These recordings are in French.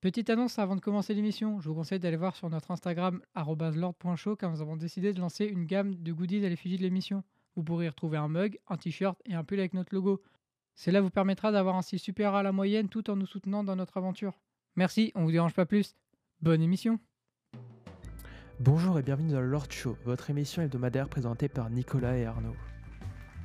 Petite annonce avant de commencer l'émission, je vous conseille d'aller voir sur notre Instagram lord.show car nous avons décidé de lancer une gamme de goodies à l'effigie de l'émission. Vous pourrez y retrouver un mug, un t-shirt et un pull avec notre logo. Cela vous permettra d'avoir un style supérieur à la moyenne tout en nous soutenant dans notre aventure. Merci, on vous dérange pas plus. Bonne émission Bonjour et bienvenue dans Lord Show, votre émission hebdomadaire présentée par Nicolas et Arnaud.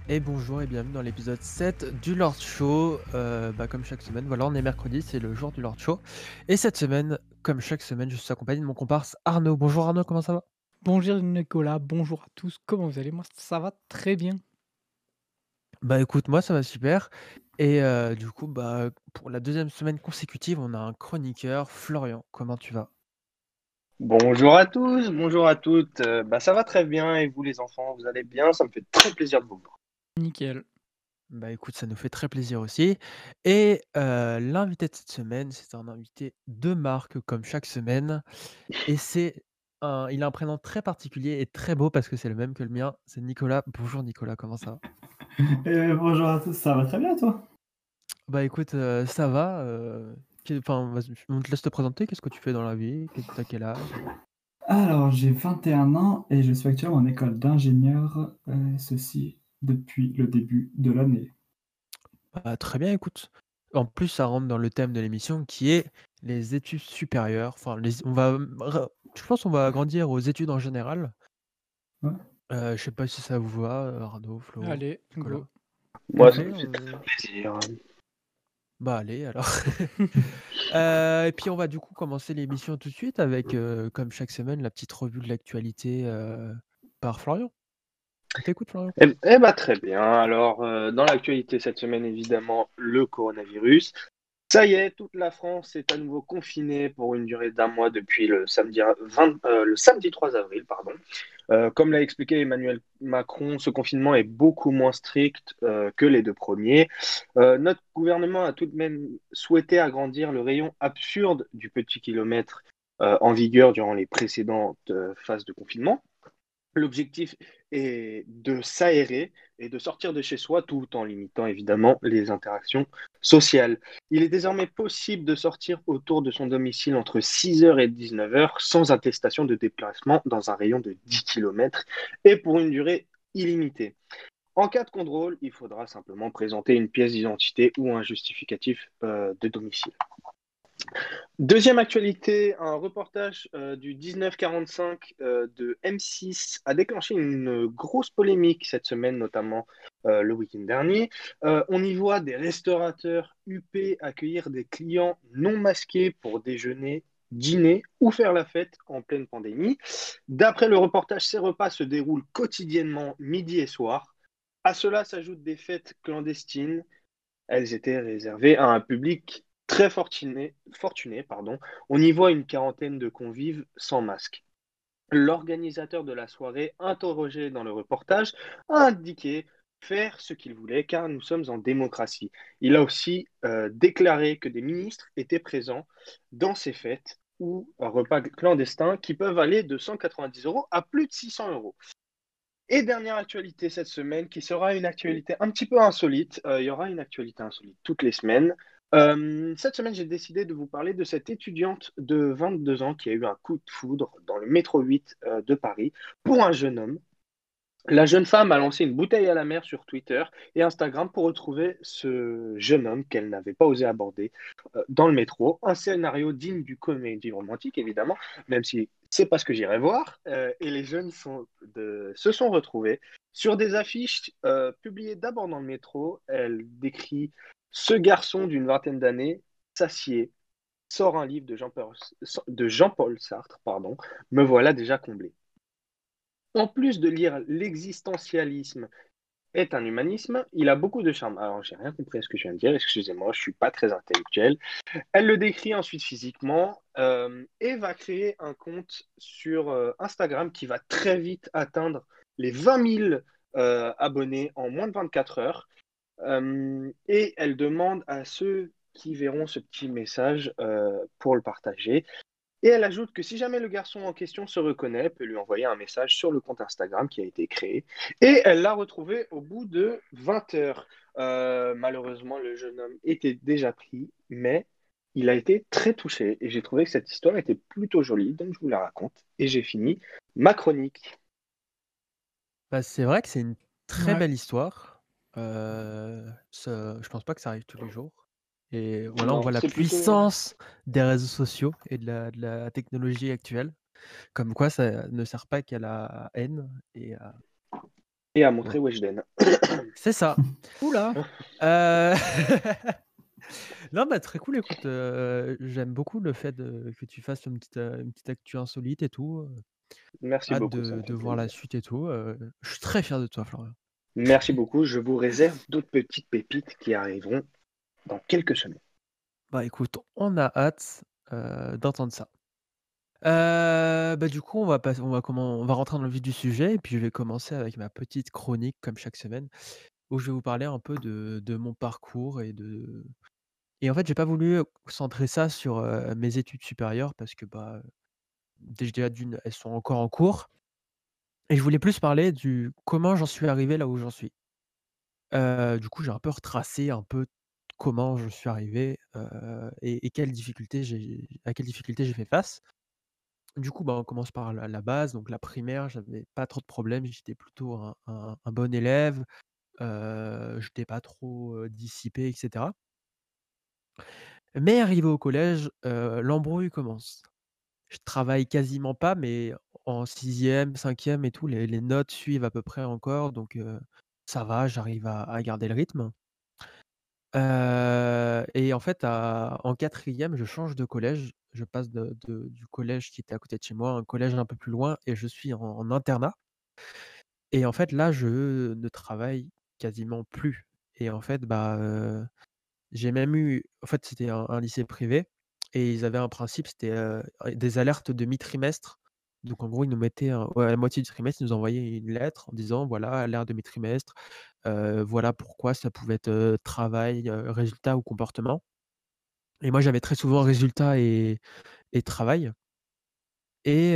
Et bonjour et bienvenue dans l'épisode 7 du Lord Show. Euh, bah, comme chaque semaine, voilà, on est mercredi, c'est le jour du Lord Show. Et cette semaine, comme chaque semaine, je suis accompagné de mon comparse Arnaud. Bonjour Arnaud, comment ça va? Bonjour Nicolas, bonjour à tous, comment vous allez? Moi ça va très bien. Bah écoute, moi ça va super. Et euh, du coup, bah, pour la deuxième semaine consécutive, on a un chroniqueur, Florian. Comment tu vas? Bonjour à tous, bonjour à toutes. Euh, bah, ça va très bien et vous les enfants, vous allez bien? Ça me fait très plaisir de vous voir. Nickel. Bah écoute, ça nous fait très plaisir aussi. Et euh, l'invité de cette semaine, c'est un invité de marque comme chaque semaine. Et c'est un, il a un prénom très particulier et très beau parce que c'est le même que le mien. C'est Nicolas. Bonjour Nicolas, comment ça va? Eh, bonjour à tous, ça va très bien toi? Bah écoute, euh, ça va. euh, Enfin, vas-y, on te laisse te présenter. Qu'est-ce que tu fais dans la vie Qu'est- T'as quel âge? Alors, j'ai 21 ans et je suis actuellement en école d'ingénieur, euh, ceci depuis le début de l'année. Bah, Très bien, écoute. En plus, ça rentre dans le thème de l'émission qui est les études supérieures. Enfin, les, on va, je pense qu'on va grandir aux études en général. Ouais. Euh, je sais pas si ça vous va, euh, Arnaud, Flo, Allez, Nicolas. go. Moi, ça me fait euh, très plaisir. Bah allez alors. Euh, et puis on va du coup commencer l'émission tout de suite avec, euh, comme chaque semaine, la petite revue de l'actualité euh, par Florian. Eh, eh bah, très bien. Alors, euh, dans l'actualité cette semaine, évidemment, le coronavirus. Ça y est, toute la France est à nouveau confinée pour une durée d'un mois depuis le samedi, 20 euh, le samedi 3 avril. Pardon. Euh, comme l'a expliqué Emmanuel Macron, ce confinement est beaucoup moins strict euh, que les deux premiers. Euh, notre gouvernement a tout de même souhaité agrandir le rayon absurde du petit kilomètre euh, en vigueur durant les précédentes euh, phases de confinement. L'objectif est de s'aérer et de sortir de chez soi tout en limitant évidemment les interactions sociales. Il est désormais possible de sortir autour de son domicile entre 6h et 19h sans attestation de déplacement dans un rayon de 10 km et pour une durée illimitée. En cas de contrôle, il faudra simplement présenter une pièce d'identité ou un justificatif euh, de domicile. Deuxième actualité, un reportage euh, du 1945 euh, de M6 a déclenché une grosse polémique cette semaine, notamment euh, le week-end dernier. Euh, on y voit des restaurateurs UP accueillir des clients non masqués pour déjeuner, dîner ou faire la fête en pleine pandémie. D'après le reportage, ces repas se déroulent quotidiennement midi et soir. À cela s'ajoutent des fêtes clandestines. Elles étaient réservées à un public très fortuné, fortuné pardon. On y voit une quarantaine de convives sans masque. L'organisateur de la soirée, interrogé dans le reportage, a indiqué faire ce qu'il voulait car nous sommes en démocratie. Il a aussi euh, déclaré que des ministres étaient présents dans ces fêtes ou repas clandestins qui peuvent aller de 190 euros à plus de 600 euros. Et dernière actualité cette semaine, qui sera une actualité un petit peu insolite. Euh, il y aura une actualité insolite toutes les semaines. Euh, cette semaine, j'ai décidé de vous parler de cette étudiante de 22 ans qui a eu un coup de foudre dans le métro 8 euh, de Paris pour un jeune homme. La jeune femme a lancé une bouteille à la mer sur Twitter et Instagram pour retrouver ce jeune homme qu'elle n'avait pas osé aborder euh, dans le métro. Un scénario digne du comédie romantique, évidemment, même si c'est pas ce que j'irai voir. Et les jeunes se sont retrouvés sur des affiches publiées d'abord dans le métro. Elle décrit ce garçon d'une vingtaine d'années s'assied, sort un livre de Jean-Paul Sartre, pardon, me voilà déjà comblé. En plus de lire l'existentialisme est un humanisme, il a beaucoup de charme. Alors, j'ai rien compris à ce que je viens de dire, excusez-moi, je suis pas très intellectuel. Elle le décrit ensuite physiquement euh, et va créer un compte sur euh, Instagram qui va très vite atteindre les 20 000 euh, abonnés en moins de 24 heures. Euh, et elle demande à ceux qui verront ce petit message euh, pour le partager. Et elle ajoute que si jamais le garçon en question se reconnaît, elle peut lui envoyer un message sur le compte Instagram qui a été créé. Et elle l'a retrouvé au bout de 20 heures. Euh, malheureusement, le jeune homme était déjà pris, mais il a été très touché et j'ai trouvé que cette histoire était plutôt jolie, donc je vous la raconte. Et j'ai fini ma chronique. Bah, c'est vrai que c'est une très Ouais. belle histoire. Euh, ça- je pense pas que ça arrive tous les jours. Et voilà, on Non, voit la c'est plutôt. puissance des réseaux sociaux et de la, de la technologie actuelle. Comme quoi, ça ne sert pas qu'à la haine. Et à- Et à montrer Weshden. C'est ça. Oula Euh, non, bah très cool. Écoute, euh, j'aime beaucoup le fait de- que tu fasses une petite, euh, une petite actu insolite et tout. Merci Hâte beaucoup. ça de, me fait de voir la plaisir. suite et tout. je suis très fier de toi, Florian. Merci beaucoup. Je vous réserve d'autres petites pépites qui arriveront dans quelques semaines. Bah écoute, on a hâte euh, d'entendre ça. Euh, bah du coup, on va, pas- on, va comment, on va rentrer dans le vif du sujet et puis je vais commencer avec ma petite chronique comme chaque semaine où je vais vous parler un peu de, de mon parcours et de... Et en fait, j'ai pas voulu centrer ça sur euh, mes études supérieures parce que bah, déjà d'une, elles sont encore en cours et je voulais plus parler du comment j'en suis arrivé là où j'en suis. Du coup, j'ai un peu retracé un peu comment je suis arrivé, et quelles difficultés à quelles difficultés j'ai fait face. Du coup, bah, on commence par la base, donc la primaire, j'avais pas trop de problèmes, j'étais plutôt un bon élève, heu, j'étais pas trop, dissipé et cetera. Mais arrivé au collège, l'embrouille commence. Travaille quasiment pas, mais en sixième, cinquième et tout, les notes suivent à peu près encore, donc ça va, j'arrive à garder le rythme. Et en fait, en quatrième, je change de collège. Je passe de du collège qui était à côté de chez moi un collège un peu plus loin et je suis en internat et en fait, là, je ne travaille quasiment plus et en fait, bah, j'ai même eu en fait, c'était un lycée privé et ils avaient un principe, c'était, des alertes de mi-trimestre. Donc en gros, ils nous mettaient à la moitié du trimestre, ils nous envoyaient une lettre en disant: «Voilà, alerte de mi-trimestre, voilà pourquoi», ça pouvait être, travail, résultat ou comportement. Et moi, j'avais très souvent résultat et et travail. Et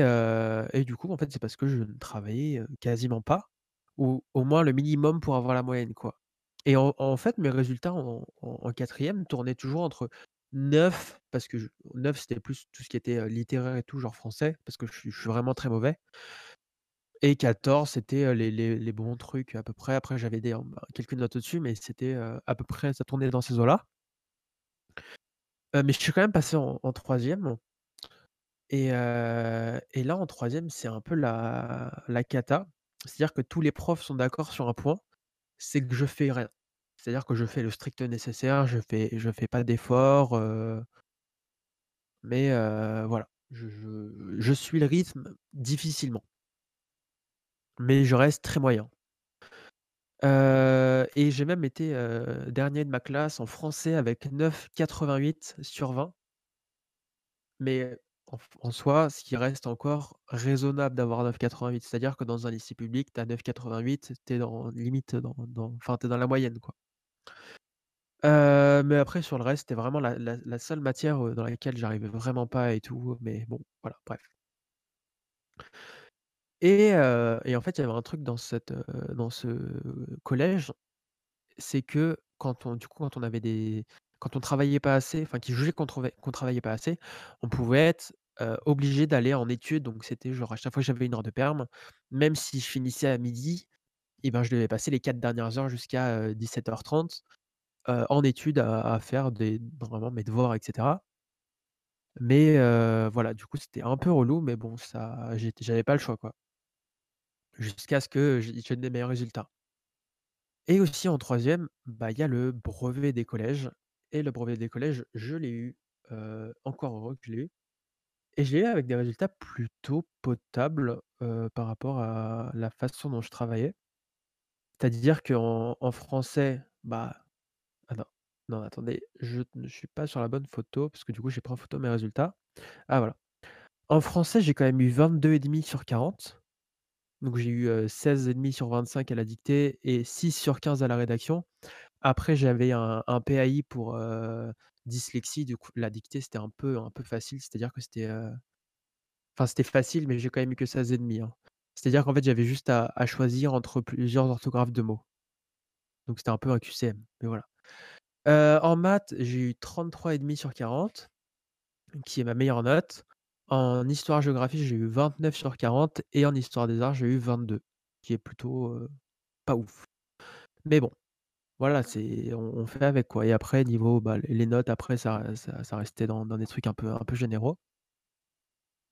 et du coup, en fait, c'est parce que je ne travaillais, quasiment pas ou au moins le minimum pour avoir la moyenne, quoi. Et en fait, mes résultats en 4 tournaient toujours entre 9 parce que je 9 c'était plus tout ce qui était, littéraire et tout, genre français, parce que je suis vraiment très mauvais et 14 c'était, les les les bons trucs à peu près. Après j'avais hem, quelques notes au-dessus, mais c'était, à peu près ça tournait dans ces eaux-là. Mais je suis quand même passé en 3 Et et là, en troisième c'est un peu la la cata. C'est-à-dire que tous les profs sont d'accord sur un point, c'est que je fais rien. C'est-à-dire que je fais le strict nécessaire, je fais je fais pas d'efforts, heu, mais heu, voilà, je suis le rythme difficilement, mais je reste très moyen. Heu et j'ai même été, dernier de ma classe en français avec 9,88 sur 20. Mais en soi, ce qui reste encore raisonnable d'avoir 9,88. C'est-à-dire que dans un lycée public, tu as 9,88, tu es dans limite dans dans la moyenne, quoi. Heu, mais après sur le reste, c'était vraiment la seule matière, dans laquelle j'arrivais vraiment pas et tout, mais bon, voilà, bref. Et et en fait, il y avait un truc dans cette, dans ce collège, c'est que quand on du coup, quand on avait des quand on travaillait pas assez, enfin qu'ils jugeaient qu'on travaillait pas assez, on pouvait être, obligé d'aller en études. Donc c'était genre à chaque fois que j'avais une heure de perm, même si je finissais à midi, et ben, je devais passer les 4 dernières heures jusqu'à, heu, 17:30, heu, en études à faire des vraiment mes devoirs et cetera. Mais voilà, du coup, c'était un peu relou, mais bon, ça j'avais pas le choix, quoi. Jusqu'à ce que j'ai des meilleurs résultats. Et aussi en troisième, bah, il y a le brevet des collèges et le brevet des collèges, je l'ai eu, encore heureux que je l'ai eu et je l'ai eu avec des résultats plutôt potables, par rapport à la façon dont je travaillais. C'est-à-dire qu'en en français, bah ah non, non attendez, je ne suis pas sur la bonne photo parce que du coup j'ai pris en photo mes résultats. Ah voilà. En français, j'ai quand même eu 22,5 sur 40, donc j'ai eu, heu, 16,5 sur 25 à la dictée et 6 sur 15 à la rédaction. Après, j'avais un PAI pour, dyslexie, du coup, la dictée, c'était un peu un peu facile, c'est-à-dire que c'était, enfin, c'était facile, mais j'ai quand même eu que 16,5, hein. C'est-à-dire qu'en fait, j'avais juste à choisir entre plusieurs orthographes de mots. Donc c'était un peu un QCM, mais voilà. En maths, j'ai eu 33,5 sur 40 qui est ma meilleure note. En histoire-géographie, j'ai eu 29 sur 40 et en histoire des arts, j'ai eu 22, qui est plutôt, pas ouf. Mais bon, voilà, c'est on fait avec, quoi et après niveau, bah, les notes après ça ça ça restait dans dans des trucs un peu un peu généraux.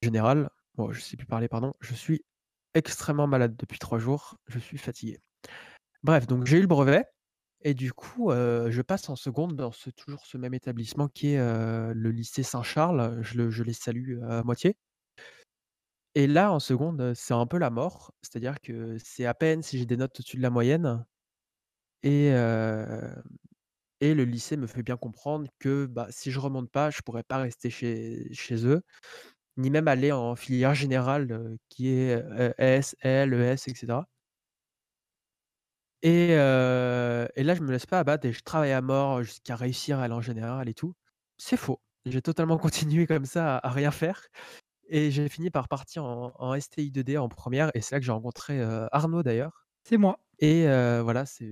Général, bon, je sais plus parler, pardon. Je suis extrêmement malade depuis 3 jours, je suis fatigué. Bref, donc j'ai eu le brevet et du coup, heu, je passe en seconde dans ce toujours ce même établissement qui est, heu, le lycée Saint-Charles, je le je les salue, à moitié. Et là, en seconde, c'est un peu la mort, c'est-à-dire que c'est à peine si j'ai des notes au-dessus de la moyenne et le lycée me fait bien comprendre que, bah, si je remonte pas, je pourrais pas rester chez eux, ni même aller en filière générale, qui est, heu, S, L, ES et cetera. Et là, je me laisse pas abattre et je travaille à mort jusqu'à réussir à aller en générale et tout. C'est faux. J'ai totalement continué comme ça à à rien faire et j'ai fini par partir en en STI 2D en première et c'est là que j'ai rencontré, Arnaud d'ailleurs C'est moi. et voilà, c'est,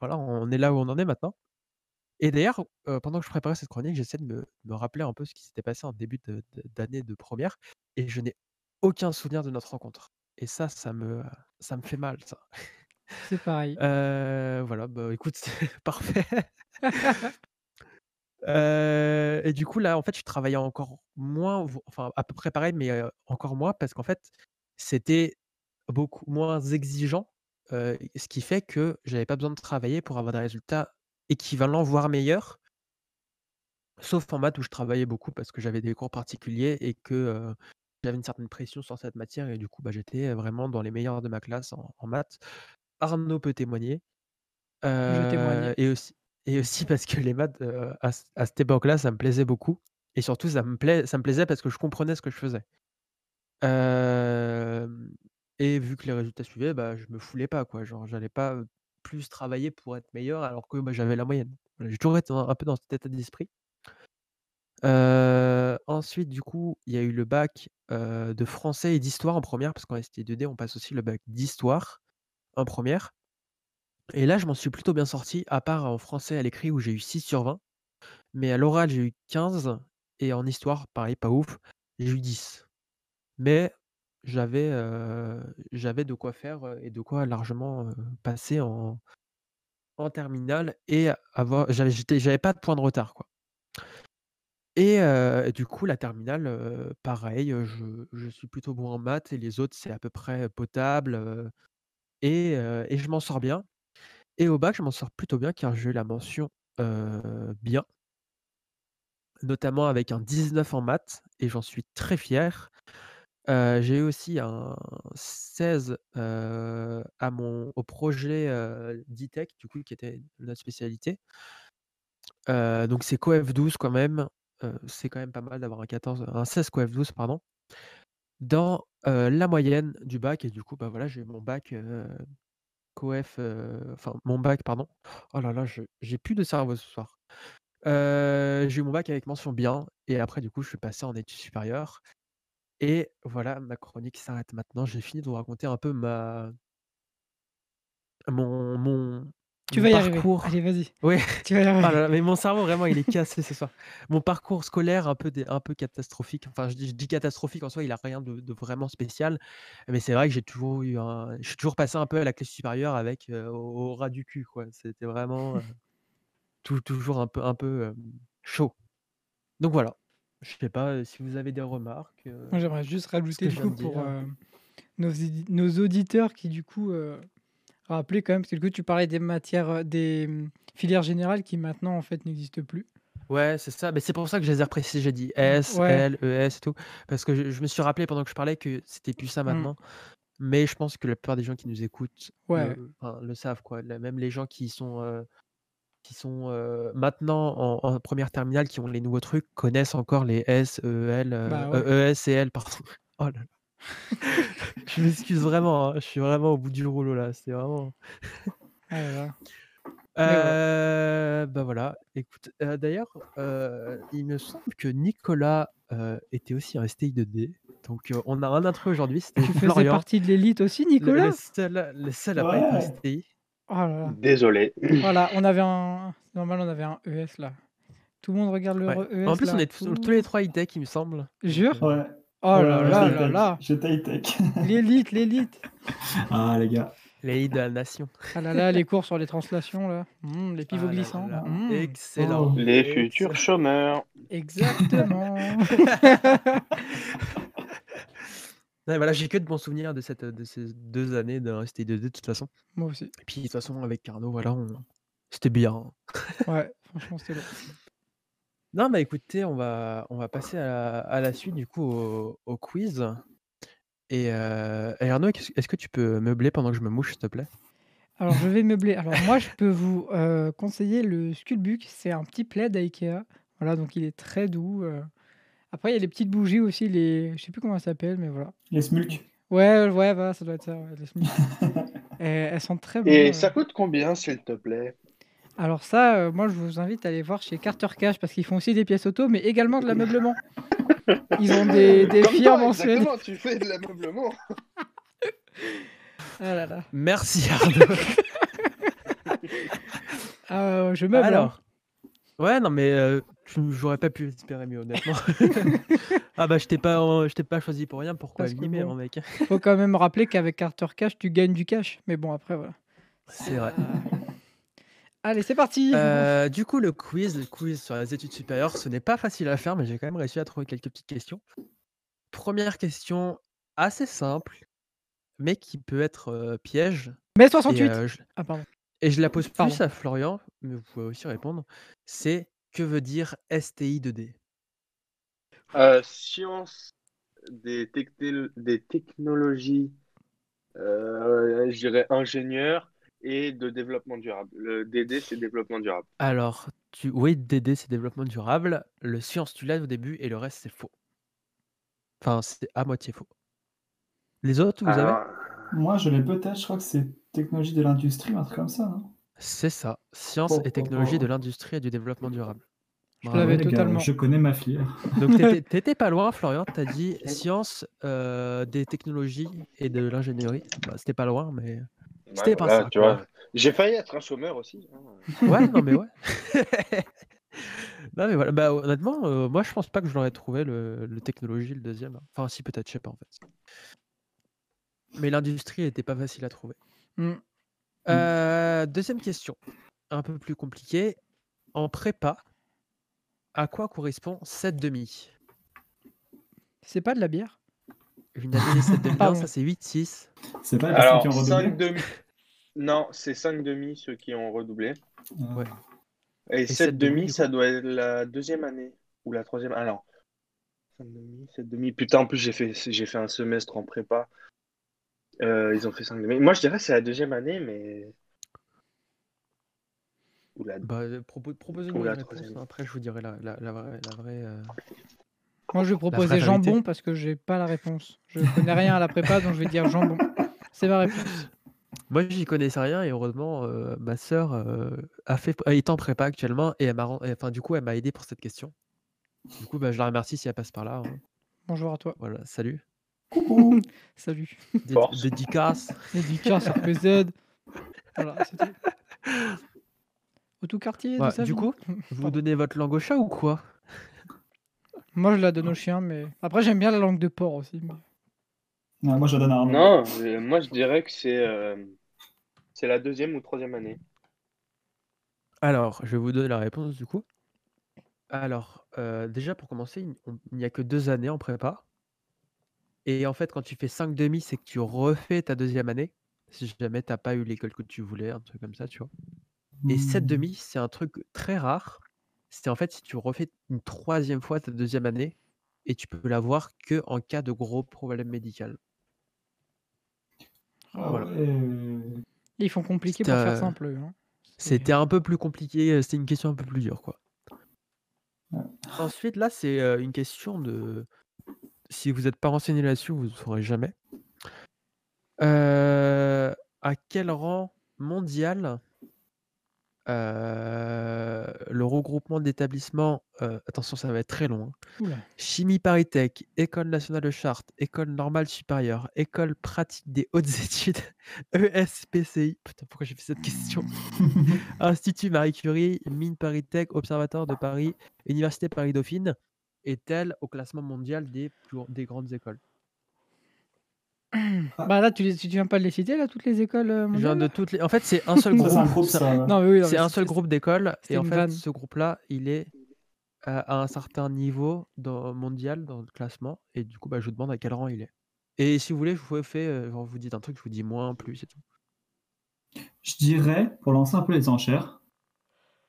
voilà, on est là où on en est maintenant et d'ailleurs, pendant que je préparais cette chronique, j'essaie de me me rappeler un peu ce qui s'était passé en début de de d'année de première et je n'ai aucun souvenir de notre rencontre et ça, ça me ça me fait mal ça. C'est pareil. Voilà, bah, écoute, parfait. Et du coup, là, en fait, je travaillais encore moins, enfin, à peu près pareil, mais encore moins parce qu'en fait, c'était beaucoup moins exigeant, ce qui fait que j'avais pas besoin de travailler pour avoir des résultats équivalents, voire meilleurs. Sauf en maths où je travaillais beaucoup parce que j'avais des cours particuliers et que, j'avais une certaine pression sur cette matière et du coup, bah, j'étais, vraiment dans les meilleurs de ma classe en en maths. Arnaud peut témoigner. Je témoigne. Et aussi et aussi parce que les maths, à à cette époque-là, ça me plaisait beaucoup et surtout ça me ça me plaisait parce que je comprenais ce que je faisais. Et vu que les résultats suivaient, bah, je me foulais pas quoi, genre j'allais pas, plus travailler pour être meilleur alors que, bah, j'avais la moyenne. J'ai toujours été un peu dans cet état d'esprit. Ensuite du coup, il y a eu le bac, de français et d'histoire en première parce qu'en STI 2D, on passe aussi le bac d'histoire en première. Et là, je m'en suis plutôt bien sorti, à part en français à l'écrit où j'ai eu 6 sur 20. Mais à l'oral, j'ai eu 15 et en histoire, pareil, pas ouf, j'ai eu 10. Mais j'avais, j'avais de quoi faire, et de quoi largement, passer en en terminale et avoir j'avais j'avais pas de points de retard, quoi. Et du coup, la terminale, pareil, je je suis plutôt bon en maths et les autres, c'est à peu près potable, et et je m'en sors bien. Et au bac, je m'en sors plutôt bien car j'ai eu la mention, bien. Notamment avec un 19 en maths et j'en suis très fier. J'ai eu aussi un 16, heu, à mon au projet, heu, d'e-tech du coup qui était notre spécialité. Donc c'est coef 12 quand même, c'est quand même pas mal d'avoir un 14, un 16 coef 12 pardon, dans, la moyenne du bac et du coup, bah, voilà, j'ai eu mon bac, coef, enfin mon bac pardon. Oh là là, j'ai plus de cerveau ce soir. J'ai eu mon bac avec mention bien et après du coup, je suis passé en études supérieures et voilà, ma chronique s'arrête maintenant. J'ai fini de vous raconter un peu ma mon mon Tu mon vas y arriver. parcours Allez, vas-y. ouais, Tu vas y là arriver. là, mais mon cerveau vraiment il est cassé ce soir. Mon parcours scolaire un peu dé un peu catastrophique, enfin je dis je dis catastrophique en soi, il a rien de de vraiment spécial, mais c'est vrai que j'ai toujours eu un je suis toujours passé un peu à la classe supérieure avec, au au ras du cul quoi. C'était vraiment, tou toujours un peu un peu, chaud. Donc voilà, je sais pas, heu, si vous avez des remarques, Moi, j'aimerais juste rajouter du coup pour, dire? heu, nos édi nos auditeurs qui du coup, rappeler quand même parce que du coup tu parlais des matières, des, mmh, filières générales qui maintenant en fait n'existent plus. Ouais, c'est ça, mais c'est pour ça que je les ai reprécisées. J'ai dit Mmh, S, ouais. L, ES et tout, parce que je je me suis rappelé pendant que je parlais que c'était plus ça Mmh. maintenant, mais je pense que la plupart des gens qui nous écoutent Ouais. le enfin, le savent quoi. La même les gens qui sont, qui sont, maintenant en en 1re terminale, qui ont les nouveaux trucs, connaissent encore les S, E, L, Bah, ouais. E ES et L pardon. Oh là là. Je m'excuse vraiment, hein, je suis vraiment au bout du rouleau là, c'est vraiment Ah là ouais. Heu, bah, voilà, écoute, heu, d'ailleurs, heu, il me semble que Nicolas, était aussi en STI 2D, donc on a un intrus aujourd'hui, c'était Tu faisais Florian, partie de l'élite aussi, le le Nicolas? seul le seul à pas être! STI. Oh là là. Désolé. Voilà, on avait un normal, on avait un ES là. Tout le monde regarde le Ouais. ES. En plus, on est tous, tous les trois high-tech, il me semble. Jure Ouais. Oh là ouais, là là là J'étais high-tech. L'élite, l'élite Ah, les gars. hits de la nation. Ah là là, les cours sur les translations, là. Mmh, les pivots Ah là glissants. là, Mmh, Excellent. Oh. Les futurs chômeurs. Exactement. Ouais, voilà, j'ai que de bons souvenirs de, cette, de ces deux années de ST2D de toute façon. Moi aussi. Et puis de toute façon, avec Carnot, voilà, on... c'était bien. Ouais, franchement, c'était lourd. Non, bah écoutez, on va, on va passer à la, à la suite du coup au, au quiz. Et, euh, et Arnaud, est-ce que tu peux meubler pendant que je me mouche, s'il te plaît? Alors, je vais meubler. Alors, moi, je peux vous euh, conseiller le Sculbuc. C'est un petit plaid à Ikea. Voilà, donc il est très doux. euh. Après, il y a les petites bougies aussi, les... je sais plus comment ça s'appelle, mais voilà. Les smulks. Ouais, ouais, voilà, ça doit être ça. ouais, les. Et elles sont très bonnes. Et euh. ça coûte combien, s'il te plaît? Alors ça, euh, moi, je vous invite à aller voir chez Carter Cash parce qu'ils font aussi des pièces auto, mais également de l'ameublement. Ils ont des, des Comme firmes toi, mensuelles. exactement, tu fais de l'ameublement. Ah là là. Merci Arnaud. Ah, je meuble. hein. Alors, ouais, non, mais euh, j'aurais pas pu espérer mieux, honnêtement. ah bah, je t'ai pas, euh, je t'ai pas choisi pour rien. Pourquoi Parce que mimer, bon. mon mec? Faut quand même rappeler qu'avec Carter Cash, tu gagnes du cash. Mais bon, après, voilà. C'est vrai. Allez, c'est parti. Euh, du coup, le quiz, le quiz sur les études supérieures, ce n'est pas facile à faire, mais j'ai quand même réussi à trouver quelques petites questions. Première question assez simple, mais qui peut être euh, piège. Mais Et, 68. euh, je, Ah, pardon. et je la pose plus Pardon. à Florian, mais vous pouvez aussi répondre. C'est que veut dire STI 2D Euh, science des, technologies, euh, je dirais ingénieur et de développement durable. Le DD, c'est développement durable. Alors, tu... oui, DD, c'est développement durable. Le science, tu l'as au début, et le reste, c'est faux. Enfin, c'est à moitié faux. Les autres, vous avez? Moi, je l'ai peut-être, je crois que c'est technologie de l'industrie, un truc comme ça, non? C'est ça. Science Oh, et oh, technologie de l'industrie et du développement durable. Je Bravo. l'avais les gars, totalement. je connais ma filière. Donc, t'étais- pas loin, Florian. T'as dit science, euh, des technologies et de l'ingénierie. Bah, C'était pas loin, mais. C'était ouais, pas voilà, ça, tu quoi. vois. J'ai failli être un chômeur aussi. hein. Ouais, non, mais ouais. non, mais voilà. Bah, honnêtement, euh, moi, je pense pas que je l'aurais trouvé, le, le technologie, le deuxième. Enfin, si, peut-être, je sais pas, en fait. Mais l'industrie était pas facile à trouver. Hmm. Euh, deuxième question, un peu plus compliquée. En prépa, à quoi correspond 7 demi? C'est pas de la bière? Une année 7 demi, non, ça c'est 8-6. C'est pas les Alors, qui ont 5 redoublé demi. Non, c'est 5 demi ceux qui ont redoublé. Ah. Ouais. Et, sept 7 demi, ça doit être la deuxième année. Ou la troisième. Alors, 5 demi, 7 demi. Putain, en plus, j'ai fait, j'ai fait un semestre en prépa. Euh, ils ont fait 5 demi. Moi, je dirais que c'est la deuxième année, mais. Ou la... Bah, euh, propo- proposez-moi Ou une la réponse, troisième. après je vous dirai la, la, la vraie. La vraie euh, Moi, je vais proposer jambon parce que j'ai pas la réponse. Je connais rien à la prépa, donc je vais dire jambon. C'est ma réponse. Moi, j'y connaissais rien et heureusement, euh, ma sœur euh, a fait, est en prépa actuellement et elle m'a, enfin, du coup, elle m'a aidé pour cette question. Du coup, bah, je la remercie si elle passe par là. hein. Bonjour à toi. Voilà, salut. Coucou Salut. Dédicace. Dédicace RPZ. Voilà, c'était. Au tout quartier Ouais, du coup, Vous donnez votre langue au chat ou quoi? Moi, je la donne au chien, mais après, j'aime bien la langue de porc aussi. mais- Non, Moi, je la donne à Arnaud. Non, euh, moi, je dirais que c'est euh, c'est la deuxième ou troisième année. Alors, je vais vous donner la réponse du coup. Alors, euh, déjà pour commencer, il n'y a que deux années en prépa. Et en fait, quand tu fais 5 demi, c'est que tu refais ta deuxième année. Si jamais t'as pas eu l'école que tu voulais, un truc comme ça, tu vois. Et 7 Hmm. demi, c'est un truc très rare. C'est en fait si tu refais une troisième fois ta deuxième année et tu peux l'avoir que en cas de gros problème médical. Ah Voilà. ouais. Ils font compliqué C'était, pour faire simple. eux, hein. C'était un peu plus compliqué, euh, c'était une question un peu plus dure, quoi. Ouais. Ensuite, là, c'est euh, une question de. Si vous n'êtes pas renseigné là-dessus, vous ne saurez jamais. Euh, à quel rang mondial euh, le regroupement d'établissements, euh, attention, ça va être très long. hein. Chimie Paritech, École nationale de Chartres, École normale supérieure, École pratique des hautes études, ESPCI. Putain, pourquoi j'ai fait cette question? Institut Marie Curie, Mine Paritech, Observatoire de Paris, Université Paris-Dauphine, est-elle au classement mondial des, plus des grandes écoles? Bah là, tu, les, tu viens pas de les citer, là, toutes les écoles euh, Je viens mondiales de toutes les... En fait, c'est un seul groupe. c'est un groupe, ça- ça. Non, mais oui, non, C'est mais un seul groupe d'écoles et en fait vanne. ce groupe-là il est à, à un certain niveau dans, mondial dans le classement et du coup bah, je vous demande à quel rang il est. Et si vous voulez je vous fais, euh, genre, vous dites un truc, je vous dis moins, plus et tout. Je dirais, pour lancer un peu les enchères,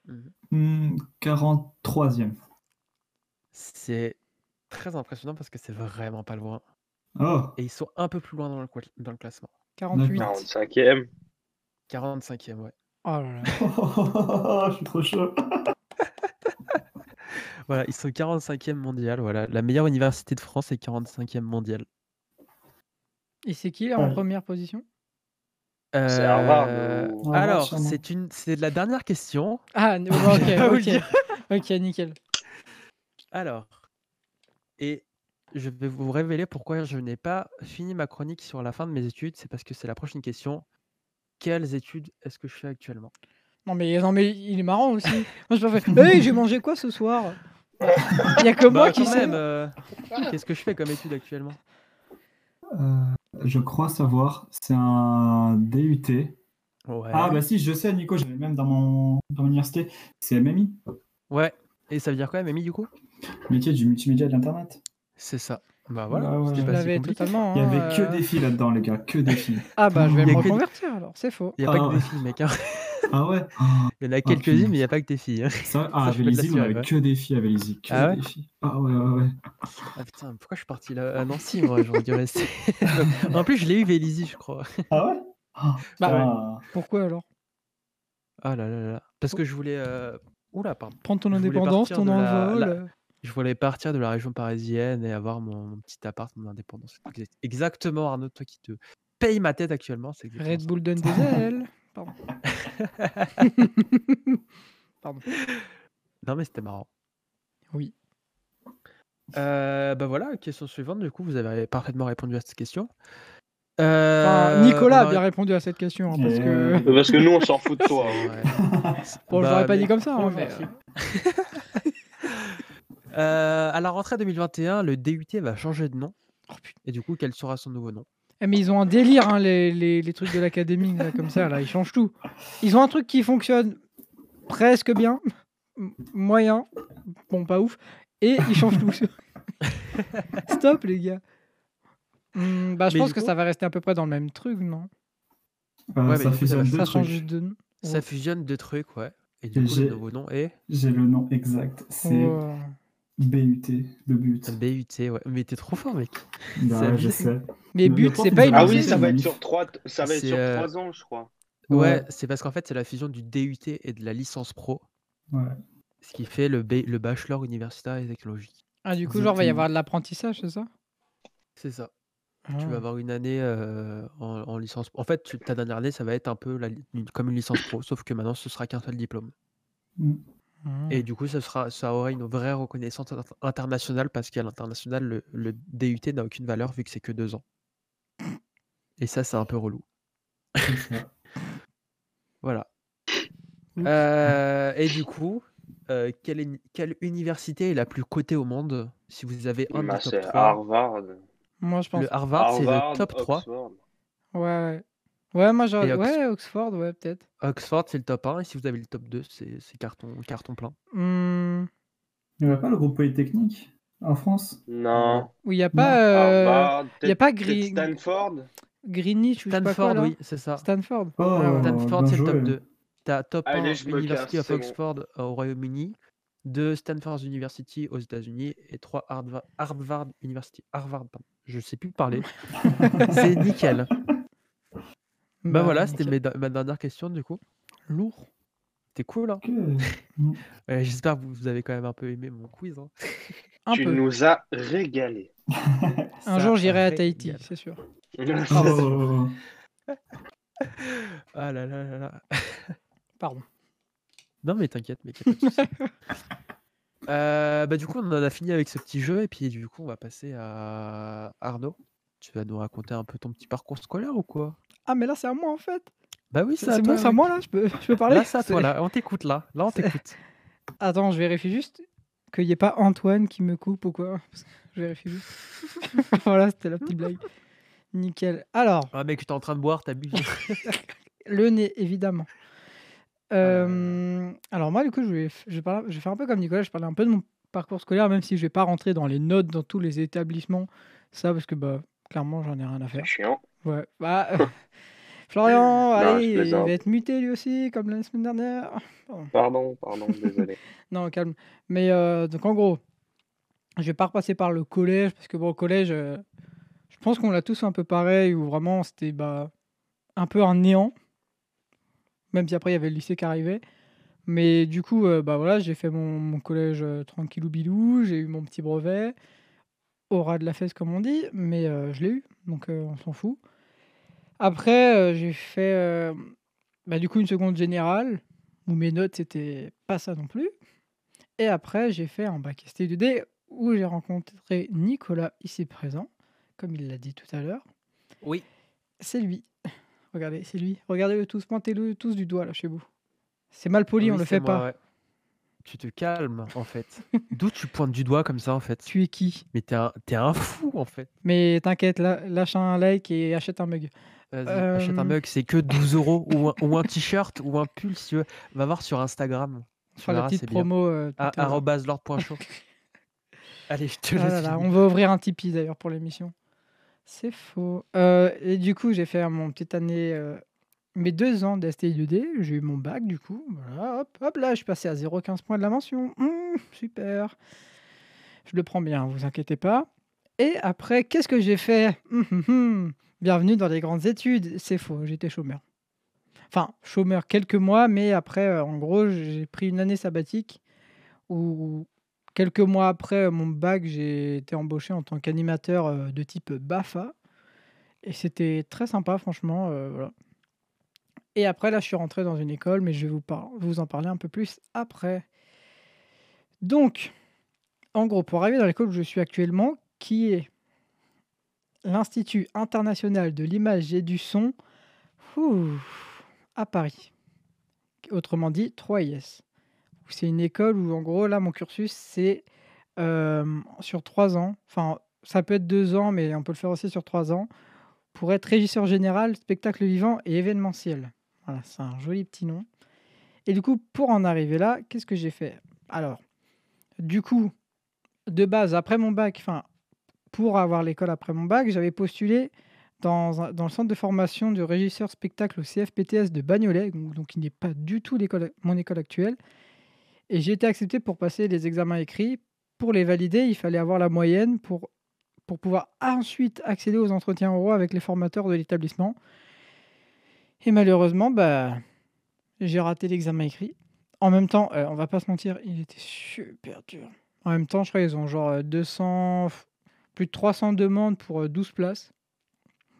Mhm. hmm, 43e. C'est très impressionnant parce que c'est vraiment pas loin Oh, et ils sont un peu plus loin dans le, dans le classement. 48. 45e. 45e ouais. Oh là là. je suis trop chaud. Voilà, ils sont 45e mondial, voilà. La meilleure université de France est 45e mondial. Et c'est qui, là, en Ouais. première position? C'est Harvard, Euh, ou- Harvard, Alors, c'est une c'est la dernière question. Ah, ok, ok. Ok, nickel. Alors, et je vais vous révéler pourquoi je n'ai pas fini ma chronique sur la fin de mes études. C'est parce que c'est la prochaine question. Quelles études est-ce que je fais actuellement? Non mais, non, mais il est marrant aussi. Moi, je me fais Hey, j'ai mangé quoi ce soir? Il y a que moi Bah, qui quand sais. euh, Qu'est-ce que je fais comme études actuellement? Euh, je crois savoir, c'est un DUT. Ouais. Ah bah si, je sais, Nico, j'avais même dans mon, dans mon université, c'est MMI, Ouais. Et ça veut dire quoi, Mamie, du coup? Métier du multimédia et de l'Internet. C'est ça. Bah voilà, Bah ouais. totalement. Il y hein, avait que euh, des filles là-dedans, les gars, que des filles. Ah bah, je vais me que des- reconvertir alors, c'est faux. Il n'y a pas Ah que ouais. des filles, mec. hein. Ah ouais Il y en a Ah, quelques-unes, mais il n'y a pas que des filles. hein. Ça, Ah, îles, on avait que des filles, avec les îles, que Ah ouais des filles. Ah ouais, ouais, ouais. Ah putain, pourquoi je suis parti là à Nancy, moi J'aurais dû rester. en plus, je l'ai eu, Vélizy, je crois. Ah ouais? Ah, Bah. Pourquoi alors? Ah là là là là. Parce que je voulais. euh, Oula, pardon. Prendre ton indépendance, ton envol. Je voulais partir de la région parisienne et avoir mon, mon petit appart, mon indépendance. Exact- Exactement, Arnaud, toi qui te paye ma tête actuellement, c'est exactement Red ça. Bull donne des ailes. Pardon. Pardon. Non, mais c'était marrant. Oui. Euh, bah voilà, question suivante. Du coup, vous avez parfaitement répondu à cette question. Enfin, Euh, Nicolas a bien répondu à cette question hein, parce que Euh, Parce que nous, on s'en fout de toi. hein. Ouais. bon, je Bah, l'aurais pas mais dit comme ça. hein, mais. Euh, à la rentrée 2021, le DUT va changer de nom. oh, putain. Et du coup, quel sera son nouveau nom? Eh, mais ils ont un délire, hein, les, les- les trucs de l'académie, là, comme ça, là, ils changent tout. Ils ont un truc qui fonctionne presque bien, m- moyen, bon, pas ouf, et ils changent tout. Stop, les gars. Hmm, bah, je Mais pense du que coup- ça va rester à peu près dans le même truc, non? Euh, Ouais, mais ça du coup, ça va- fusionne deux Ça change trucs. juste de nom. Ça Ouais. fusionne deux trucs, ouais. Et du Et coup, le j'ai- nouveau nom est J'ai le nom exact, c'est Ouais. BUT, le but. BUT, ouais. Mais t'es trop fort, mec. Bah je sais. Mais Le- but, c'est pas une Ah oui, ça va être sur trois, ça va être sur euh, trois ans, je crois. Ouais, Ouais, c'est parce qu'en fait, c'est la fusion du DUT et de la licence pro, ouais. ce qui fait le, ba- le bachelor universitaire et technologique. Ah, du coup, genre, va y Exactement. avoir de l'apprentissage, c'est ça? C'est ça. Tu Ah. vas avoir une année euh, en, en licence. En fait, tu- ta dernière année, ça va être un peu la li- une- comme une licence pro, sauf que maintenant, ce sera qu'un seul diplôme. Mm. Et du coup, ça, sera, ça aura une vraie reconnaissance inter- internationale parce qu'à l'international, le, le DUT n'a aucune valeur vu que c'est que deux ans. Et ça, c'est un peu relou. C'est ça. Voilà. Oups. Euh, et du coup, euh, quelle, uni- quelle université est la plus cotée au monde? Si vous avez un Bah, des top c'est 3 Harvard. Moi, je pense. Le Harvard, c'est Harvard, le top 3. Oxford. Ouais, ouais. Ouais, moi, j'aurais. Et Ox- Ouais, Oxford, ouais, peut-être. Oxford, c'est le top 1. Et si vous avez le top 2, c'est c'est carton, carton plein. Hmm, Il n'y aurait pas le groupe Polytechnique en France? Non. où il n'y a pas. euh, Harvard, y a peut-être pas peut-être Gri- Stanford? Greenwich ou je sais pas quoi, Stanford, là? oui, c'est ça. Stanford. Oh, Ah ouais. Stanford, bien c'est le top joué. 2. T'as top 1 Allez, je me University casse, of c'est bon. Oxford euh, au Royaume-Uni, 2 Stanford University aux États-Unis et 3 Harvard, Harvard University. Harvard, pardon. Je sais plus parler. c'est nickel. Bah, voilà, c'était nickel. mes- ma dernière question du coup. Lourd. C'était cool, hein. Mm. Ouais, J'espère que vous vous avez quand même un peu aimé mon quiz. hein. Un tu peu. nous as régalé. Un Ça jour, j'irai à Tahiti, régale. c'est sûr. Oh. Ah là là là là. Pardon. Non, mais t'inquiète, mec, y a pas de souci. Euh, bah, du coup, on en a fini avec ce petit jeu et puis du coup, on va passer à Arnaud. Tu vas nous raconter un peu ton petit parcours scolaire ou quoi? Ah, mais là, c'est à moi en fait. Bah oui, C'est bon, c'est à moi là, je peux, je peux parler Là, c'est à toi, là. On t'écoute, là. Là, on t'écoute. Attends, je vérifie juste qu'il n'y ait pas Antoine qui me coupe ou quoi. Parce que Je vérifie juste. voilà, c'était la petite blague. Nickel. Alors, Ah, mec, t'es en train de boire, t'abuses. le nez, évidemment. Euh, alors moi, du coup, je vais, f- je, vais parler- je vais faire un peu comme Nicolas, je vais parler un peu de mon parcours scolaire, même si je vais pas rentrer dans les notes dans tous les établissements. Ça, parce que bah, clairement, j'en ai rien à faire. chiant. Ouais. Bah, euh, Florian, allez, il va être muté lui aussi, comme la semaine dernière. Pardon, pardon, désolé. Non, calme. Mais euh, donc en gros, je vais pas repasser par le collège parce que bon, au collège, euh, je pense qu'on l'a tous un peu pareil où vraiment c'était bah, un peu un néant. Même si après il y avait le lycée qui arrivait. Mais du coup, euh, bah voilà, j'ai fait mon, mon collège tranquillou bilou, j'ai eu mon petit brevet, au ras de la fesse comme on dit, mais je l'ai eu, donc on s'en fout. Après, euh, j'ai fait euh, bah, du coup une seconde générale où mes notes c'était pas ça non plus. Et après, j'ai fait un bac ST2D où j'ai rencontré Nicolas, ici présent, comme il l'a dit tout à l'heure. Oui. C'est lui. Regardez, c'est lui. Regardez-le tous, pointez-le tous du doigt là chez vous. C'est mal poli, on Oui, le c'est fait moi, pas. ouais. Tu te calmes, en fait. D'où tu pointes du doigt comme ça, en fait? Tu es qui? Mais t'es un, t'es un fou, en fait. Mais t'inquiète, lâche un like et achète un mug. Vas-y, achète un Euh, mug, c'est que 12 euros ou un, ou un t-shirt ou un pull si tu veux. Va voir sur Instagram. Tu fera la verras, petite c'est bien. promo. euh, tout À- à l'heure. arrobase lord.show. Allez, je te Ah laisse. là là, finir. on va ouvrir un Tipeee d'ailleurs pour l'émission. C'est faux. Euh, et du coup, j'ai fait mon petite année, euh, mes deux ans d'STI2D. J'ai eu mon bac du coup. Voilà, hop, hop, là, je suis passé à 0,15 points de la mention. Mmh, super. Je le prends bien, vous inquiétez pas. Et après, qu'est-ce que j'ai fait? Hum, hum, hum. Bienvenue dans les grandes études. C'est faux, j'étais chômeur. Enfin, chômeur quelques mois, mais après, euh, en gros, j'ai pris une année sabbatique où quelques mois après euh, mon bac, j'ai été embauché en tant qu'animateur euh, de type BAFA. Et c'était très sympa, franchement. Et après, là, je suis rentré dans une école, mais je vais vous en parler un peu plus après. Donc, en gros, pour arriver dans l'école où je suis actuellement, qui est l'Institut international de l'image et du son à Paris. Autrement dit, 3IS. C'est une école où, en gros, là, mon cursus, c'est euh, sur trois ans. Enfin, ça peut être deux ans, mais on peut le faire aussi sur trois ans. Pour être régisseur général, spectacle vivant et événementiel. Voilà, c'est un joli petit nom. Et du coup, pour en arriver là, qu'est-ce que j'ai fait? Alors, du coup, de base, après mon bac, enfin, pour avoir l'école après mon bac, j'avais postulé dans, dans le centre de formation de régisseur spectacle au CFPTS de Bagnolet, donc, qui n'est pas du tout mon école actuelle. Et j'ai été accepté pour passer les examens écrits. Pour les valider, il fallait avoir la moyenne pour, pour pouvoir ensuite accéder aux entretiens oraux avec les formateurs de l'établissement. Et malheureusement, bah, j'ai raté l'examen écrit. En même temps, euh, on va pas se mentir, il était super dur. En même temps, je crois qu'ils ont genre euh, 200, plus de 300 demandes pour euh, 12 places.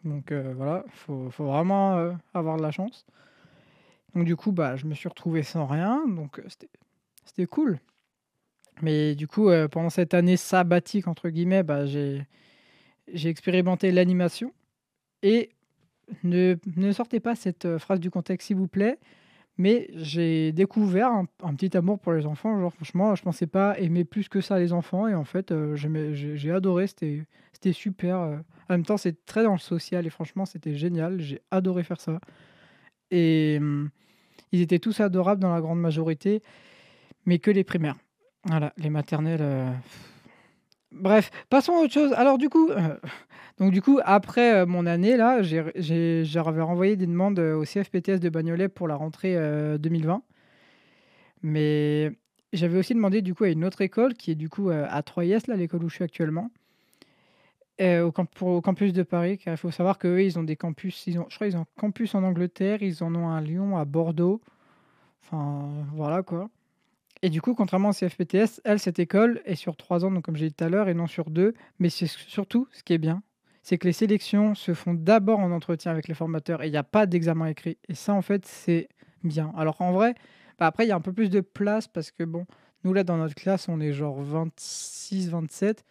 Donc euh, voilà, faut, faut vraiment euh, avoir de la chance. Donc du coup, bah, je me suis retrouvé sans rien, donc euh, c'était cool. Mais du coup, euh, pendant cette année sabbatique, entre guillemets, bah, j'ai expérimenté l'animation. Et ne, sortez pas cette euh, phrase du contexte, s'il vous plaît. Mais j'ai découvert un, petit amour pour les enfants. Genre, franchement, je pensais pas aimer plus que ça les enfants. Et en fait, euh, j'ai adoré. C'était c'était super. euh. En même temps, c'est très dans le social. Et franchement, c'était génial. J'ai adoré faire ça. Et hum, ils étaient tous adorables dans la grande majorité. Mais que les primaires. Voilà, les maternelles. euh, Bref, passons à autre chose. Alors du coup, euh, donc du coup, après euh, mon année là, j'avais renvoyé des demandes euh, au CFPTS de Bagnolet pour la rentrée euh, 2020. Mais j'avais aussi demandé du coup à une autre école qui est du coup à 3IS, là, l'école où je suis actuellement, au, campus de Paris. Car il faut savoir qu'eux, ils ont des campus, ils ont, je crois ont un campus en Angleterre, ils en ont un à Lyon, à Bordeaux. Enfin, voilà quoi. Et du coup, contrairement au CFPTS, elle, cette école est sur trois ans, donc comme j'ai dit tout à l'heure, et non sur deux. Mais c'est surtout, ce qui est bien, c'est que les sélections se font d'abord en entretien avec les formateurs et il n'y a pas d'examen écrit. Et ça, en fait, c'est bien. Alors en vrai, Bah, après, il y a un peu plus de place parce que bon, nous là dans notre classe, on est genre 26, 27.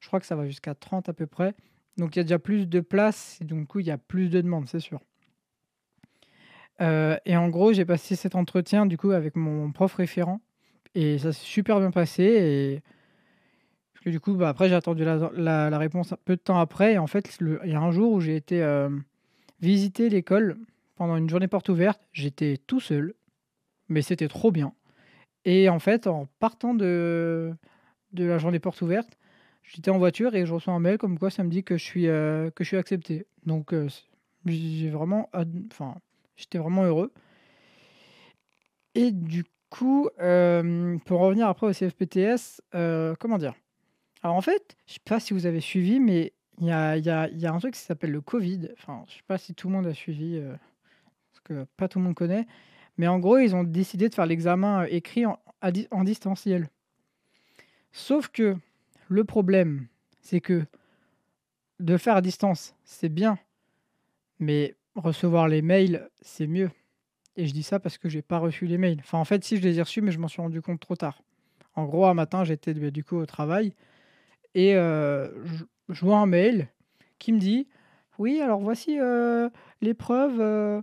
Je crois que ça va jusqu'à 30 à peu près. Donc il y a déjà plus de place et donc du coup, il y a plus de demandes, c'est sûr. Euh, et en gros, j'ai passé cet entretien du coup avec mon prof référent et ça s'est super bien passé et parce que du coup, bah, après j'ai attendu la, la- réponse peu de temps après et en fait, il y a un jour où j'ai été euh, visiter l'école pendant une journée porte ouverte. J'étais tout seul, mais c'était trop bien. Et en fait, en partant de, de la journée porte ouverte, j'étais en voiture et je reçois un mail comme quoi ça me dit que je suis, euh, que je suis accepté. Donc, euh, j'ai vraiment, enfin, j'étais vraiment heureux. Et du coup, euh, pour revenir après au CFPTS, euh, comment dire? Alors en fait, je sais pas si vous avez suivi, mais il y a, un truc qui s'appelle le Covid. Enfin, je sais pas si tout le monde a suivi, euh, parce que pas tout le monde connaît. Mais en gros, ils ont décidé de faire l'examen écrit en, distanciel. Sauf que le problème, c'est que de faire à distance, c'est bien, mais recevoir les mails, c'est mieux. Et je dis ça parce que j'ai pas reçu les mails. Enfin, en fait, si je les ai reçus, mais je m'en suis rendu compte trop tard. En gros, un matin, j'étais bah, du coup au travail et euh, je, je vois un mail qui me dit Oui, alors voici euh, l'épreuve, euh,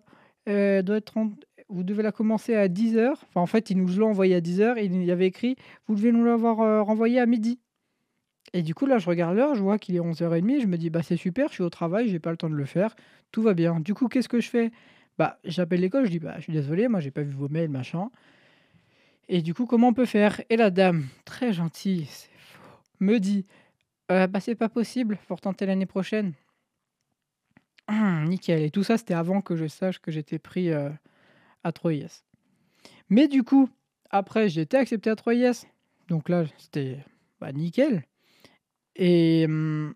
vous devez la commencer à 10h. Enfin, en fait, il nous l'a envoyé à 10h et il y avait écrit Vous devez nous l'avoir renvoyé à midi. Et du coup, là, je regarde l'heure, je vois qu'il est 11h30, et je me dis, bah c'est super, je suis au travail, j'ai pas le temps de le faire, tout va bien. Du coup, qu'est-ce que je fais? Bah, j'appelle l'école, je dis, bah je suis désolé, moi j'ai pas vu vos mails, machin. Et du coup, comment on peut faire? Et la dame, très gentille, me dit, Euh, bah c'est pas possible, faut retenter l'année prochaine. Hum, nickel. Et tout ça, c'était avant que je sache que j'étais pris euh, à 3IS. Mais du coup, après, j'ai été accepté à 3IS. Donc là, c'était bah, nickel. Et hum,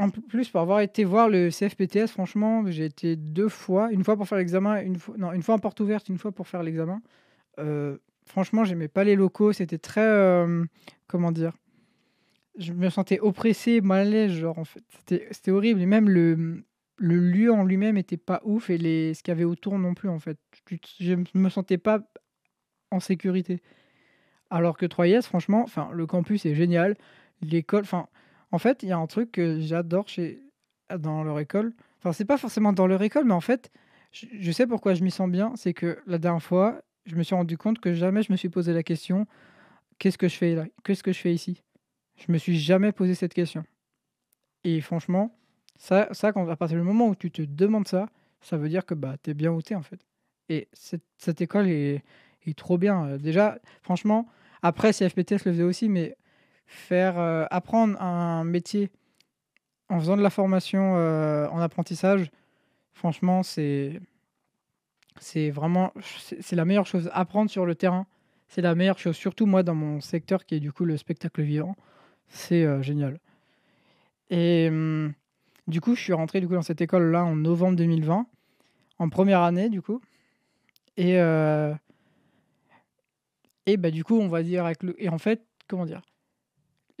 en plus, pour avoir été voir le CFPTS, franchement, j'ai été deux fois. Une fois pour faire l'examen, une fois, non, une fois en porte ouverte, une fois pour faire l'examen. Euh, franchement, j'aimais pas les locaux. C'était très. euh, comment dire Je me sentais oppressé, mal à l'aise. Genre, en fait, c'était horrible. Et même le, le lieu en lui-même était pas ouf. Et les, ce qu'il y avait autour non plus, en fait. Je, je me sentais pas en sécurité. Alors que 3IS, franchement, le campus est génial. L'école, enfin, en fait, il y a un truc que j'adore chez dans leur école. Enfin, c'est pas forcément dans leur école, mais en fait, je, sais pourquoi je m'y sens bien. C'est que la dernière fois, je me suis rendu compte que jamais je me suis posé la question qu'est-ce que je fais là Qu'est-ce que je fais ici? Je me suis jamais posé cette question. Et franchement, ça, ça quand, à partir du moment où tu te demandes ça, ça veut dire que bah, tu es bien où en fait. Et cette, école est, est trop bien. Déjà, franchement, après, CFPTS le faisait aussi, mais faire euh, apprendre un métier en faisant de la formation euh, en apprentissage, franchement, c'est c'est vraiment c'est la meilleure chose. Apprendre sur le terrain, c'est la meilleure chose. Surtout moi dans mon secteur qui est du coup le spectacle vivant, c'est euh, génial. Et hum, du coup, je suis rentré du coup dans cette école là en novembre 2020, en première année du coup. Et et bah du coup, on va dire et en fait, comment dire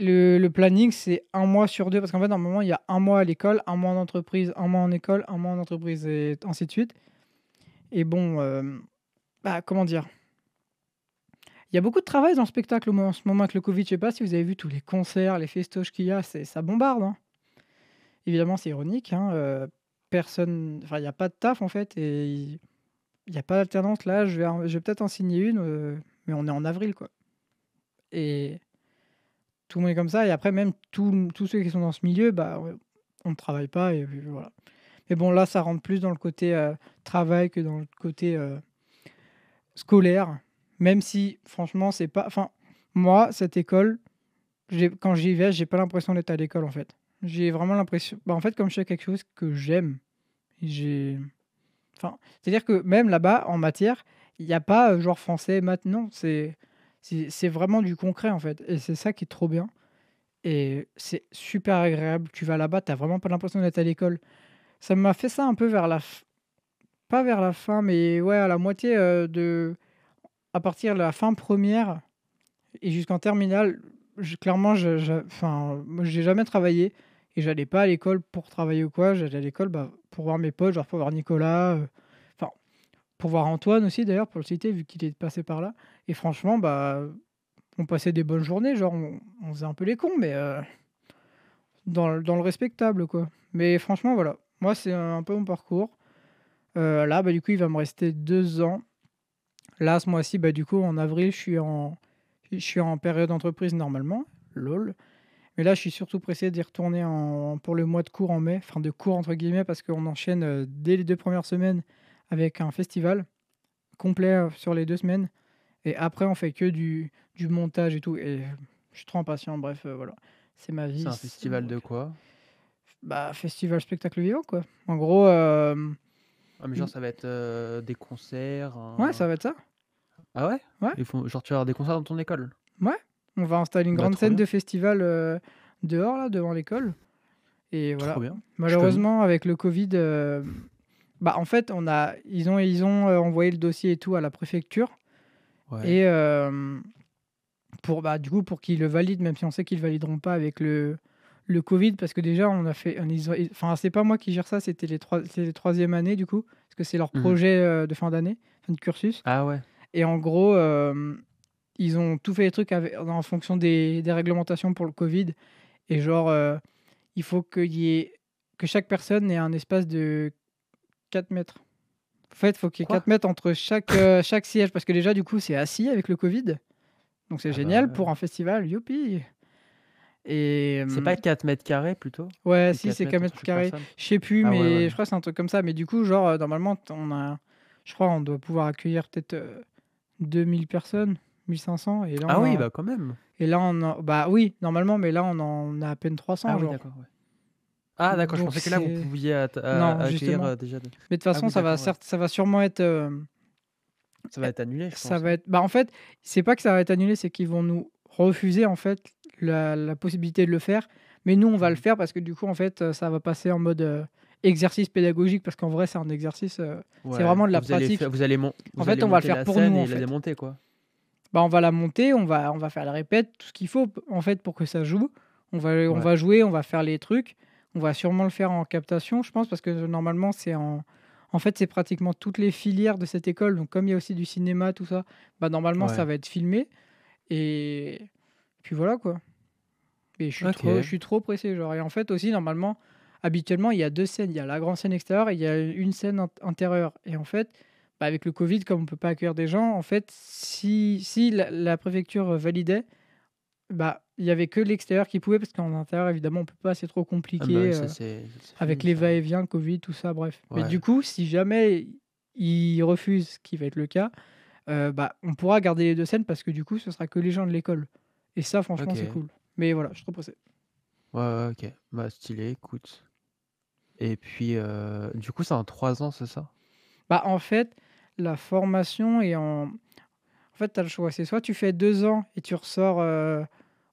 le, planning, c'est un mois sur deux, parce qu'en fait, normalement, il y a un mois à l'école, un mois en entreprise, un mois en école, un mois en entreprise, et ainsi de suite. Et bon, euh, bah, comment dire? Il y a beaucoup de travail dans le spectacle en ce moment avec le Covid. Je sais pas si vous avez vu tous les concerts, les festoches qu'il y a, ça bombarde. hein. Évidemment, c'est ironique. hein, euh, personne, enfin, il n'y a pas de taf en fait, et il n'y a pas d'alternance. Là, je vais, vais peut-être en signer une, euh, mais on est en avril, quoi. Et tout le monde est comme ça. Et après, même tous ceux qui sont dans ce milieu, bah, on ne travaille pas. Et voilà. Mais bon, là, ça rentre plus dans le côté euh, travail que dans le côté euh, scolaire. Même si, franchement, c'est pas. Enfin, moi, cette école, quand j'y vais, j'ai pas l'impression d'être à l'école en fait. J'ai vraiment l'impression. Bah, en fait, comme je fais quelque chose que j'aime, j'ai. Enfin, c'est-à-dire que même là-bas, en matière, il n'y a pas euh, genre français, maths, non. C'est c'est vraiment du concret en fait. Et c'est ça qui est trop bien. Et c'est super agréable. Tu vas là-bas, tu vraiment pas l'impression d'être à l'école. Ça m'a fait ça un peu vers la... f- Pas vers la fin, mais ouais, à la moitié euh, de... À partir de la fin première et jusqu'en terminale, clairement, je, je- enfin, j'ai jamais travaillé et j'allais pas à l'école pour travailler ou quoi. J'allais à l'école bah, pour voir mes potes, genre pour voir Nicolas. euh, pour voir Antoine aussi d'ailleurs, pour le citer, vu qu'il est passé par là. Et franchement, bah, on passait des bonnes journées, genre on, on faisait un peu les cons, mais euh, dans, dans le respectable, quoi. Mais franchement, voilà, moi c'est un peu mon parcours. Euh, là, bah, du coup, il va me rester deux ans. Là, ce mois-ci, bah, du coup, en avril, je suis en, je suis en période entreprise normalement, lol. Mais là, je suis surtout pressé d'y retourner en, pour le mois de cours en mai, enfin de cours entre guillemets, parce qu'on enchaîne euh, dès les deux premières semaines avec un festival complet euh, sur les deux semaines. Et après, on fait que du, du montage et tout. Et je suis trop impatient, bref, euh, voilà. C'est ma vie. C'est un festival de quoi? Bah, festival spectacle vivant, quoi. En gros, euh, Ah, mais genre, ça va être euh, des concerts. ouais, ça va être ça. Ah ouais? Ouais. Ils font... Genre, tu vas avoir des concerts dans ton école? On va installer une Bah, grande scène bien. de festival dehors, là, devant l'école. Et voilà. Trop bien. Malheureusement, avec le Covid, bah, en fait, on a, ils ont, ils ont euh, envoyé le dossier et tout à la préfecture. Ouais. Et euh, pour, bah, du coup, pour qu'ils le valident, même si on sait qu'ils ne valideront pas avec le, le Covid, parce que déjà, on a fait. Enfin, c'est pas moi qui gère ça, c'était les, trois, c'est les troisième années, du coup, parce que c'est leur Mhm. projet euh, de fin d'année, fin de cursus. Ah ouais. Et en gros, ils ont tout fait les trucs avec- en fonction des, des réglementations pour le Covid. Et genre, il faut qu'il y ait, que chaque personne ait un espace de 4 mètres. En fait, il faut qu'il y ait Quoi 4 mètres entre chaque, euh, chaque siège. Parce que déjà, du coup, c'est assis avec le Covid. Donc c'est Ah bah génial ouais. pour un festival. Youpi Et C'est hum, pas 4 mètres carrés plutôt? Ouais, Ou si 4 c'est mètres 4 entre mètres carrés. Je sais plus, Ah ouais, mais ouais. je crois que c'est un truc comme ça. Mais du coup, genre, euh, normalement, t- on a, je crois, on doit pouvoir accueillir peut-être euh, 2000 personnes, 1500. Et là, Ah on oui, en- bah quand même. Et là, on en- bah oui, normalement, mais là, on en a à peine 300. Ah oui, genre. d'accord. ouais. Ah d'accord, je Donc pensais que là vous c'est- pouviez at- à- Non, accueillir justement. euh, déjà. Mais de toute Ah façon, oui, ça va, d'accord, ouais. certes, ça va sûrement être. euh, Ça va être annulé, je pense. ça va être. Bah en fait, c'est pas que ça va être annulé, c'est qu'ils vont nous refuser en fait la, la possibilité de le faire. Mais nous, on va le Mhm. faire parce que du coup, en fait, euh, ça va passer en mode euh, exercice pédagogique parce qu'en vrai, c'est un exercice. euh, Ouais, vraiment de la vous allez pratique. faire- vous allez mon- vous fait, allez on va le monter faire la pour scène nous, et en la fait. démonter quoi. bah, on va la monter, on va, on va faire la répète, tout ce qu'il faut p- en fait pour que ça joue. On va, on Ouais. va jouer, on va faire les trucs. On va sûrement le faire en captation, je pense, parce que normalement, c'est en. En fait, c'est pratiquement toutes les filières de cette école. Donc, comme il y a aussi du cinéma, tout ça, bah, normalement, ça va être filmé. Et puis voilà, quoi. Et je suis, trop, je suis trop pressé. Genre. Et en fait, aussi, normalement, habituellement, il y a deux scènes. Il y a la grande scène extérieure et il y a une scène int- intérieure. Et en fait, bah, avec le Covid, comme on peut pas accueillir des gens, en fait, si, si la, la préfecture validait, bah, il y avait que l'extérieur qui pouvait, parce qu'en intérieur, évidemment, on peut pas, c'est trop Ah compliqué. bah, euh, ça, c'est- c'est avec fini, les ça. va-et-vient, Covid, tout ça, bref. Mais du coup, si jamais ils refusent, ce qui va être le cas, euh, bah, on pourra garder les deux scènes parce que du coup, ce sera que les gens de l'école. Et ça, franchement, c'est cool. Mais voilà, je suis trop pressé. Ouais, ouais, ok. Bah stylé, écoute. Et puis, euh, du coup, c'est en 3 ans, c'est ça? Bah, en fait, la formation est en. En fait, tu as le choix. C'est soit tu fais deux ans et tu ressors euh,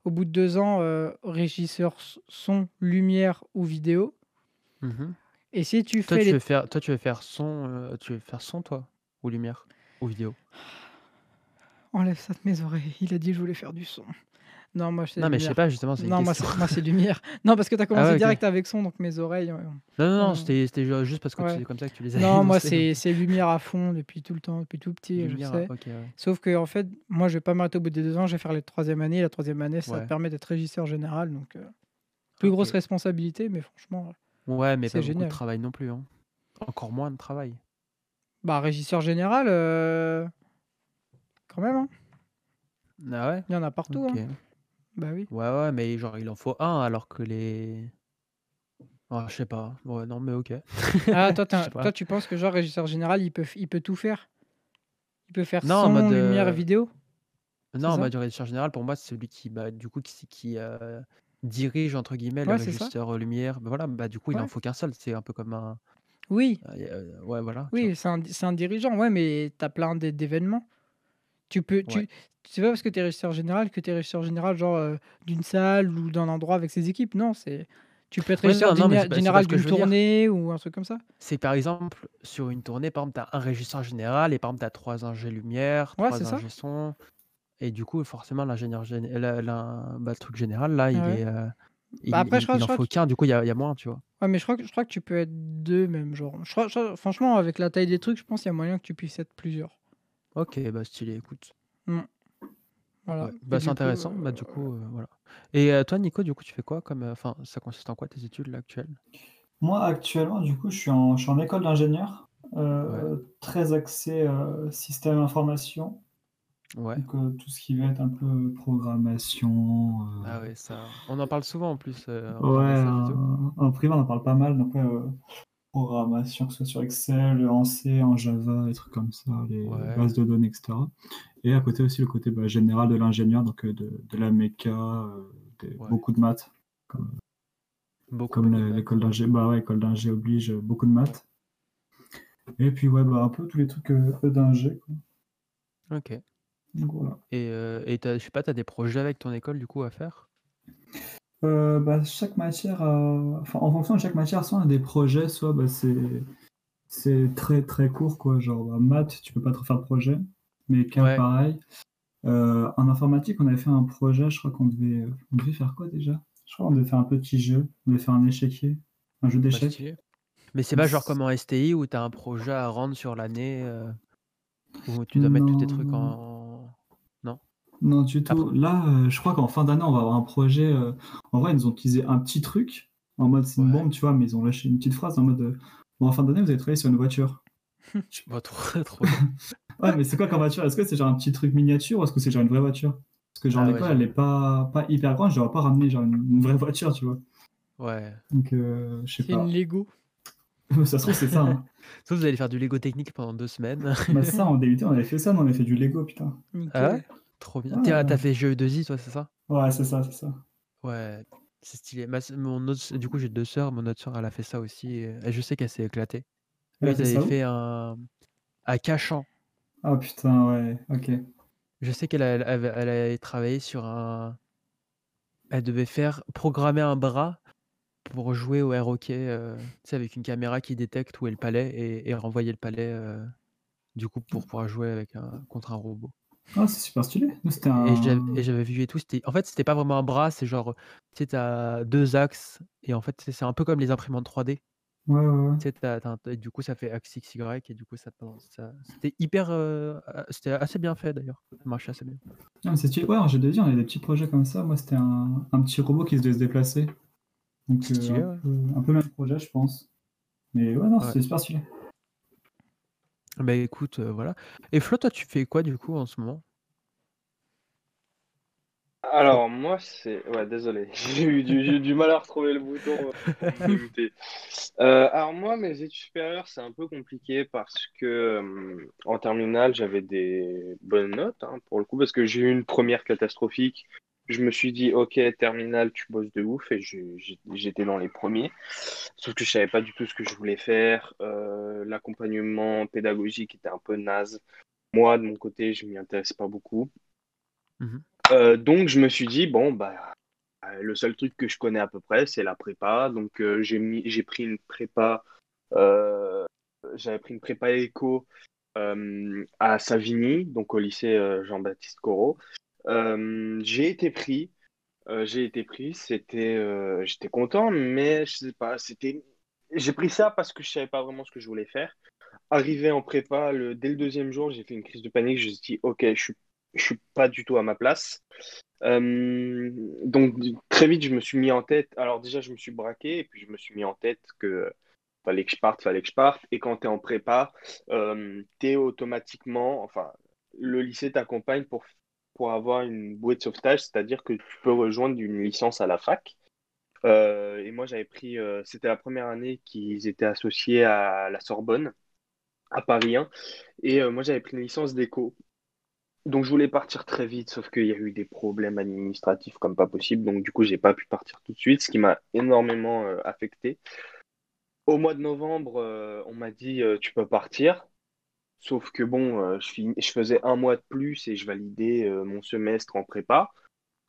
au bout de deux ans euh, régisseur son, lumière ou vidéo. Mhm. Et si tu Toi, fais tu les veux faire, toi, tu veux faire son, euh, tu veux faire son, toi, ou lumière, ou vidéo? Enlève ça de mes oreilles. Il a dit que je voulais faire du son. Non, moi, c'est Non, mais je sais pas, justement, c'est une Non, moi, question. c'est moi, c'est lumière. Non, parce que tu as commencé ouais, ok. direct avec son, donc mes oreilles. euh, Non, non, non, Non. c'était c'était ju- juste parce que Ouais. c'est comme ça que tu les as Non, moi, énoncés, c'est lumière à fond depuis tout le temps, depuis tout petit, Lumière, je sais. ok, ouais. Sauf que, en fait, moi, je vais pas m'arrêter au bout des deux ans, je vais faire les troisième année. La troisième année, ça Ouais. permet d'être régisseur général, donc euh, plus grosse Ok. responsabilité, mais franchement, Ouais, mais C'est pas beaucoup génial. de travail non plus. Hein. Encore moins de travail. bah, régisseur général, euh, quand même, hein. Ah ouais? Il y en a partout. Ok. Bah oui. Ouais, ouais, mais genre, il en faut un alors que les. Oh, je sais pas. Ouais, non, mais ok. Ah, toi, t'es un- Je sais pas. toi, tu penses que genre régisseur général, il peut, f- il peut tout faire? Il peut faire Non, en son, mode, lumière, euh, vidéo? Non, en ça? mode régisseur général, pour moi, c'est celui qui, bah, du coup, qui, qui euh, dirige, entre guillemets, le Ouais, c'est ça. régisseur euh, lumière. Bah, voilà, bah, du coup, il en Ouais. faut qu'un seul. C'est un peu comme un. Oui, euh, y a- euh, ouais, voilà. tu vois. oui, c'est un, c'est un dirigeant, ouais, mais t'as plein d'é- d'événements. Tu peux, tu. C'est pas parce que t'es régisseur général que t'es régisseur général genre euh, d'une salle ou d'un endroit avec ses équipes. Non, c'est, tu peux être Ouais, régisseur non, non, général que d'une tournée ou un truc comme ça. C'est par exemple, sur une tournée, par exemple, tu as un régisseur général et par exemple, tu as trois ingé lumière, Ouais, trois c'est ça. ingé son. Et du coup, forcément, l'ingénieur gén- la- la- bah, le truc général, là, il est. euh, Il, Bah, après, il- je crois- il je en crois faut qu'un, du coup, il y y a moins, tu vois. Ouais, mais je crois, que, je crois que tu peux être deux, même, genre. Je crois, je crois- franchement, avec la taille des trucs, je pense qu'il y a moyen que tu puisses être plusieurs. Ok, bah stylé, écoute. Voilà. Ouais. Et Bah, du c'est coup, intéressant. Bah, du coup, euh, voilà. Et euh, toi, Nico, du coup, tu fais quoi comme. euh, Enfin, ça consiste en quoi tes études là actuelles? Moi, actuellement, du coup, je suis en, je suis en école d'ingénieur, euh, très axé euh, système information. Ouais. Donc, euh, tout ce qui va être un peu programmation. euh, Ah ouais, ça. On en parle souvent en plus. euh, en Ouais, message et tout. en, en primaire, on en parle pas mal. Donc, ouais, euh, programmation, que ce soit sur Excel, en C, en Java, des trucs comme ça, les Ouais. bases de données, etc. Et à côté aussi, le côté bah, général de l'ingénieur, donc euh, de, de la méca, euh, des- Ouais. beaucoup de maths. Comme beaucoup maths. l'école d'ingé, bah ouais, l'école d'ingé oblige euh, beaucoup de maths. Et puis, ouais, bah, un peu tous les trucs d'ingé. Ok. Donc, voilà. Et euh, et t'as- je sais pas, t'as des projets avec ton école du coup à faire? Euh, bah, chaque matière, a- enfin, en fonction de chaque matière, soit on a des projets, soit bah, c'est c'est très très court, quoi. Genre, bah, maths, tu peux pas trop faire de projet, mais cas Ouais. pareil. Euh, en informatique, on avait fait un projet, je crois qu'on devait, on devait faire quoi déjà? Je crois qu'on devait faire un petit jeu, on devait faire un échiquier, un jeu Bah, d'échecs. stylé. Mais c'est pas genre comme en STI où t'as un projet à rendre sur l'année euh, où tu dois mettre tous tes trucs en. Non, du tout. Là, euh, je crois qu'en fin d'année, on va avoir un projet. En vrai, ils nous ont utilisé un petit truc, en mode c'est une Ouais. bombe, tu vois, mais ils ont lâché une petite phrase en mode Bon, en fin d'année, vous allez travailler sur une voiture. Je sais pas trop. trop bien. Ouais, mais c'est quoi comme voiture? Est-ce que c'est genre un petit truc miniature ou est-ce que c'est genre une vraie voiture? Parce que genre Ah l'école, elle est pas, pas hyper grande, je n'aurais pas ramené genre une, une vraie voiture, tu vois. Ouais. Donc, euh, je sais C'est pas. une Lego. Ça se trouve, c'est ça. Hein. Sauf vous allez faire du Lego technique pendant deux semaines. Bah, ça, en DUT, on avait fait ça, on avait fait du Lego, putain. Ah ouais? Trop bien. Ouais. T'as fait GE2I, toi, c'est ça? Ouais, c'est ça, c'est ça. Ouais, c'est stylé. Ma mon autre, du coup, j'ai deux sœurs. Mon autre sœur, elle a fait ça aussi. Et je sais qu'elle s'est éclatée. Elle Eux, a ils fait ça avaient où? fait un. À Cachan. Ah putain, ouais, ok. Je sais qu'elle a- elle avait, elle avait travaillé sur un. Elle devait faire programmer un bras pour jouer au air hockey, euh, tu sais, avec une caméra qui détecte où est le palais et, et renvoyer le palais, euh, du coup, pour pouvoir jouer avec un, contre un robot. Ah, c'est super stylé. Nous, un. Et j'avais vu et tout. c'était- En fait, c'était pas vraiment un bras, c'est genre, tu sais, t'as deux axes et en fait, c'est c'est un peu comme les imprimantes 3D. Ouais, ouais, ouais. Tu sais, t'as- t'as un- et du coup, ça fait axe XY et du coup, ça, ça- c'était hyper, euh, euh, c'était assez bien fait d'ailleurs. Ça marchait assez bien. Ah, mais c'est stylé. Ouais, en G2I, on avait des petits projets comme ça. Moi, c'était un, un petit robot qui se devait se déplacer. Donc, euh, Stylé, un, ouais. peu, un peu le même projet, je pense. Mais ouais, non, Ouais. c'était super stylé. Bah écoute, euh, voilà. Et Flo, toi, tu fais quoi du coup en ce moment? Alors, moi, c'est. Ouais, désolé. J'ai eu, du- j'ai eu du mal à retrouver le bouton euh. Euh, alors, moi, mes études supérieures, c'est un peu compliqué parce que euh, en terminale, j'avais des bonnes notes hein, pour le coup, parce que j'ai eu une première catastrophique. Je me suis dit, ok, terminale, tu bosses de ouf, et j'étais dans les premiers. Sauf que je savais pas du tout ce que je voulais faire. Euh, l'accompagnement pédagogique était un peu naze. Moi, de mon côté, je m'y intéresse pas beaucoup. Mhm. Euh, donc je me suis dit, bon, bah, euh, le seul truc que je connais à peu près, c'est la prépa. Donc euh, j'ai mis, j'ai pris une prépa, j'avais pris une prépa éco à Savigny, donc au lycée Jean-Baptiste Corot. J'ai été pris, j'ai été pris, c'était, j'étais content, mais je sais pas, c'était, j'ai pris ça parce que je savais pas vraiment ce que je voulais faire. Arrivé en prépa, le, dès le deuxième jour, j'ai fait une crise de panique. Je me suis dit, ok, je suis, je suis pas du tout à ma place. Euh, donc très vite, je me suis mis en tête. Alors déjà, je me suis braqué et puis je me suis mis en tête que fallait que je parte, fallait que je parte. Et quand tu es en prépa, euh, tu es automatiquement, enfin, le lycée t'accompagne pour, pour avoir une bouée de sauvetage, c'est-à-dire que tu peux rejoindre une licence à la fac. Euh, et moi, j'avais pris, c'était la première année qu'ils étaient associés à la Sorbonne, à Paris 1. Et moi, j'avais pris une licence d'éco. Donc, je voulais partir très vite, sauf qu'il y a eu des problèmes administratifs comme pas possible. Donc, du coup, j'ai pas pu partir tout de suite, ce qui m'a énormément euh, affecté. Au mois de novembre, euh, on m'a dit euh, tu peux partir. Sauf que bon, je, faisais un mois de plus et je validais mon semestre en prépa.